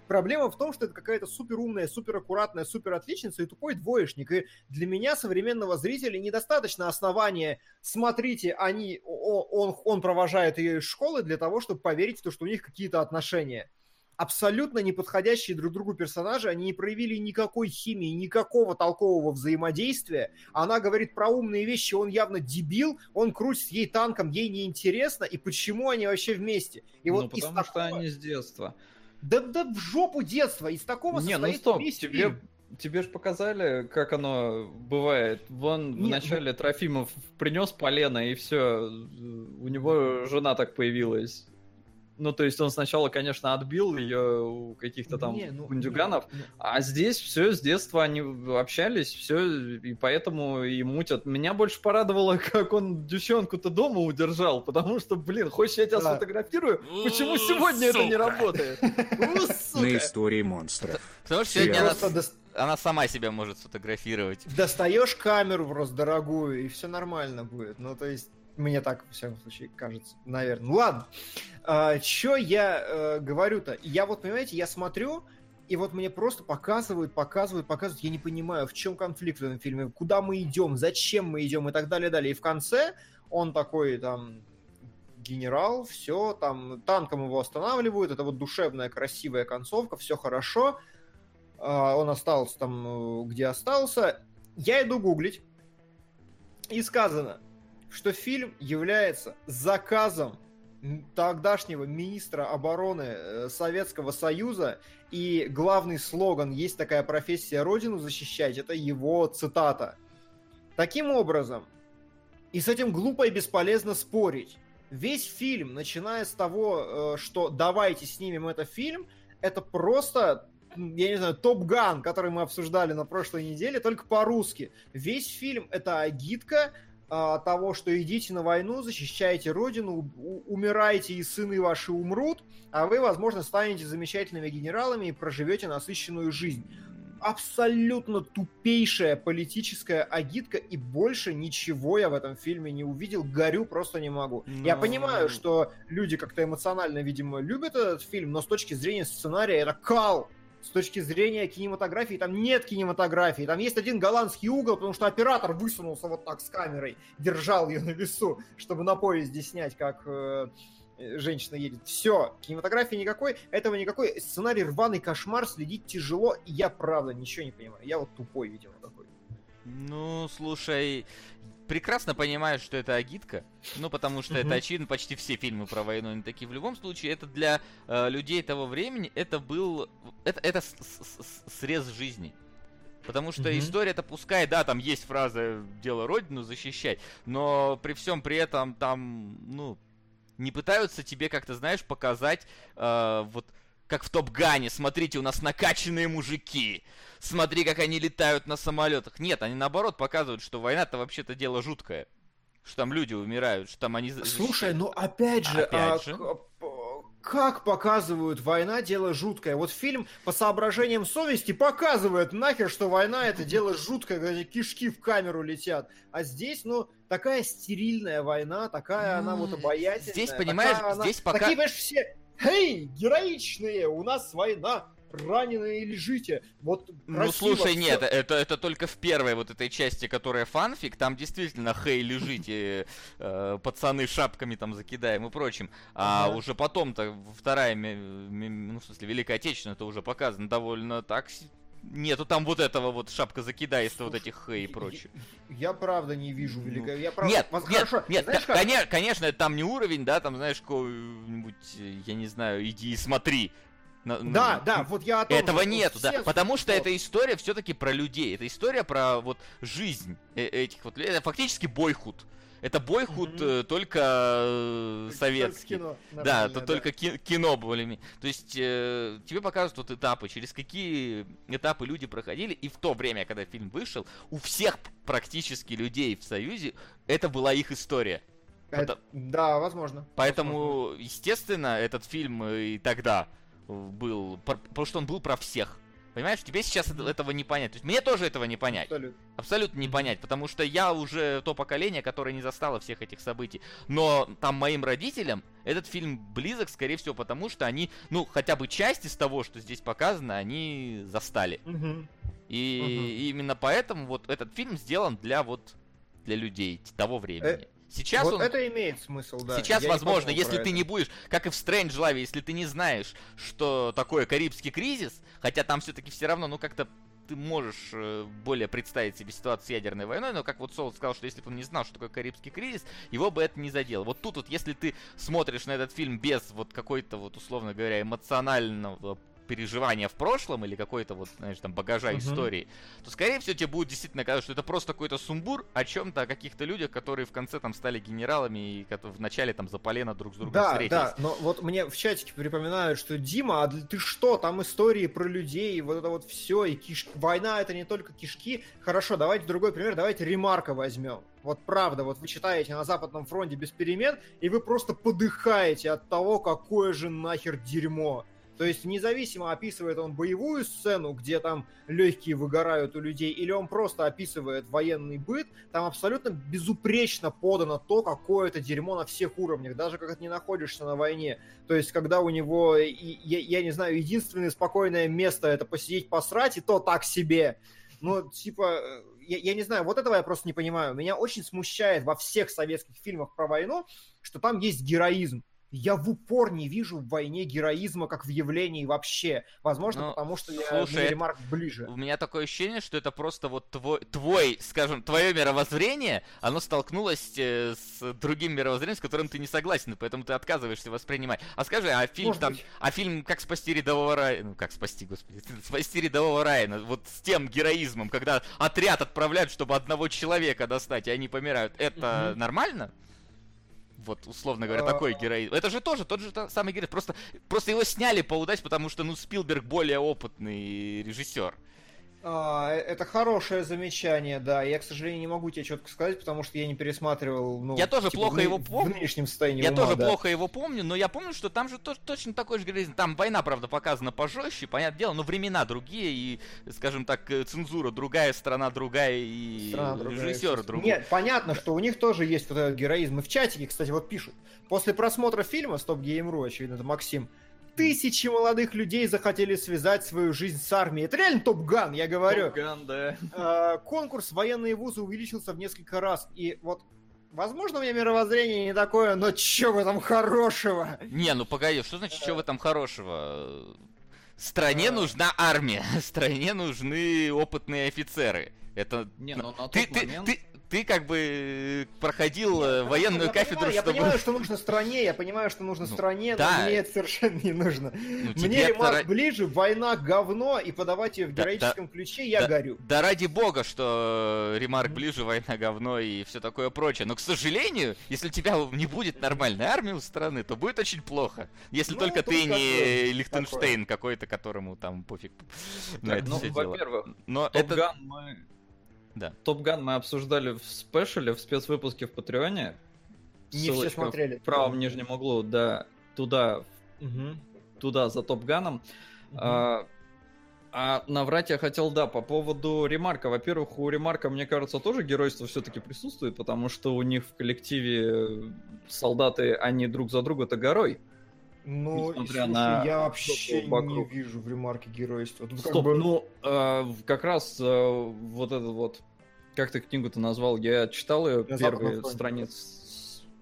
Проблема в том, что это какая-то супер умная, супер аккуратная, супер отличница и тупой двоечник. И для меня, современного зрителя, недостаточно основания «смотрите, они, он, он провожает ее из школы» для того, чтобы поверить в то, что у них какие-то отношения абсолютно неподходящие друг другу персонажи, они не проявили никакой химии, никакого толкового взаимодействия. Она говорит про умные вещи, он явно дебил, он крутит ей танком, ей неинтересно, и почему они вообще вместе? И ну, вот потому что такого- они с детства. Да, да в жопу детства, из такого Не, ну стоп, тебе, фильм. тебе же показали, как оно бывает. Вон в Нет, начале Трофимов принес полено, и все, у него жена так появилась. Ну, то есть он сначала, конечно, отбил ее у каких-то там Не, ну, бандюганов, не, ну, а здесь все с детства они общались, все, и поэтому и мутят. Меня больше порадовало, *laughs* как он девчонку-то дома удержал, потому что, блин, хочешь я тебя Да. сфотографирую? Почему У, сегодня это не работает? *laughs* На истории монстров. Потому что сегодня она, она сама себя может сфотографировать. достаешь камеру просто дорогую, и все нормально будет. Ну, то есть, мне так, в всяком случае, кажется, наверное. Ну, ладно. А, чё я э, говорю-то? Я вот, понимаете, я смотрю, и вот мне просто показывают, показывают, показывают, я не понимаю, в чем конфликт в этом фильме, куда мы идем, зачем мы идем и так далее, далее. И в конце он такой там генерал, все, там танком его останавливают, это вот душевная, красивая концовка, все хорошо. А, он остался там, э, где остался. Я иду гуглить, и сказано, что фильм является заказом тогдашнего министра обороны э, Советского Союза, и главный слоган «Есть такая профессия Родину защищать» — это его цитата. Таким образом, и с этим глупо и бесполезно спорить. Весь фильм, начиная с того, э, что давайте снимем этот фильм, это просто, я не знаю, Топ Ган, который мы обсуждали на прошлой неделе, только по-русски. Весь фильм это агитка того, что идите на войну, защищайте родину, умирайте и сыны ваши умрут, а вы, возможно, станете замечательными генералами и проживете насыщенную жизнь. Абсолютно тупейшая политическая агитка, и больше ничего я в этом фильме не увидел. Горю просто не могу. Но... Я понимаю, что люди как-то эмоционально, видимо, любят этот фильм, но с точки зрения сценария это кал с точки зрения кинематографии, там нет кинематографии. Там есть один голландский угол, потому что оператор высунулся вот так с камерой, держал ее на весу, чтобы на поезде снять, как э, женщина едет. Все, кинематографии никакой, этого никакой. Сценарий рваный кошмар, следить тяжело, я правда ничего не понимаю. Я вот тупой, видимо, такой. Ну, слушай, прекрасно понимаю, что это агитка, ну, потому что это очевидно, почти все фильмы про войну, они такие. В любом случае, это для э, людей того времени, это был, это, это с -с срез жизни. Потому что mm-hmm. история-то пускай, да, там есть фраза «дело Родину защищать», но при всем при этом там, ну, не пытаются тебе как-то, знаешь, показать э, вот как в Топ-Гане, смотрите, у нас накачанные мужики, смотри, как они летают на самолетах. Нет, они наоборот показывают, что война-то вообще-то дело жуткое. Что там люди умирают, что там они... Слушай, ну опять же, опять а, же? как показывают война дело жуткое. Вот фильм по соображениям совести показывает нахер, что война это дело жуткое, когда кишки в камеру летят. А здесь, ну, такая стерильная война, такая она вот обаятельная. Здесь, понимаешь, здесь пока... Такие, понимаешь, все Эй, героичные, у нас война, раненые лежите. Вот ну слушай, нет, это, это только в первой вот этой части, которая фанфик, там действительно хей лежите, э, пацаны шапками там закидаем и прочим. А ага. уже потом-то вторая, ну в смысле Великая Отечественная, это уже показано довольно так Нету там вот этого вот шапка закидайства, вот этих хэй и прочее. Я, я правда не вижу ну, великого. Я правда... Нет, Вас, нет, хорошо. нет, знаешь, как... конечно, конечно, там не уровень, да, там, знаешь, какой-нибудь, я не знаю, иди и смотри. На, да, ну, да, вот я о том, Этого что нету, да, потому что эта история все-таки про людей, это история про вот жизнь э, этих вот людей, это фактически бойхуд. Это бойхуд mm-hmm. только э, советский. Кино, да, это да. только ки- кино более То есть э, тебе показывают вот этапы, через какие этапы люди проходили. И в то время, когда фильм вышел, у всех практически людей в Союзе это была их история. Это, да, возможно. Поэтому, возможно. естественно, этот фильм и тогда был, потому что он был про всех. Понимаешь, тебе сейчас этого не понять. То есть мне тоже этого не понять. Абсолютно. Абсолютно не понять, потому что я уже то поколение, которое не застало всех этих событий. Но там моим родителям этот фильм близок, скорее всего, потому что они, ну, хотя бы часть из того, что здесь показано, они застали. Угу. И угу. именно поэтому вот этот фильм сделан для вот для людей того времени. Э, Сейчас вот он... это имеет смысл, да. Сейчас, Я возможно, если ты это. не будешь, как и в Strange Life, если ты не знаешь, что такое Карибский кризис, хотя там все-таки все равно, ну как-то ты можешь э, более представить себе ситуацию с ядерной войной, но как вот Солод сказал, что если бы он не знал, что такое Карибский кризис, его бы это не задело. Вот тут вот, если ты смотришь на этот фильм без вот какой-то вот, условно говоря, эмоционального переживания в прошлом или какой-то вот, знаешь, там багажа uh-huh. истории, то скорее всего тебе будет действительно казаться, что это просто какой-то сумбур о чем-то, о каких-то людях, которые в конце там стали генералами и в начале там за полено друг с другом да, встретились. Да, но вот мне в чатике припоминают, что Дима, а ты что, там истории про людей, вот это вот все, и киш... война это не только кишки. Хорошо, давайте другой пример, давайте Ремарка возьмем. Вот правда, вот вы читаете на Западном фронте без перемен, и вы просто подыхаете от того, какое же нахер дерьмо. То есть независимо описывает он боевую сцену, где там легкие выгорают у людей, или он просто описывает военный быт, там абсолютно безупречно подано то, какое это дерьмо на всех уровнях, даже как ты не находишься на войне. То есть когда у него, я, я не знаю, единственное спокойное место это посидеть посрать, и то так себе Но, типа, э, я, я не знаю, вот этого я просто не понимаю. Меня очень смущает во всех советских фильмах про войну, что там есть героизм. Я в упор не вижу в войне героизма как в явлении вообще. Возможно, Ну, потому что я слушай, мне это- ремарк ближе. У меня такое ощущение, что это просто вот твой, твой скажем, твое мировоззрение, оно столкнулось э, с другим мировоззрением, с которым ты не согласен, и поэтому ты отказываешься воспринимать. А скажи, а фильм Может там, быть. а фильм «Как спасти рядового Райана», ну как спасти, господи, *laughs* спасти рядового Райана, вот с тем героизмом, когда отряд отправляют, чтобы одного человека достать, и они помирают, это Мгм. нормально? Вот, условно говоря, А. такой героизм. Это же тоже тот же самый героизм. Просто, просто его сняли по удаче, потому что, ну, Спилберг более опытный режиссер. А, э- это хорошее замечание, да. Я, к сожалению, не могу тебе четко сказать, потому что я не пересматривал. Ну, Я тоже типа, плохо в его помню. В нынешнем состоянии Я ума, тоже да. плохо его помню, но я помню, что там же то- точно такой же героизм. Там война, правда, показана пожестче, понятное дело, но времена другие, и, скажем так, э, цензура другая, страна другая, и Страна режиссер другой. Нет, понятно, что у них тоже есть вот этот героизм. И в чатике, кстати, вот пишут. После просмотра фильма StopGame.ru, очевидно, это Максим, тысячи молодых людей захотели связать свою жизнь с армией. Это реально Top Gun, я говорю. Top Gun, да. Э, Конкурс военные вузы увеличился в несколько раз. И вот, возможно, у меня мировоззрение не такое, но чё в этом хорошего? Не, ну погоди, что значит, что в этом хорошего? Стране А. нужна армия, *laughs* стране нужны опытные офицеры. Это... Не, ну на ты, тот ты, момент... ты, ты как бы э, проходил э, военную я кафедру, понимаю, я чтобы... понимаю, что нужно стране, я понимаю, что нужно Ну, стране, да. но мне это совершенно не нужно. Ну, Мне ремарк это ближе, война говно, и подавать ее в Да, героическом ключе я да. горю. Да ради бога, что э, ремарк ближе, война говно и все такое прочее. Но, к сожалению, если у тебя не будет нормальной армии у страны, то будет очень плохо. Если Ну, только ты не Лихтенштейн какой-то, которому там пофиг на Так, это ну, всё дело. во-первых, Но Топ это... Мы... Да. Топ Ган мы обсуждали в спешле, в спецвыпуске в Патреоне. Не все смотрели. В правом нижнем углу, да, туда, Мгм. туда за Топ Ганом. Мгм. А, а наврать я хотел, да, по поводу Ремарка. Во-первых, у Ремарка, мне кажется, тоже геройство все-таки присутствует, потому что у них в коллективе э, солдаты, они друг за друга-то горой. Ну, Несмотря слушай, на я вообще не вижу в ремарке геройства. Тут как Стоп, бы- ну, э, как раз э, вот этот вот, как ты книгу-то назвал, я читал ее первые фронте.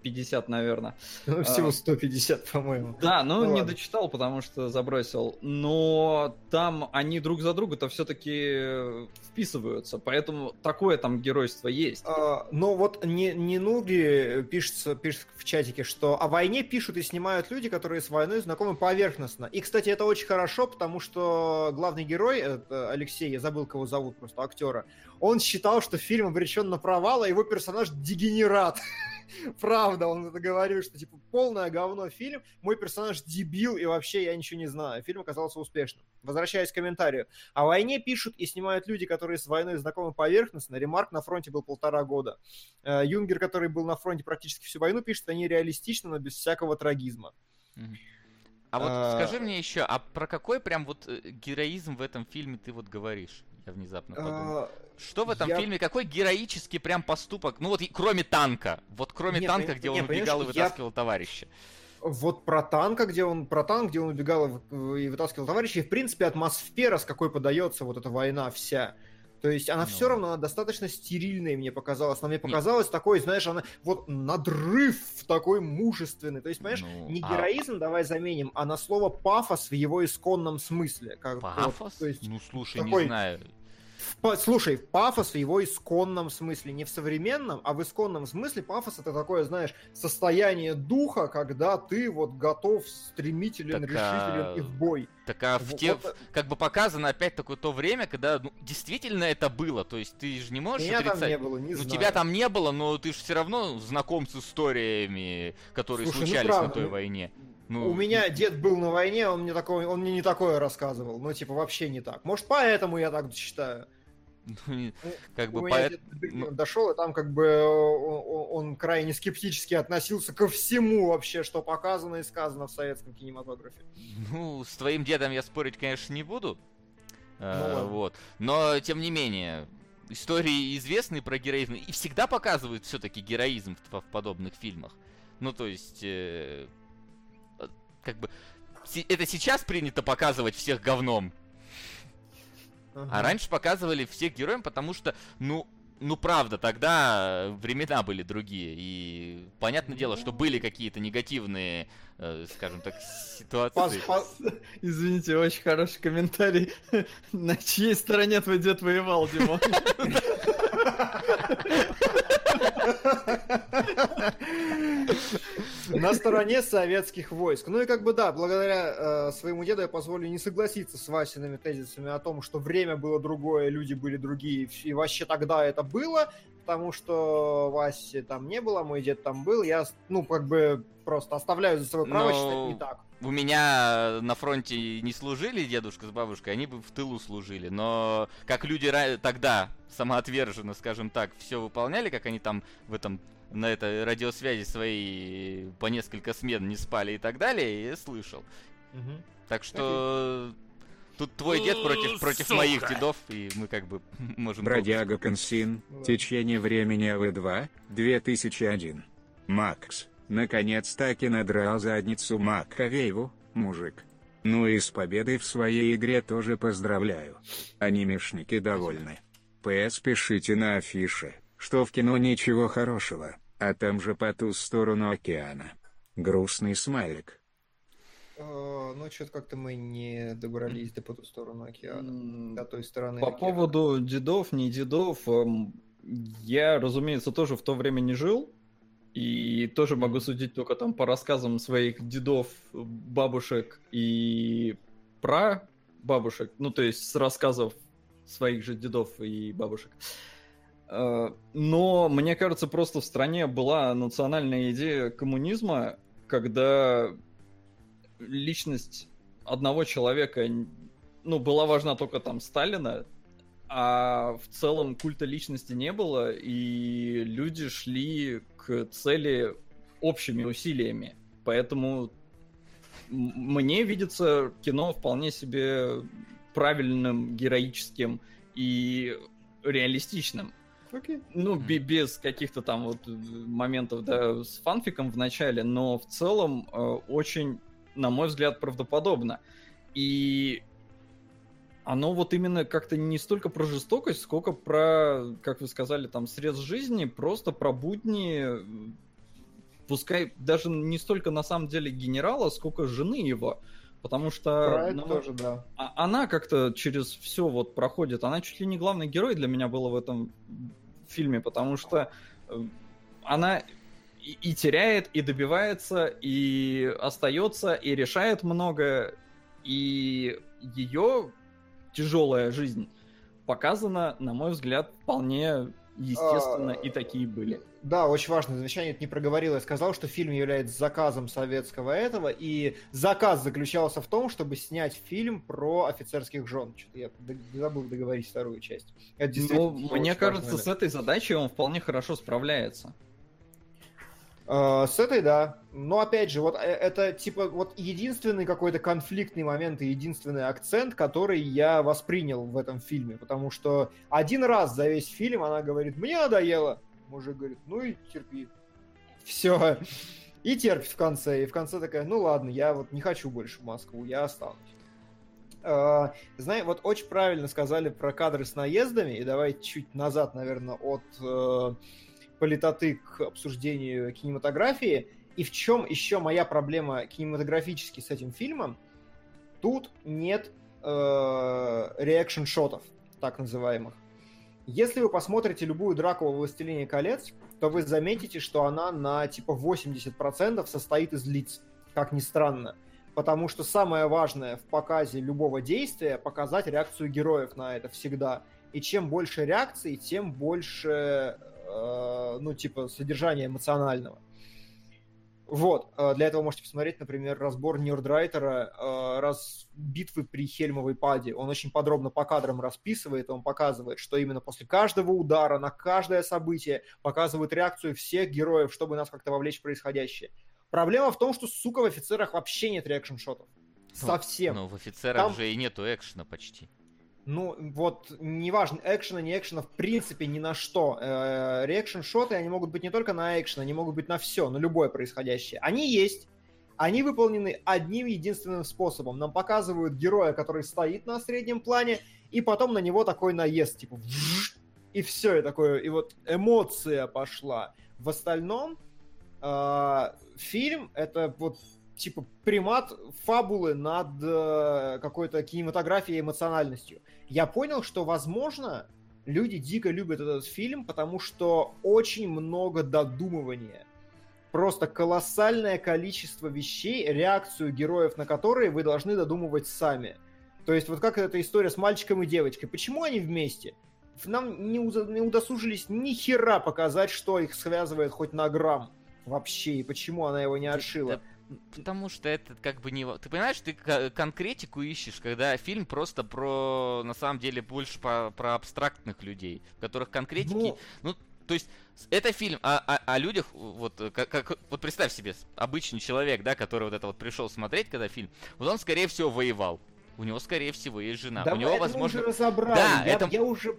Страниц 50, наверное. ну, всего а. 150, по-моему. Да, ну, Ну не ладно. дочитал, потому что забросил. Но там они друг за друга-то все-таки вписываются, поэтому такое там геройство есть. А, но вот не, не Нуги пишется, пишет в чатике, что о войне пишут и снимают люди, которые с войной знакомы поверхностно. И, кстати, это очень хорошо, потому что главный герой, это Алексей, я забыл, кого зовут просто, актера, он считал, что фильм обречен на провал, а его персонаж дегенерат. *laughs* Правда, он это говорил, что типа полное говно фильм, мой персонаж дебил, и вообще я ничего не знаю. Фильм оказался успешным. Возвращаясь к комментарию. О войне пишут и снимают люди, которые с войной знакомы поверхностно. Ремарк на фронте был полтора года. Э, Юнгер, который был на фронте практически всю войну, пишет, они реалистично, но без всякого трагизма. А вот А. скажи мне еще, а про какой прям вот э, героизм в этом фильме ты вот говоришь? Я внезапно подумал. А, Что в этом я- фильме, какой героический прям поступок? Ну вот и кроме танка. Вот кроме Не, танка, пон- где не, он убегал и понимаешь, я- вытаскивал товарища. Вот про танка, где он про танк, где он убегал и и вытаскивал товарищей, и, в принципе, атмосфера, с какой подается вот эта война вся. То есть она Ну. все равно она достаточно стерильной, мне показалось. Она мне показалась такой, знаешь, она вот надрыв такой мужественный. То есть, понимаешь, Ну, не а- героизм давай заменим, а на слово пафос в его исконном смысле. Как, вот, Пафос? то есть, Ну слушай, такой- не знаю. В слушай, пафос в его исконном смысле, не в современном, а в исконном смысле пафос это такое, знаешь, состояние духа, когда ты вот готов, стремителен, Так, решителен а, и в бой. Так а в те, вот, как бы показано опять такое то время, когда ну, действительно это было. То есть ты же не можешь Меня там отрицать. не было, не ну, знаю. тебя там не было, но ты же все равно знаком с историями, которые Слушай, ну, случались на правда, той ну, войне. Ну, У меня дед был на войне, он мне такое, он мне не такое рассказывал, ну типа вообще не так. Может поэтому я так считаю. *laughs* ну, не- как бы поэт- Берлина дошел, и там как бы э, он, он крайне скептически относился ко всему вообще, что показано и сказано в советском кинематографе. Ну, с твоим дедом я спорить, конечно, не буду. Э, Ну вот. Но, тем не менее, истории известны про героизм. И всегда показывают все-таки героизм в, в подобных фильмах. Ну, то есть, э, как бы, это сейчас принято показывать всех говном. Ага. А раньше показывали всех героям, потому что, ну, ну правда, тогда времена были другие. И понятное дело, что были какие-то негативные, э, скажем так, ситуации. пос- Извините, очень хороший комментарий. *laughs* На чьей стороне твой дед воевал, Дима? *laughs* На стороне советских войск. Ну и как бы да, благодаря э, своему деду я позволю не согласиться с Васиными тезисами о том, что время было другое, люди были другие, и вообще тогда это было, потому что Васи там не было, мой дед там был, я, ну, как бы просто оставляю за собой право Но- считать не так. У меня на фронте не служили дедушка с бабушкой, они бы в тылу служили. Но как люди ра- тогда самоотверженно, скажем так, все выполняли, как они там в этом на этой радиосвязи своей по несколько смен не спали и так далее, я слышал. Так что тут твой дед против, против Сука. моих дедов, и мы как бы *laughs* можем... Бродяга Консин, течение времени АВ2, 2001. Макс, наконец-таки надрал задницу Маковееву, мужик. Ну и с победой в своей игре тоже поздравляю. Анимешники довольны. ПС пишите на афише, что в кино ничего хорошего, а там же по ту сторону океана. Грустный смайлик. Э, Ну, что-то как-то мы не добрались до по ту сторону океана, до той стороны По океана. поводу дедов, не дедов, эм, я, разумеется, тоже в то время не жил. И тоже могу судить только там по рассказам своих дедов, бабушек и про бабушек. Ну, то есть с рассказов своих же дедов и бабушек. Э, Но, мне кажется, просто в стране была национальная идея коммунизма, когда личность одного человека ну, была важна только там Сталина, а в целом культа личности не было, и люди шли к цели общими усилиями. Поэтому мне видится кино вполне себе правильным, героическим и реалистичным. Окей. Ну, без каких-то там вот э, моментов, да, с фанфиком в начале, но в целом э, очень, на мой взгляд, правдоподобно. И оно вот именно как-то не столько про жестокость, сколько про, как вы сказали, там, срез жизни, просто про будни, пускай даже не столько на самом деле генерала, сколько жены его. Потому что... Мой тоже, да. а- она как-то через все вот проходит. Она чуть ли не главный герой для меня была в этом фильме, потому что э, она и, и теряет, и добивается, и остается, и решает многое, и ее тяжелая жизнь показана, на мой взгляд, вполне естественно, А, и такие были. Да, очень важное замечание, это не проговорил. Я сказал, что фильм является заказом советского этого, и заказ заключался в том, чтобы снять фильм про офицерских жен. Что-то я забыл договорить вторую часть. Это Ну, мне кажется, момент. с этой задачей он вполне хорошо справляется. Э, С этой, да. Но опять же, вот э, это типа вот единственный какой-то конфликтный момент и единственный акцент, который я воспринял в этом фильме. Потому что один раз за весь фильм она говорит, мне надоело. Мужик говорит, ну и терпи. Все. И терпит в конце. И в конце такая, ну ладно, я вот не хочу больше в Москву, я останусь. Знаете, вот очень правильно сказали про кадры с наездами, и давайте чуть назад, наверное, от э, политоты к обсуждению кинематографии. И в чем еще моя проблема кинематографически с этим фильмом? Тут нет э, реакшн-шотов, так называемых. Если вы посмотрите любую драку во «Властелине колец», то вы заметите, что она на типа 80% состоит из лиц, как ни странно. Потому что самое важное в показе любого действия показать реакцию героев на это всегда. И чем больше реакций, тем больше, э, ну, типа, содержания эмоционального. Вот, э, для этого можете посмотреть, например, разбор Ньюрдрайтера э, раз битвы при Хельмовой паде. Он очень подробно по кадрам расписывает, он показывает, что именно после каждого удара на каждое событие показывает реакцию всех героев, чтобы нас как-то вовлечь в происходящее. Проблема в том, что, сука, в офицерах вообще нет реакшн-шотов. Совсем. Но в офицерах Там- же и нету экшена почти. Ну, вот, неважно, экшена, не экшена, в принципе, ни на что. Реакшн-шоты, они могут быть не только на экшен, они могут быть на все, на любое происходящее. Они есть, они выполнены одним единственным способом. Нам показывают героя, который стоит на среднем плане, и потом на него такой наезд, типа, и все, и такое, и вот эмоция пошла. В остальном э, фильм это вот типа примат фабулы над э, какой-то кинематографией и эмоциональностью. Я понял, что, возможно, люди дико любят этот фильм, потому что очень много додумывания. Просто колоссальное количество вещей, реакцию героев на которые вы должны додумывать сами. То есть вот как эта история с мальчиком и девочкой. Почему они вместе? Нам не, удосужились ни хера показать, что их связывает хоть на грамм вообще, и почему она его не отшила. Да, потому что это как бы не... Ты понимаешь, ты конкретику ищешь, когда фильм просто про, на самом деле, больше про, про абстрактных людей, в которых конкретики... Ну, ну то есть, это фильм о, о, о людях, вот, как, как, вот представь себе, обычный человек, да, который вот это вот пришел смотреть, когда фильм, вот он, скорее всего, воевал. У него, скорее всего, есть жена. Да у него, возможно... Мы уже разобрали. Да, я, это... я уже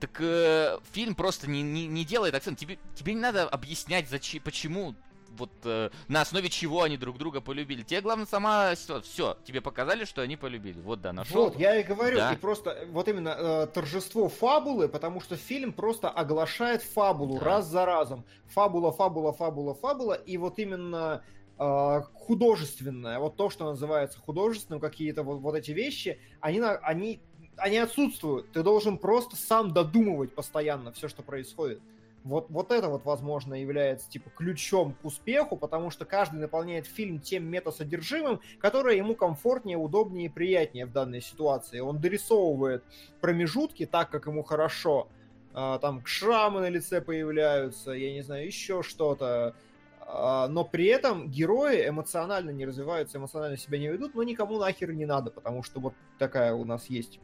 так э, фильм просто не, не, не делает акцент. Тебе, тебе не надо объяснять, зачем, почему, вот э, на основе чего они друг друга полюбили. Тебе главное сама ситуация. Все, тебе показали, что они полюбили. Вот, да, нашел. Вот, я и говорю, да. и просто вот именно э, торжество фабулы, потому что фильм просто оглашает фабулу да. раз за разом. Фабула, фабула, фабула, фабула, и вот именно э, художественное, вот то, что называется художественным, какие-то вот, вот эти вещи, они, они они отсутствуют. Ты должен просто сам додумывать постоянно все, что происходит. Вот, вот это вот, возможно, является типа ключом к успеху, потому что каждый наполняет фильм тем метасодержимым, которое ему комфортнее, удобнее и приятнее в данной ситуации. Он дорисовывает промежутки так, как ему хорошо. А, там шрамы на лице появляются, я не знаю, еще что-то. А, но при этом герои эмоционально не развиваются, эмоционально себя не ведут, но никому нахер не надо, потому что вот такая у нас есть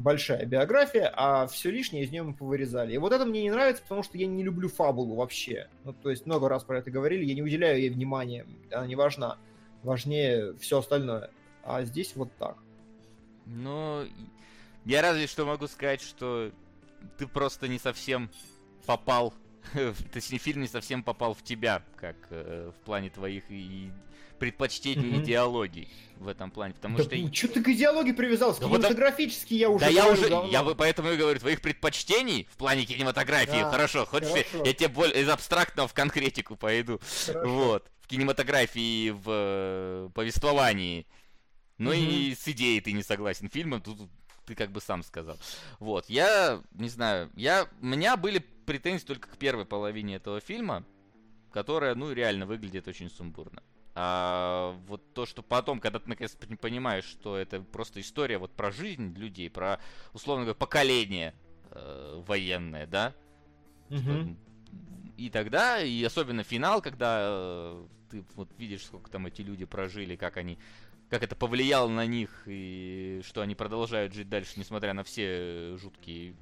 большая биография, а все лишнее из нее мы повырезали. И вот это мне не нравится, потому что я не люблю фабулу вообще. Ну, то есть много раз про это говорили, я не уделяю ей внимания, она не важна. Важнее все остальное. А здесь вот так. Ну, я разве что могу сказать, что ты просто не совсем попал *laughs* точнее, фильм не совсем попал в тебя, как э, в плане твоих и предпочтений mm-hmm. идеологий в этом плане, потому да, что... Что ты к идеологии привязался? Да Кинематографически я уже Да я уже, давно. я поэтому и говорю, твоих предпочтений в плане кинематографии, да, хорошо, хочешь, хорошо. я тебе более из абстрактного в конкретику пойду, хорошо. вот, в кинематографии, в э, повествовании, ну mm-hmm. и с идеей ты не согласен фильма, тут ты как бы сам сказал. Вот, я, не знаю, я, у меня были претензии только к первой половине этого фильма, которая, ну, реально выглядит очень сумбурно. А вот то, что потом, когда ты наконец понимаешь, что это просто история вот про жизнь людей, про, условно говоря, поколение э, военное, да? Угу. И тогда, и особенно финал, когда э, ты вот видишь, сколько там эти люди прожили, как они как это повлияло на них и что они продолжают жить дальше, несмотря на все жуткие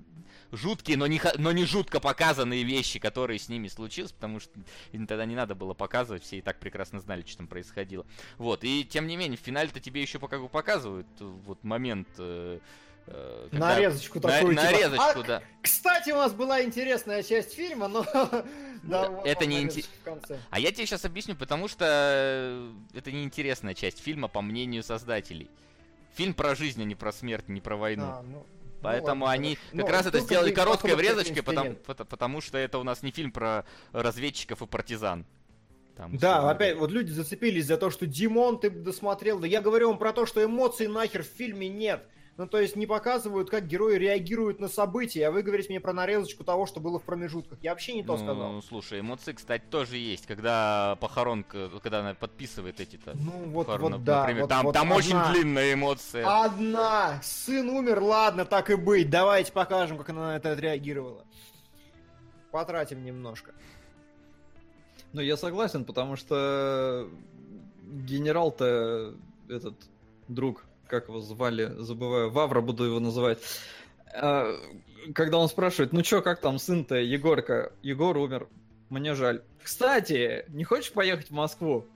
жуткие, но не, но не жутко показанные вещи, которые с ними случились, потому что тогда не надо было показывать, все и так прекрасно знали, что там происходило. Вот, и тем не менее, в финале-то тебе еще пока показывают вот момент... Э, когда... Нарезочку такую. На, типа, нарезочку, а, да. Кстати, у нас была интересная часть фильма, но... *laughs* да, это не интересно. А я тебе сейчас объясню, потому что э, это не интересная часть фильма, по мнению создателей. Фильм про жизнь, а не про смерть, не про войну. А, ну, Поэтому ну, они хорошо. как ну, раз это сделали короткой врезочкой, потому, потому что это у нас не фильм про разведчиков и партизан. Там, да, опять вот люди зацепились за то, что Димон ты досмотрел. Да я говорю вам про то, что эмоций нахер в фильме нет. Ну, то есть не показывают, как герои реагируют на события, а вы говорите мне про нарезочку того, что было в промежутках. Я вообще не то ну, сказал. Ну, слушай, эмоции, кстати, тоже есть, когда похоронка, когда она подписывает эти-то. Ну, вот, похорон, вот да. Например, вот, там вот там одна, очень длинная эмоция. Одна! Сын умер, ладно, так и быть. Давайте покажем, как она на это отреагировала. Потратим немножко. Ну, я согласен, потому что генерал-то этот друг как его звали, забываю, Вавра буду его называть. А, когда он спрашивает, ну чё, как там сын-то, Егорка? Егор умер, мне жаль. Кстати, не хочешь поехать в Москву?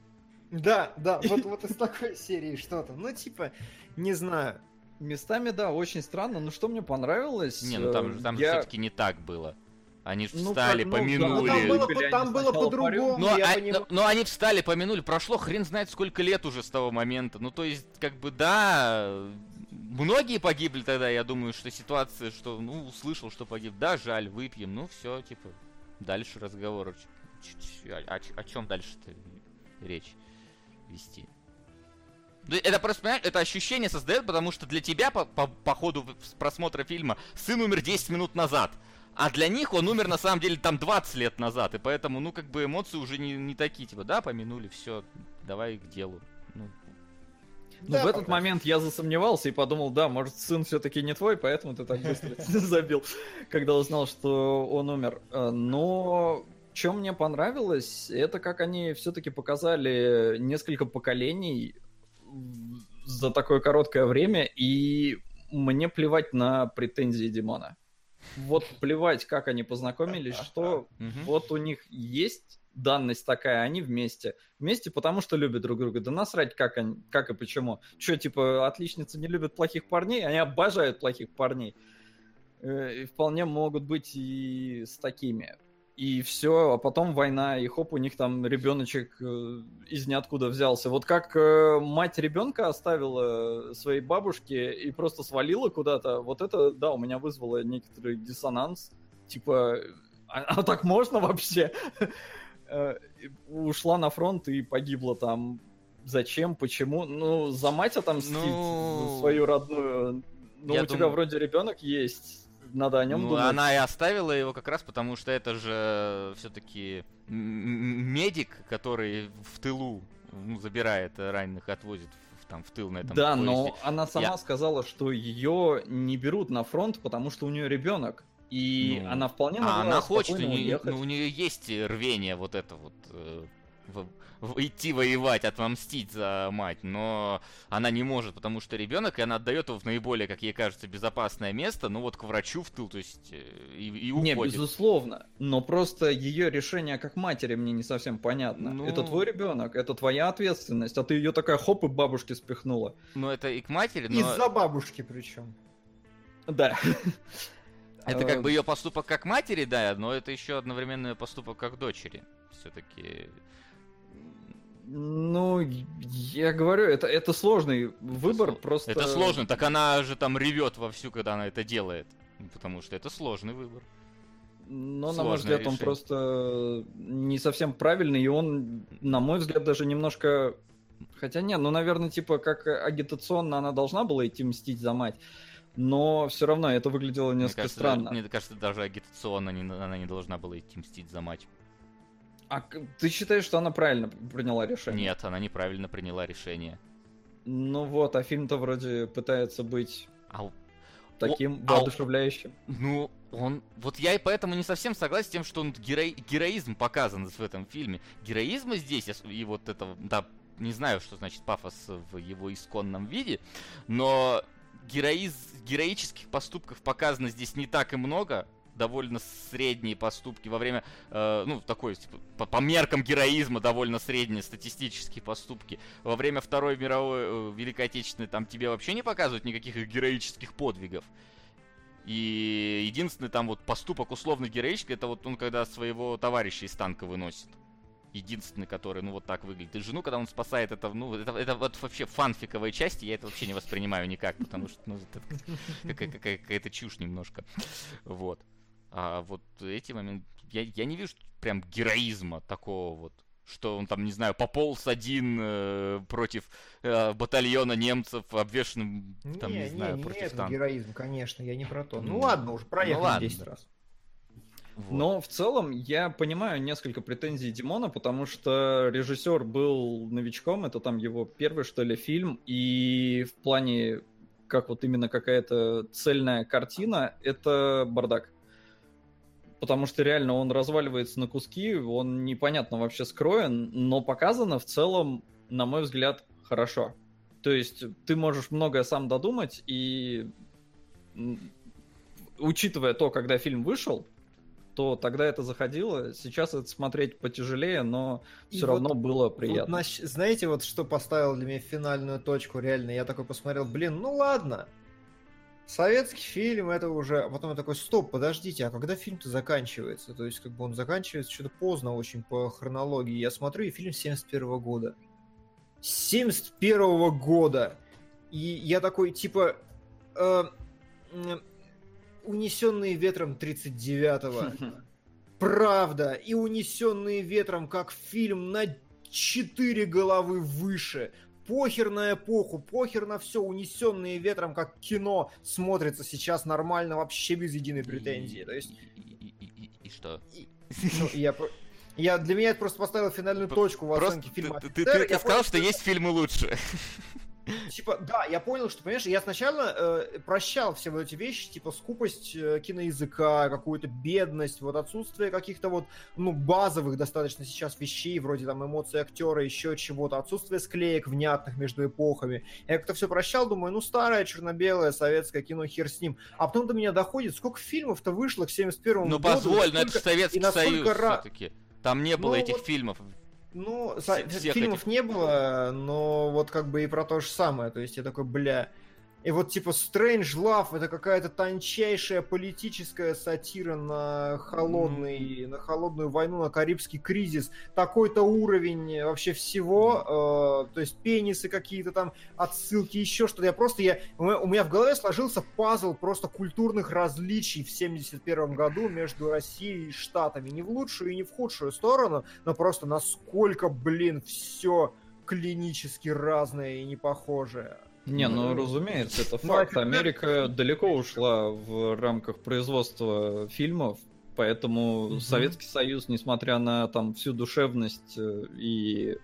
Да, да, *laughs* вот, вот из такой серии что-то. Ну, типа, не знаю. Местами, да, очень странно, но что мне понравилось... Не, ну там, там я... все-таки не так было. Они ж Ну, встали, как, ну, да, Ну, помянули. там было, там было по-другому, Ну, я а- понимаю. но- но они встали, помянули, прошло хрен знает сколько лет уже с того момента. Ну, то есть, как бы, да, многие погибли тогда, я думаю, что ситуация, что, ну, услышал, что погиб, да, жаль, выпьем, ну, все, типа, дальше разговор. Ч- ч- О, о чем дальше-то речь вести? Да Это просто, понимаешь, это ощущение создает, потому что для тебя по, по, по ходу просмотра фильма сын умер 10 минут назад. А для них он умер на самом деле там 20 лет назад, и поэтому, ну, как бы эмоции уже не, не такие, типа, да, помянули, все, давай к делу. Ну, Ну, Да, в этот пока. момент я засомневался и подумал, да, может, сын все-таки не твой, поэтому ты так быстро *laughs* забил, когда узнал, что он умер. Э, Но что мне понравилось, это как они все-таки показали несколько поколений за такое короткое время, и мне плевать на претензии Димона. Вот плевать, как они познакомились, что вот у них есть данность такая, они вместе. Вместе, потому что любят друг друга. Да насрать, как, они, как и почему. Че, типа, отличницы не любят плохих парней? Они обожают плохих парней. Э, И вполне могут быть и с такими. И все, а потом война, и хоп, у них там ребеночек э, из ниоткуда взялся. Вот как э, мать ребенка оставила своей бабушке и просто свалила куда-то, вот это, да, у меня вызвало некоторый диссонанс. Типа, а, а так можно вообще? *laughs* Э, Ушла на фронт и погибла там. Зачем? Почему? Ну, за мать отомстить Ну, за свою родную. Ну, у тебя вроде ребенок есть. Надо о нем Ну, думать. она и оставила его как раз потому, что это же все-таки медик, который в тылу ну, забирает раненых, отвозит в, там в тыл на этом Да, поезде. но она сама Я- сказала, что ее не берут на фронт, потому что у нее ребенок. И Ну, она вполне могла А она хочет, у нее, ну, у нее есть рвение вот это вот э, в- в- идти воевать, отомстить за мать, но она не может, потому что ребенок, и она отдает его в наиболее, как ей кажется, безопасное место, ну вот к врачу в тыл, то есть э, и, и Не, уходит. безусловно. Но просто ее решение как матери мне не совсем понятно. Ну- Это твой ребенок, это твоя ответственность, а ты ее такая хоп и бабушке спихнула. Ну это и к матери, но Из-за бабушки причем. Да. *laughs* это как бы ее поступок как матери, да, но это еще одновременно поступок как дочери. Все-таки. Ну, я говорю, это, это сложный выбор, сло- просто... Это сложно, так она же там ревет вовсю, когда она это делает. Потому что это сложный выбор. Но, на мой взгляд, он решение. просто не совсем правильный, и он, на мой взгляд, даже немножко... Хотя нет, ну, наверное, типа, как агитационно она должна была идти мстить за мать, но все равно это выглядело Мне несколько кажется, странно. Мне кажется, даже агитационно не- она не должна была идти мстить за мать. А ты считаешь, что она правильно приняла решение? Нет, она неправильно приняла решение. Ну вот, а фильм-то вроде пытается быть А, таким а у- воодушевляющим. ну, он... Вот я и поэтому не совсем согласен с тем, что он геро- героизм показан в этом фильме. Героизма здесь, и вот это... Да, не знаю, что значит пафос в его исконном виде, но героиз... героических поступков показано здесь не так и много, довольно средние поступки во время, э, ну, такой, типа, по, по меркам героизма довольно средние статистические поступки. Во время Второй мировой, э, Великой Отечественной там тебе вообще не показывают никаких героических подвигов. И единственный там вот поступок условно героический, это вот он когда своего товарища из танка выносит. Единственный, который, ну, вот так выглядит. И жену, когда он спасает, это, ну, это, это вот вообще фанфиковые части, я это вообще не воспринимаю никак, потому что, ну, это какая- какая- какая-то чушь немножко. Вот. А вот эти моменты, я, я не вижу прям героизма такого вот, что он там, не знаю, пополз один э, против э, батальона немцев, обвешенным, там, не, не, знаю, не, против это танка. героизм, конечно, я не про то. Ну Ну, ладно, уже проехали ладно. 10 раз. Вот. Но в целом я понимаю несколько претензий Димона, потому что режиссер был новичком, это там его первый, что ли, фильм, и в плане, как вот именно какая-то цельная картина, это бардак. Потому что реально он разваливается на куски, он непонятно вообще скроен, но показано в целом, на мой взгляд, хорошо. То есть ты можешь многое сам додумать, и учитывая то, когда фильм вышел, то тогда это заходило. Сейчас это смотреть потяжелее, но И все вот- равно было Вот приятно. нащ- знаете, вот что поставил для меня финальную точку, реально, я такой посмотрел, блин, ну ладно. Советский фильм это уже... Потом я такой, стоп, подождите, а когда фильм-то заканчивается? То есть, как бы он заканчивается что-то поздно очень по хронологии. Я смотрю, и фильм 71 года. 71 года! И я такой, типа... Э, унесенные ветром 39-го. *laughs* Правда. И унесенные ветром, как фильм на четыре головы выше похер на эпоху, похер на все, унесенные ветром, как кино, смотрится сейчас нормально, вообще без единой претензии. То есть... И, и- и- и что? Ну, я, я, для меня это просто поставил финальную точку в оценке ты, фильма. ты- ты- ты Я сказал, что есть фильмы лучше. *laughs* Типа, да, я понял, что, понимаешь, я сначала э, прощал все вот эти вещи, типа скупость э, киноязыка, какую-то бедность, вот отсутствие каких-то вот, ну, базовых достаточно сейчас вещей, вроде там эмоций актера, еще чего-то, отсутствие склеек внятных между эпохами. Я как-то все прощал, думаю, ну, старое, черно-белое, советское кино, хер с ним. А потом до меня доходит, сколько фильмов-то вышло к 71 Ну году. позволь, но это Советский Союз ра- все-таки. Там не было Ну, этих вот- фильмов. Ну, Все- фильмов не было, но вот как бы и про то же самое. То есть я такой, бля. И вот типа Strange Love это какая-то тончайшая политическая сатира на холодный, на холодную войну, на Карибский кризис. Такой-то уровень вообще всего. э, то есть пенисы какие-то там, отсылки, еще что-то. Я просто, я, у, меня, у меня в голове сложился пазл просто культурных различий в 71 году между Россией и Штатами. Не в лучшую и не в худшую сторону, но просто насколько, блин, все клинически разное и не похожее. Не, ну разумеется, это ну, факт. Америка далеко ушла в рамках производства фильмов, поэтому Мгм. Советский Союз, несмотря на там всю душевность э, и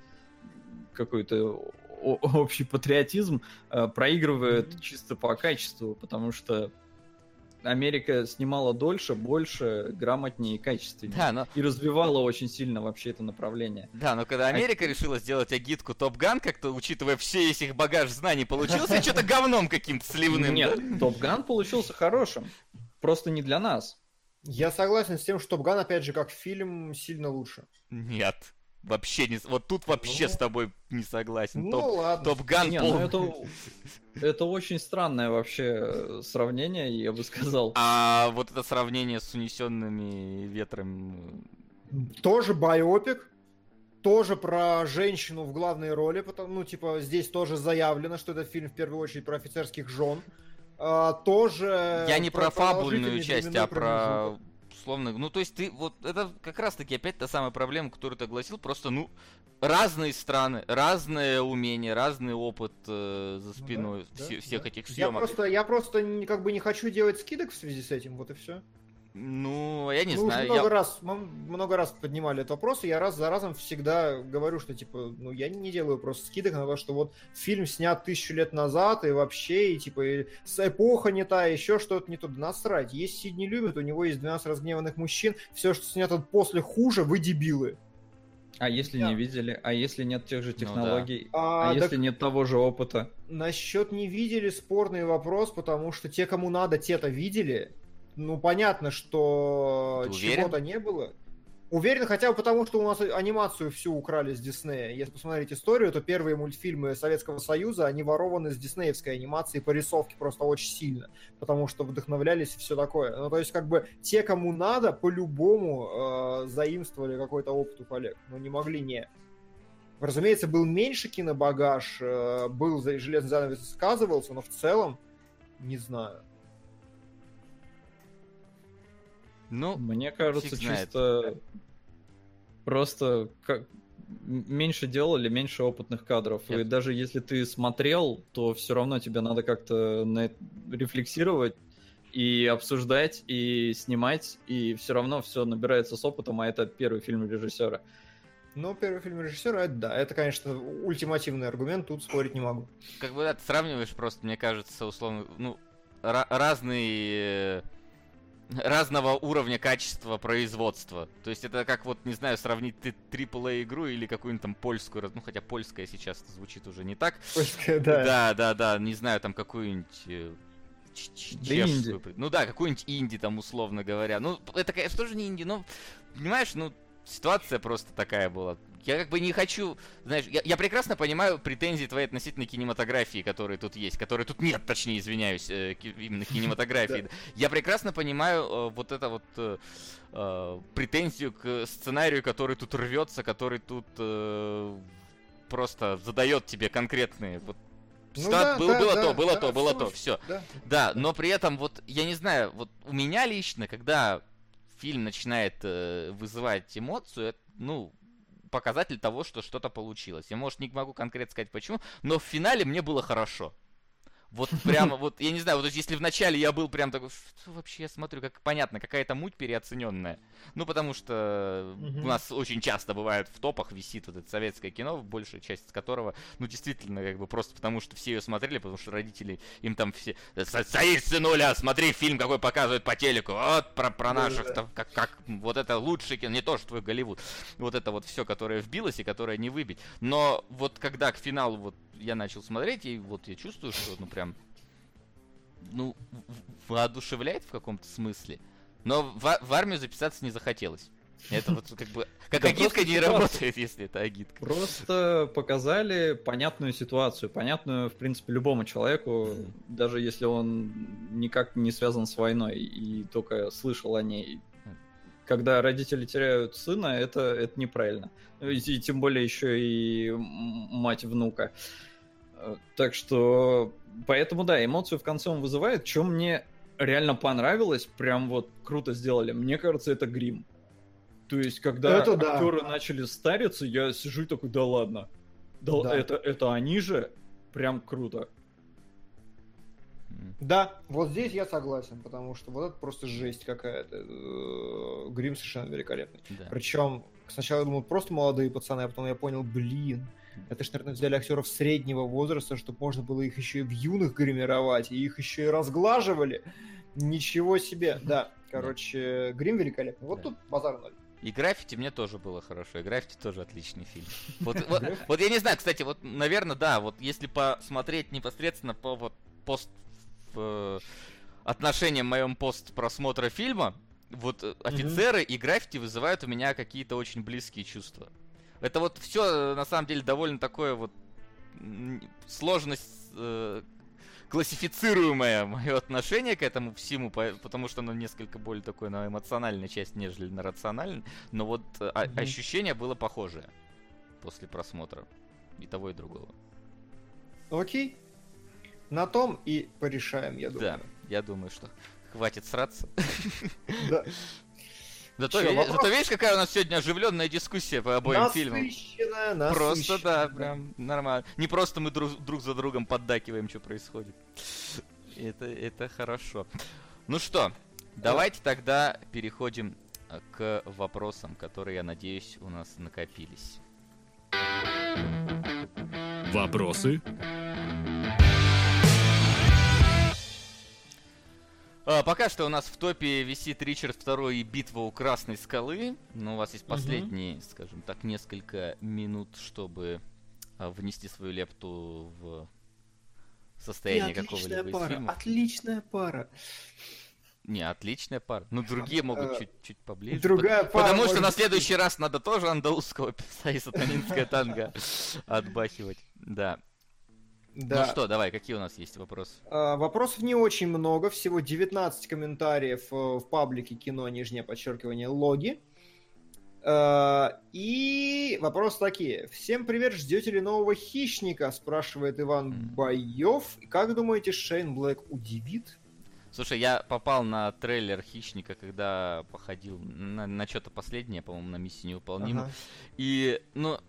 какой-то общий патриотизм, э, проигрывает Мгм. чисто по качеству, потому что Америка снимала дольше, больше, грамотнее и качественнее. Да, но, И развивала очень сильно вообще это направление. да, но когда Америка решила сделать агитку Топ Ган, как-то, учитывая все весь их багаж знаний, получился что-то говном каким-то сливным. Нет, Топ Ган получился хорошим. Просто не для нас. Я согласен с тем, что Топган, опять же, как фильм, сильно лучше. Нет. Вообще не... Вот тут вообще Ну. с тобой не согласен. Ну Топ, ладно. Топ Ган Не, пол- ну это, это очень странное вообще э, сравнение, я бы сказал. А вот это сравнение с унесенными ветром... Тоже байопик, тоже про женщину в главной роли, потому, ну, типа, здесь тоже заявлено, что этот фильм в первую очередь про офицерских жен. А, тоже... Я не про фабульную продолжительный часть, а про промежуток. Условно... Ну, то есть ты вот... Это как раз-таки опять та самая проблема, которую ты огласил. Просто, ну, разные страны, разное умение, разный опыт э, за спиной да, все- да, всех да. этих Я съемок. просто, я просто как бы не хочу делать скидок в связи с этим, вот и все. Ну, я не мы знаю. уже много я- раз, мы много раз поднимали этот вопрос, и я раз за разом всегда говорю, что типа, ну я не делаю просто скидок на то, что вот фильм снят тысячу лет назад, и вообще, и типа, и эпоха не та, еще что-то не то. Да насрать. Есть Сидни Люмит, у него есть 12 разгневанных мужчин, все, что снято после хуже, вы дебилы. А если Да. не видели? А если нет тех же Ну да. технологий? А, А, так если нет того же опыта? насчет не видели спорный вопрос, потому что те, кому надо, те-то видели. Ну, понятно, что чего-то не было. Уверен хотя бы потому, что у нас анимацию всю украли с Диснея. Если посмотреть историю, то первые мультфильмы Советского Союза, они ворованы с диснеевской анимации по рисовке просто очень сильно, потому что вдохновлялись и все такое. Ну, то есть, как бы, те, кому надо, по-любому э, заимствовали какой-то опыт у коллег. Но не могли не. Разумеется, был меньше кинобагаж, э, был железный занавес сказывался, но в целом, не знаю. Ну, Мне кажется, чисто просто как меньше делали, меньше опытных кадров. И Я- даже если ты смотрел, то все равно тебе надо как-то на рефлексировать и обсуждать, и снимать, и все равно все набирается с опытом, а это первый фильм режиссера. Но первый фильм режиссера, это да, это, конечно, ультимативный аргумент, тут спорить не могу. как бы да, ты сравниваешь просто, мне кажется, условно, ну, ра- разные... разного уровня качества производства. То есть это как вот, не знаю, сравнить ты AAA игру или какую-нибудь там польскую, ну хотя польская сейчас звучит уже не так. Польская, да. Да, да, да, не знаю, там какую-нибудь э, Да чешскую при- Ну да, какую-нибудь инди там, условно говоря. Ну, это, конечно, тоже не инди, но, понимаешь, ну, ситуация просто такая была. Я как бы не хочу, знаешь, я, я прекрасно понимаю претензии твои относительно кинематографии, которые тут есть, которые тут нет, точнее, извиняюсь, э, именно *laughs* кинематографии. Я прекрасно понимаю э, вот это вот э, э, претензию к сценарию, который тут рвется, который тут просто задает тебе конкретные вот Ну да, было, да, было да, то, было да, то, было то, все. Да. Да, но при этом вот, я не знаю, вот у меня лично, когда фильм начинает э, вызывать эмоцию, это, ну, показатель того, что что-то получилось. Я, может, не могу конкретно сказать почему, но в финале мне было хорошо. Вот прямо, вот, я не знаю, вот если в начале я был прям такой, что вообще я смотрю, как понятно, какая-то муть переоцененная. Ну, потому что у нас очень часто бывает в топах висит вот это советское кино, большая часть которого, ну, действительно, как бы просто потому, что все ее смотрели, потому что родители им там все... «Со- Садись, сынуля, смотри фильм, какой показывают по телеку, вот про, про наших, там, как, как, вот это лучший кино, не то, что твой Голливуд. Вот это вот все, которое вбилось и которое не выбить. Но вот когда к финалу вот я начал смотреть, и вот я чувствую, что, ну, прям, ну, воодушевляет в каком-то смысле. Но в, в армию записаться не захотелось. Это вот как бы... *laughs* Как Да агитка не ситуация. работает, если это агитка. Просто показали понятную ситуацию, понятную, в принципе, любому человеку, даже если он никак не связан с войной и только слышал о ней. Когда родители теряют сына, это, это неправильно. И, тем более еще и мать внука. Э, Так что, поэтому да, эмоцию в конце он вызывает. Что мне реально понравилось, прям вот круто сделали. Мне кажется, это грим. То есть, когда Это да. актеры начали стариться, я сижу и такой, да ладно. Да, Да. Это, это они же? Прям круто. Да, вот здесь я согласен, потому что вот это просто жесть какая-то. Э, Грим совершенно великолепный. Да. Причем сначала я думал, просто молодые пацаны, а потом я понял, блин, это ж, наверное, взяли актеров среднего возраста, чтобы можно было их еще и в юных гримировать, и их еще и разглаживали. Ничего себе. *laughs* Да, короче, грим великолепный. Вот Да. тут базар ноль. И граффити мне тоже было хорошо. И граффити тоже отличный фильм. *laughs* Вот, вот, вот я не знаю, кстати, вот, наверное, да, вот если посмотреть непосредственно по вот пост э, отношениям моем пост просмотра фильма, вот э, офицеры и граффити вызывают у меня какие-то очень близкие чувства. Это вот все на самом деле довольно такое вот сложность э, классифицируемое мое отношение к этому всему, по- потому что оно несколько более такое на эмоциональной части, нежели на рациональной. Но вот э, а- Мгм. ощущение было похожее после просмотра и того, и другого. Окей. На том и порешаем, я Да, думаю. я думаю, что хватит сраться. Да. *laughs* Зато, ви- вопрос? зато видишь, какая у нас сегодня оживленная дискуссия по обоим фильмам. Насыщенная, Просто, да, прям нормально. Не просто мы друг, друг за другом поддакиваем, что происходит. Это, это хорошо. Ну что, давайте тогда переходим э, к вопросам, которые, я надеюсь, у нас накопились. Вопросы? А, пока что у нас в топе висит Ричард II и битва у Красной Скалы. Но у вас есть последние, скажем так, несколько минут, чтобы а, внести свою лепту в состояние какого-либо из фильмов. отличная пара. Не, отличная пара. Ну, другие могут чуть, чуть поближе. Другая По- пара. Потому что на следующий раз надо тоже андалузского певца и сатанинское танго отбахивать. Да. Да. Ну что, давай, какие у нас есть вопросы? А, Вопросов не очень много, всего 19 комментариев э, в паблике кино, нижнее подчеркивание, логи. А, И вопросы такие. Всем привет, ждете ли нового хищника? Спрашивает Иван М. Боев. Как думаете, Шейн Блэк удивит? Слушай, я попал на трейлер Хищника, когда походил на, на что-то последнее, по-моему, на миссию невыполнима. Ага. И, ну,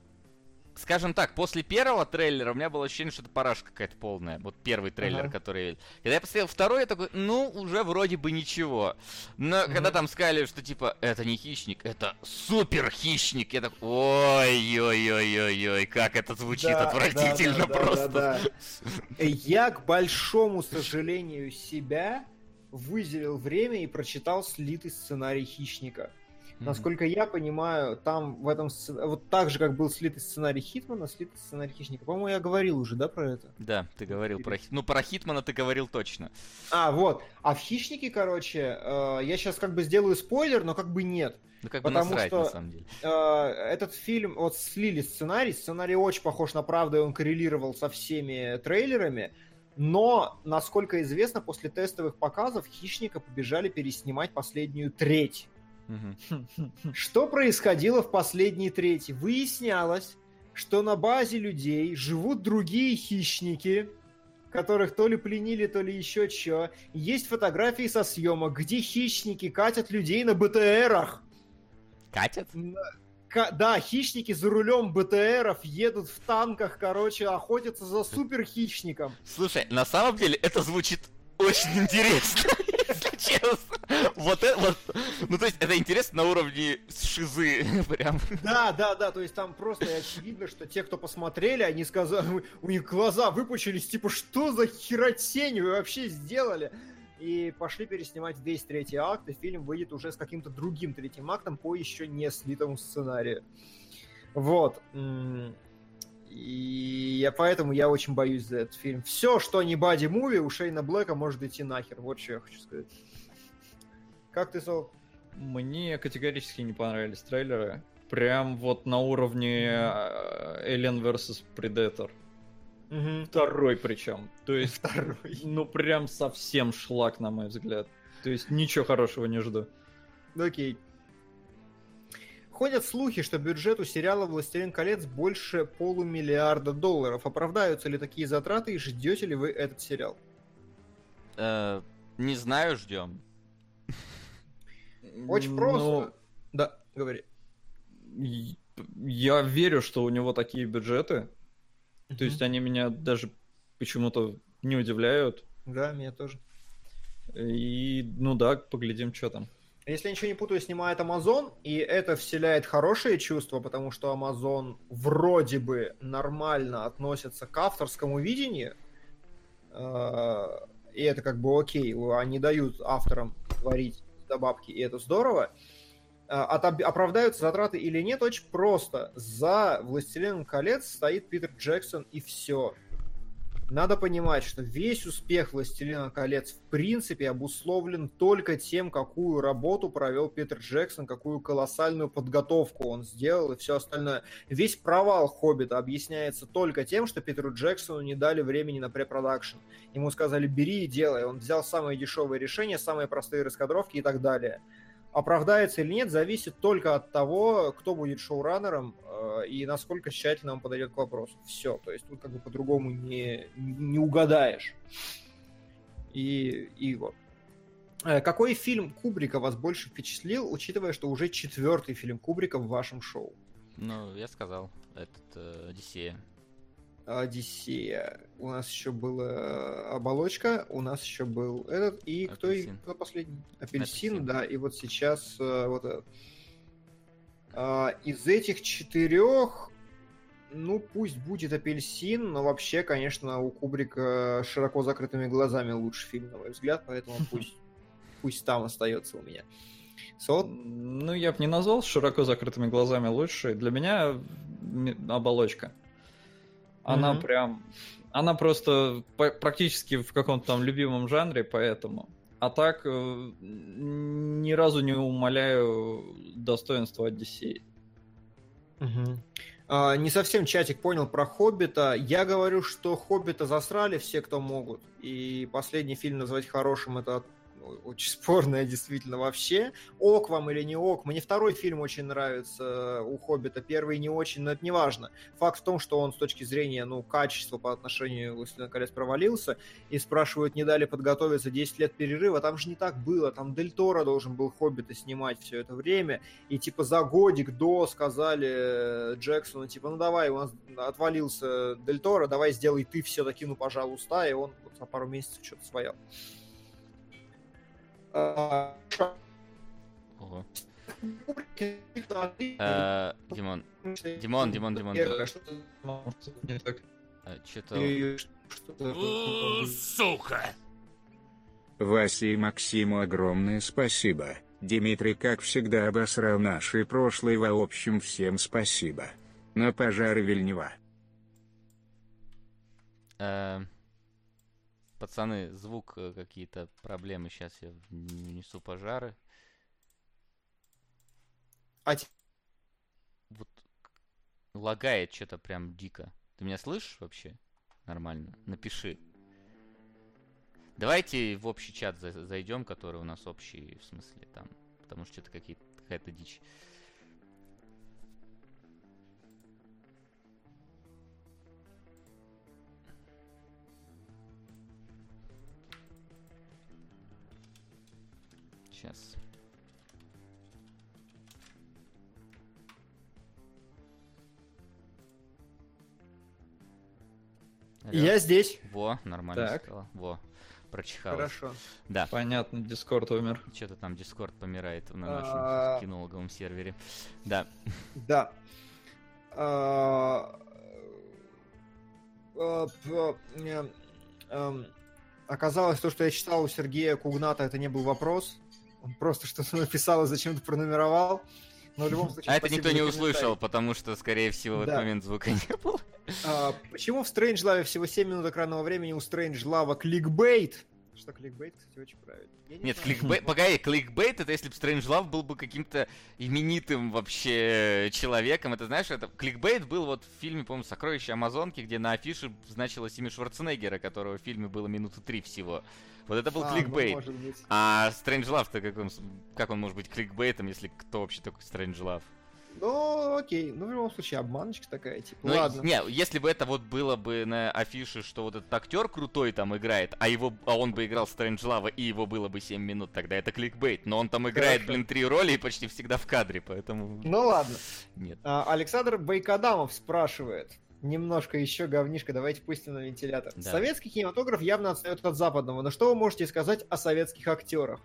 скажем так, после первого трейлера у меня было ощущение, что это парашка какая-то полная. Вот первый трейлер, Ага. который. Когда я посмотрел второй, я такой, ну, уже вроде бы ничего. Но Мгм. когда там сказали, что типа, это не хищник, это супер хищник, я такой, ой-ой-ой-ой-ой, как это звучит Да, отвратительно да, да, да, просто. да, да. Я, к большому сожалению себя, выделил время и прочитал слитый сценарий «Хищника». Насколько я понимаю, там в этом вот так же, как был слитый сценарий Хитмана, слитый сценарий Хищника. По-моему, я говорил уже, да, про это? Да, ты говорил про... Ну, про Хитмана ты говорил точно. А, вот. А в Хищнике, короче, э, я сейчас как бы сделаю спойлер, но как бы нет. Ну, как бы Потому насрать, что- на самом деле. Э, этот фильм, вот слили сценарий, сценарий очень похож на правду, и он коррелировал со всеми трейлерами, но, насколько известно, после тестовых показов Хищника побежали переснимать последнюю треть. Что происходило в последней трети? Выяснялось, что на базе людей живут другие хищники, которых то ли пленили, то ли еще что. Есть фотографии со съемок, где хищники катят людей на БТРах. Катят? Ка- да, хищники за рулем БТРов едут в танках, короче, охотятся за супер хищником. Слушай, на самом деле это звучит очень интересно, честно. Вот это вот. Ну, то есть, это интересно на уровне шизы. *laughs* Прям. Да, да, да, то есть там просто очевидно, что те, кто посмотрели, они сказали, у них глаза выпучились, типа, что за херотень вы вообще сделали? И пошли переснимать весь третий акт, и фильм выйдет уже с каким-то другим третьим актом по еще не слитому сценарию. Вот. И я поэтому я очень боюсь за этот фильм. Все, что не бади-муви, у Шейна Блэка может идти нахер. Вот что я хочу сказать. Как ты, Сол? Мне категорически не понравились трейлеры. Прям вот на уровне э, Alien vs Predator. Мгм. Второй причем. То есть, Второй. ну прям совсем шлак, на мой взгляд. То есть ничего хорошего не жду. Окей. Ходят слухи, что бюджет у сериала «Властелин колец» больше полумиллиарда долларов. Оправдаются ли такие затраты и ждете ли вы этот сериал? Э, Не знаю, ждем. Очень Ну, просто. Да, говори. Я верю, что у него такие бюджеты. То есть они меня даже почему-то не удивляют. Да, меня тоже. И, ну да, поглядим, что там. Если я ничего не путаю, снимает Amazon, и это вселяет хорошие чувства, потому что Amazon вроде бы нормально относится к авторскому видению, Э, и это как бы окей, они дают авторам творить бабки, и это здорово. Э, отоб- Оправдаются затраты или нет, очень просто. За «Властелином колец» стоит Питер Джексон, и все. Надо понимать, что весь успех «Властелина колец» в принципе обусловлен только тем, какую работу провел Питер Джексон, какую колоссальную подготовку он сделал и все остальное. Весь провал «Хоббита» объясняется только тем, что Питеру Джексону не дали времени на препродакшн. Ему сказали «бери и делай». Он взял самые дешевые решения, самые простые раскадровки и так далее. Оправдается или нет, зависит только от того, кто будет шоураннером э, и насколько тщательно он подойдет к вопросу. Все, то есть тут как бы по-другому не, не угадаешь. И, и вот. Э, Какой фильм Кубрика вас больше впечатлил, учитывая, что уже четвертый фильм Кубрика в вашем шоу? Ну, я сказал, этот э, Одиссея. Одиссея. У нас еще была оболочка, у нас еще был этот, и кто, и Апельсин. кто последний? Апельсин, Апельсин. да, и вот сейчас э, вот этот. А, из этих четырех, ну, пусть будет апельсин, но вообще, конечно, у Кубрика широко закрытыми глазами лучший фильм, на мой взгляд, поэтому *laughs* пусть, пусть там остается у меня. Сот? Ну, я бы не назвал широко закрытыми глазами лучшей. Для меня оболочка. Она Мгм. прям... Она просто практически в каком-то там любимом жанре, поэтому. А так, э, ни разу не умоляю достоинства Одиссеи. А, не совсем чатик понял про Хоббита. Я говорю, что Хоббита засрали все, кто могут. И последний фильм назвать хорошим это очень *laughs* спорное действительно вообще. Ок вам или не ок. Мне второй фильм очень нравится у Хоббита. Первый не очень, но это не важно. Факт в том, что он с точки зрения ну, качества по отношению к «Властелину колец» провалился. И спрашивают, не дали подготовиться 10 лет перерыва. Там же не так было. Там Дель Торо должен был Хоббита снимать все это время. И типа за годик до сказали э, Джексону, типа, ну давай, у нас отвалился Дель Торо, давай сделай ты все-таки, ну пожалуйста, и он вот за пару месяцев что-то своял. А, Ого. Э, Димон, Димон, Димон, Димон, Первое, что-то- Сука! Васе и Максиму огромное спасибо. Дмитрий, как всегда, обосрал наши прошлые. В общем, всем спасибо. На пожары Вильнева. Э, Пацаны, звук э, какие-то проблемы. Сейчас я внесу пожары. А Вот лагает что-то прям дико. Ты меня слышишь вообще? Нормально. Напиши. Давайте в общий чат за- зайдем, который у нас общий, в смысле, там. Потому что что-то какие- какая-то дичь. Сейчас. Я здесь. Во, нормально Так. стало. Во, прочихалось. Хорошо. Да, Понятно, Дискорд умер. что-то там Дискорд помирает на А. нашем кинологовом сервере. Да. Да. *laughs* А, а, эм, Оказалось, то, что я читал у Сергея Кугната, это не был вопрос. Он просто что-то *laughs* написал и зачем-то пронумеровал. Но в любом случае, А это никто не услышал, потому что, скорее всего, в этот Да. момент звука не было. А, почему в Strange Love всего 7 минут экранного времени у Strange Love кликбейт? Что кликбейт, кстати, очень правильно. Я не Нет, знаю. кликбейт, погоди, кликбейт это если бы Strangelove был бы каким-то именитым вообще человеком. Это знаешь, это кликбейт был вот в фильме, по-моему, «Сокровища Амазонки», где на афише значилось имя Шварценеггера, которого в фильме было минуты три всего. Вот это был А, ну, кликбейт. быть. А Strangelove-то как он, как он может быть кликбейтом, если кто вообще такой Strangelove? Ну, окей. Ну, в любом случае, обманочка такая, типа, Ну, ладно. не, если бы это вот было бы на афише, что вот этот актер крутой там играет, а его, а он бы играл Стрэнджлава, и его было бы 7 минут, тогда это кликбейт. Но он там играет, Хорошо. блин, три роли и почти всегда в кадре, поэтому Ну, ладно. *laughs* нет. А, Александр Байкадамов спрашивает. Немножко еще говнишко, давайте пустим на вентилятор. Да. Советский кинематограф явно отстает от западного, но что вы можете сказать о советских актерах?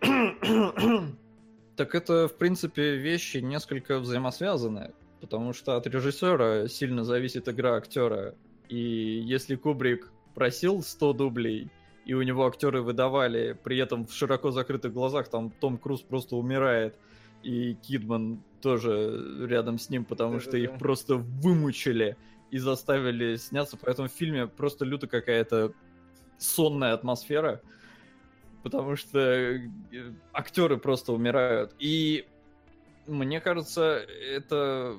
Так это, в принципе, вещи несколько взаимосвязаны, потому что от режиссера сильно зависит игра актера. И если Кубрик просил 100 дублей, и у него актеры выдавали, при этом в широко закрытых глазах там Том Круз просто умирает, и Кидман тоже рядом с ним, потому что их Да-да-да. просто вымучили и заставили сняться. Поэтому в фильме просто люто какая-то сонная атмосфера, потому что э, актеры просто умирают. И мне кажется, это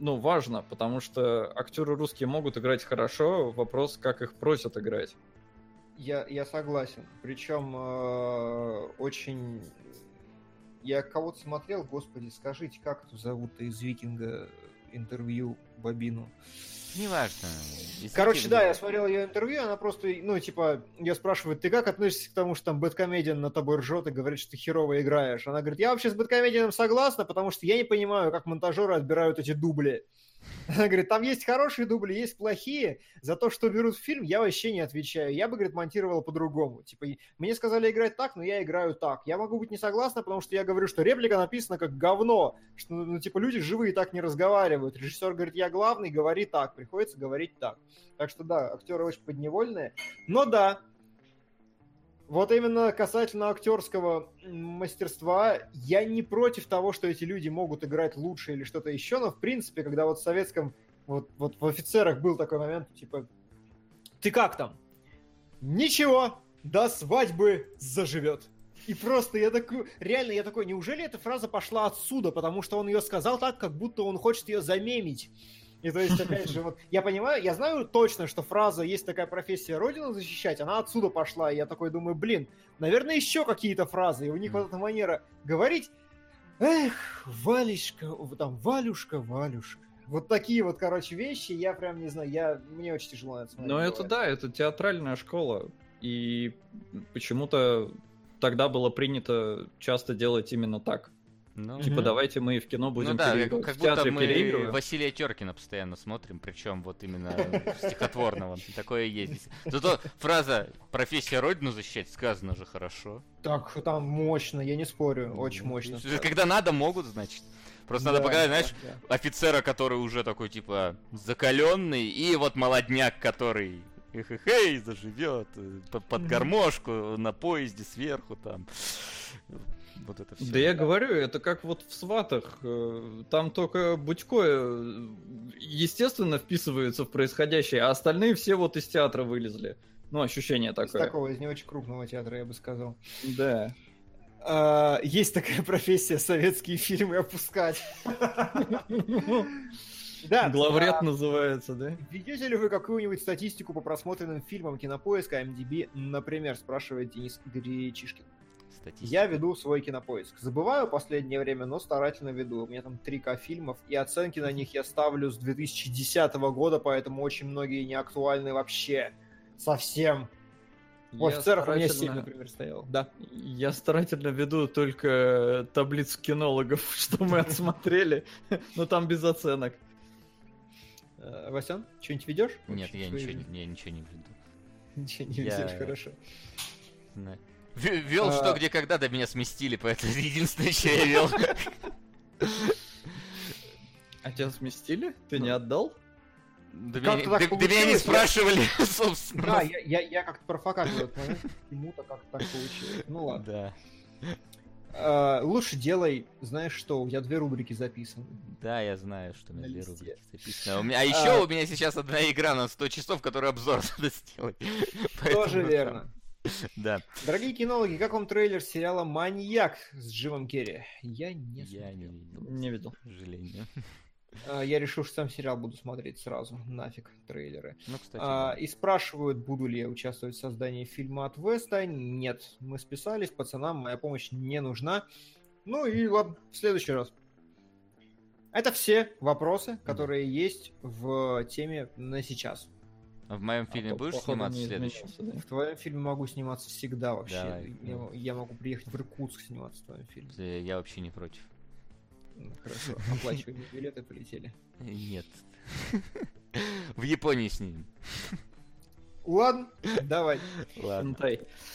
ну, важно, потому что актеры русские могут играть хорошо, вопрос, как их просят играть. Я, я согласен. Причем э, очень... Я кого-то смотрел, господи, скажите, как это зовут из Викинга интервью Бабину? Неважно. Короче, да, я смотрел ее интервью, она просто, ну, типа, я спрашиваю, ты как относишься к тому, что там Бэткомедиан на тобой ржет и говорит, что ты херово играешь? Она говорит, я вообще с Бэткомедианом согласна, потому что я не понимаю, как монтажеры отбирают эти дубли. Она говорит, там есть хорошие дубли, есть плохие. За то, что берут в фильм, я вообще не отвечаю. Я бы, говорит, монтировала по-другому. Типа, мне сказали играть так, но я играю так. Я могу быть не согласна, потому что я говорю, что реплика написана как говно. Что, ну, типа, люди живые так не разговаривают. Режиссер говорит, я главный, говори так. Приходится говорить так. Так что да, актеры очень подневольные. Но да, вот именно касательно актерского мастерства, я не против того, что эти люди могут играть лучше или что-то еще, но в принципе, когда вот в советском, вот, вот в офицерах был такой момент, типа, ты как там? Ничего, до свадьбы заживет. И просто я такой, реально я такой, неужели эта фраза пошла отсюда, потому что он ее сказал так, как будто он хочет ее замемить. И то есть, опять же, вот я понимаю, я знаю точно, что фраза «есть такая профессия Родину защищать», она отсюда пошла, и я такой думаю, блин, наверное, еще какие-то фразы, и у них вот эта манера говорить «Эх, Валечка, там, Валюшка, Валюшка». Вот такие вот, короче, вещи, я прям не знаю, я, мне очень тяжело это смотреть. Но это да, это театральная школа. И почему-то тогда было принято часто делать именно так. Ну, Типа, Мгм. давайте мы в кино будем ну да, переигрывать, как в будто мы. Василия Теркина постоянно смотрим, причем вот именно стихотворного. *laughs* Такое есть. Зато фраза «профессия Родину защищать» сказано же хорошо. Так, там мощно, я не спорю, очень Ну, мощно. Когда надо, могут, значит. Просто надо показать, знаешь, да. офицера, который уже такой, типа, закаленный, и вот молодняк, который хе-хе-хе, заживет э, по- под гармошку на поезде сверху там. Вот это все. Да я говорю, это как вот в сватах. э, Там только Будько, э, естественно, вписывается в происходящее, а остальные все вот из театра вылезли. Ну, ощущение Из такое. такого, из не очень крупного театра, я бы сказал. Да. А, Есть такая профессия советские фильмы опускать. *laughs* Да, Главред а называется, да? Ведете ли вы какую-нибудь статистику по просмотренным фильмам Кинопоиска, MDB, например, спрашивает Денис Гречишкин. Статистика. Я веду свой кинопоиск. Забываю последнее время, но старательно веду. У меня там 3К фильмов, и оценки на них я ставлю с 2010 года, поэтому очень многие не актуальны вообще. Совсем. В Я офицерах у меня старательно- 7, например, стоял. Да. Я старательно веду только таблицу кинологов, *laughs* что мы отсмотрели, но там без оценок. Э, Васян, что-нибудь ведешь? Нет, я ничего, я ничего не веду. *laughs* Ничего не ведешь, хорошо. Вел А. что, где, когда, да меня сместили, поэтому это единственное, что я вел. А тебя сместили? Ты не отдал? Да меня, меня не спрашивали, собственно. Да, я, как-то профокатил этот момент. Почему-то как-то так получилось. Ну ладно. Да. Э, лучше делай, знаешь что, у тебя две рубрики записаны. Да, я знаю, что у меня две рубрики записаны. А, у меня... а еще А. у меня сейчас одна игра на 100 часов, которую обзор *laughs* надо сделать. Тоже там- верно. Да. Дорогие кинологи, как вам трейлер сериала «Маньяк» с Джимом Керри? Я не Я не смотрел. видел, Не видел. к сожалению. А, Я решил, что сам сериал буду смотреть сразу. Нафиг трейлеры. Ну, кстати, А, да. и спрашивают, буду ли я участвовать в создании фильма от Веста. Нет, мы списались, пацанам моя помощь не нужна. Ну и ладно, в следующий раз. Это все вопросы, которые есть в теме на сейчас. А в моем фильме А, будешь походу, сниматься следующем? изменился, да? В твоем фильме могу сниматься всегда вообще. Давай, я, я могу приехать в Иркутск сниматься в твоем фильме. Э, Я вообще не против. Ну, Хорошо, оплачиваем *laughs* билеты, полетели. Нет. В Японии снимем. Ладно, давай. Ладно.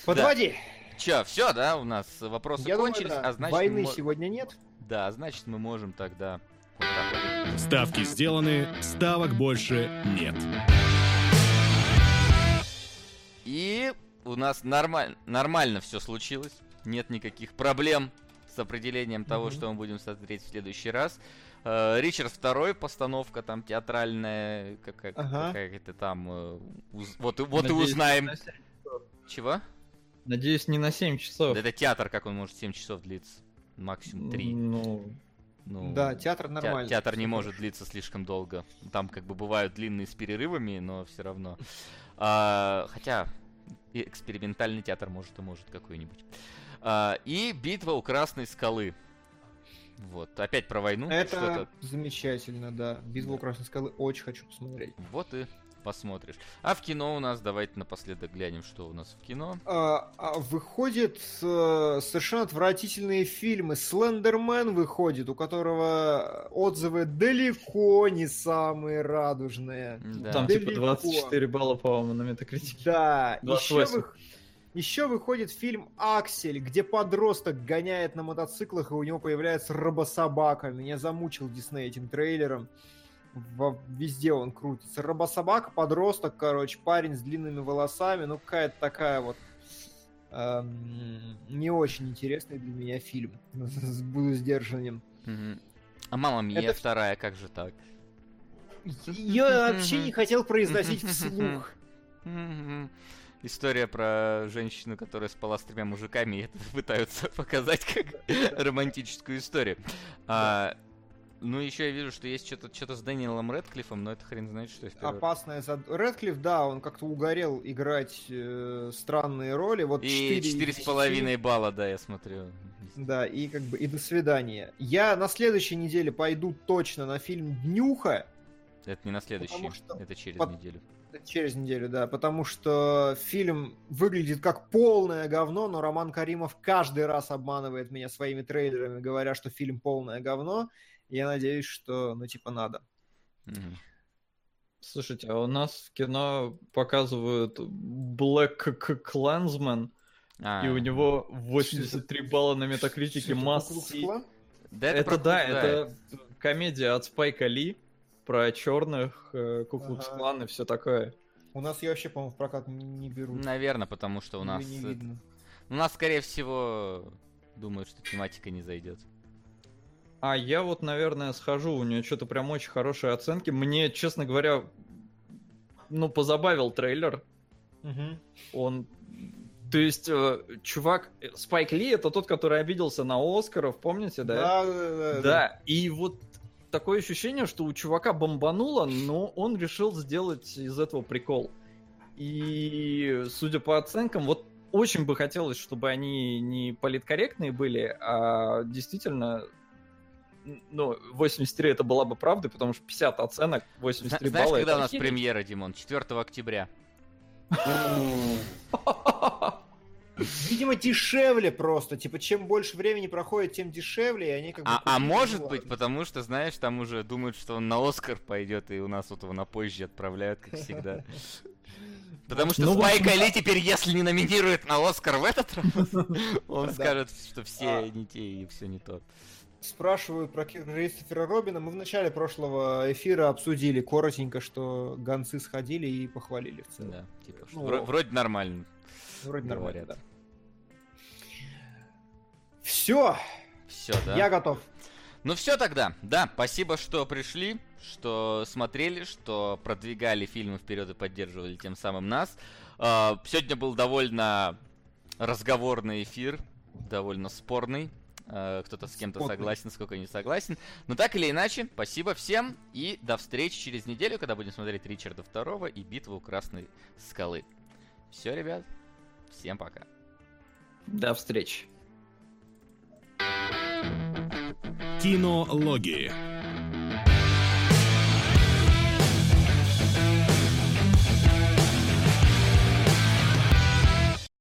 Подводи. Че, все, да, у нас вопросы Я думаю, кончились, да, а значит, войны мы сегодня нет. да, а значит мы можем тогда вот. Ставки сделаны, ставок больше нет. И у нас нормаль... нормально все случилось. Нет никаких проблем с определением того, Мгм. что мы будем смотреть в следующий раз. Э, Ричард второй постановка там театральная, какая- Ага. какая-то там. э, уз- Вот, и- вот и Надеюсь, узнаем. семь часов. Чего? Надеюсь, не на 7 часов. Да это театр, как он может 7 часов длиться? Максимум 3. Ну, Ну, Да, театр те- нормально. театр не может длиться слишком долго. Там как бы бывают длинные с перерывами, но все равно. А, хотя и экспериментальный театр может и может какой-нибудь. А, и битва у Красной скалы. Вот, опять про войну. Это замечательно, да. Битву у Красной скалы очень хочу посмотреть. Вот и посмотришь. А в кино у нас, давайте напоследок глянем, что у нас в кино. А, а выходят э, совершенно отвратительные фильмы. Слендермен выходит, у которого отзывы далеко не самые радужные. Да. там типа Далеко. 24 балла, по-моему, на метакритике. Да, еще, 28. еще выходит фильм «Аксель», где подросток гоняет на мотоциклах, и у него появляется робособака. Меня замучил Дисней этим трейлером. Во- везде он крутится. Робособака, подросток, короче, парень с длинными волосами. Ну, какая-то такая вот эм, не очень интересный для меня фильм. *laughs* Буду сдержанным. А мама Мия Это- вторая, как же так? Я вообще не хотел произносить вслух. История про женщину, которая спала с тремя мужиками, и это пытаются *laughs* показать как романтическую историю. А, ну, еще я вижу, что есть что-то что с Дэниелом Редклиффом, но это хрен знает, что впервые. Опасная зад... Редклифф, да, он как-то угорел играть э, странные роли. Вот И четыре из четыре с десяти. половиной балла, да, я смотрю. Да, и как бы и до свидания. Я на следующей неделе пойду точно на фильм Днюха. Это не на следующий, Потому что это через под- неделю. Через неделю, да, потому что фильм выглядит как полное говно, но Роман Каримов каждый раз обманывает меня своими трейлерами, говоря, что фильм полное говно. Я надеюсь, что, ну, типа, надо. Мгм. Слушайте, а у нас в кино показывают Black Clansman, А, и у него 83 балла на метакритике масс. Куклукс-клан? Да, Это, про- да, это комедия от Спайка Ли про черных, Ага. Куклукс Клан и все такое. У нас ее вообще, по-моему, в прокат не берут. Наверное, потому что у нас... не э, видно. У нас, скорее всего, думают, что тематика не зайдет. А я вот, наверное, схожу, у нее что-то прям очень хорошие оценки. Мне, честно говоря, ну, позабавил трейлер. Мгм. Он... То есть, э, чувак, э, Спайк Ли это тот, который обиделся на Оскаров, помните, да? Да, да, да, Да, и вот такое ощущение, что у чувака бомбануло, но он решил сделать из этого прикол. И, судя по оценкам, вот очень бы хотелось, чтобы они не политкорректные были, а действительно, ну, 83 это была бы правда, потому что 50 оценок, Зна- 83 Знаешь, балла. когда это у нас премьера, Димон? 4 октября. *laughs* Видимо, дешевле просто. Типа, чем больше времени проходит, тем дешевле, и они как бы... А, а может быть, потому что, знаешь, там уже думают, что он на Оскар пойдет, и у нас вот его на позже отправляют, как всегда. *laughs* Потому что Ну, в Спайк общем, Ли теперь, если не номинирует на Оскар в этот раз, *laughs* он скажет, что А. все не те и все не то. Спрашивают про Кристофера Робина. Мы в начале прошлого эфира обсудили коротенько, что гонцы сходили и похвалили в целом. Да, типа, Ну, вро- вроде нормально. Вроде нормально, да. Все, Все, да? я готов. Ну все тогда, да, спасибо, что пришли, что смотрели, что продвигали фильмы вперед и поддерживали тем самым нас. А, Сегодня был довольно разговорный эфир, довольно спорный. А, Кто-то с кем-то согласен, сколько не согласен. Но так или иначе, спасибо всем и до встречи через неделю, когда будем смотреть Ричарда Второго и Битву у Красной Скалы. Все, ребят, всем пока. До встречи. Кинологии.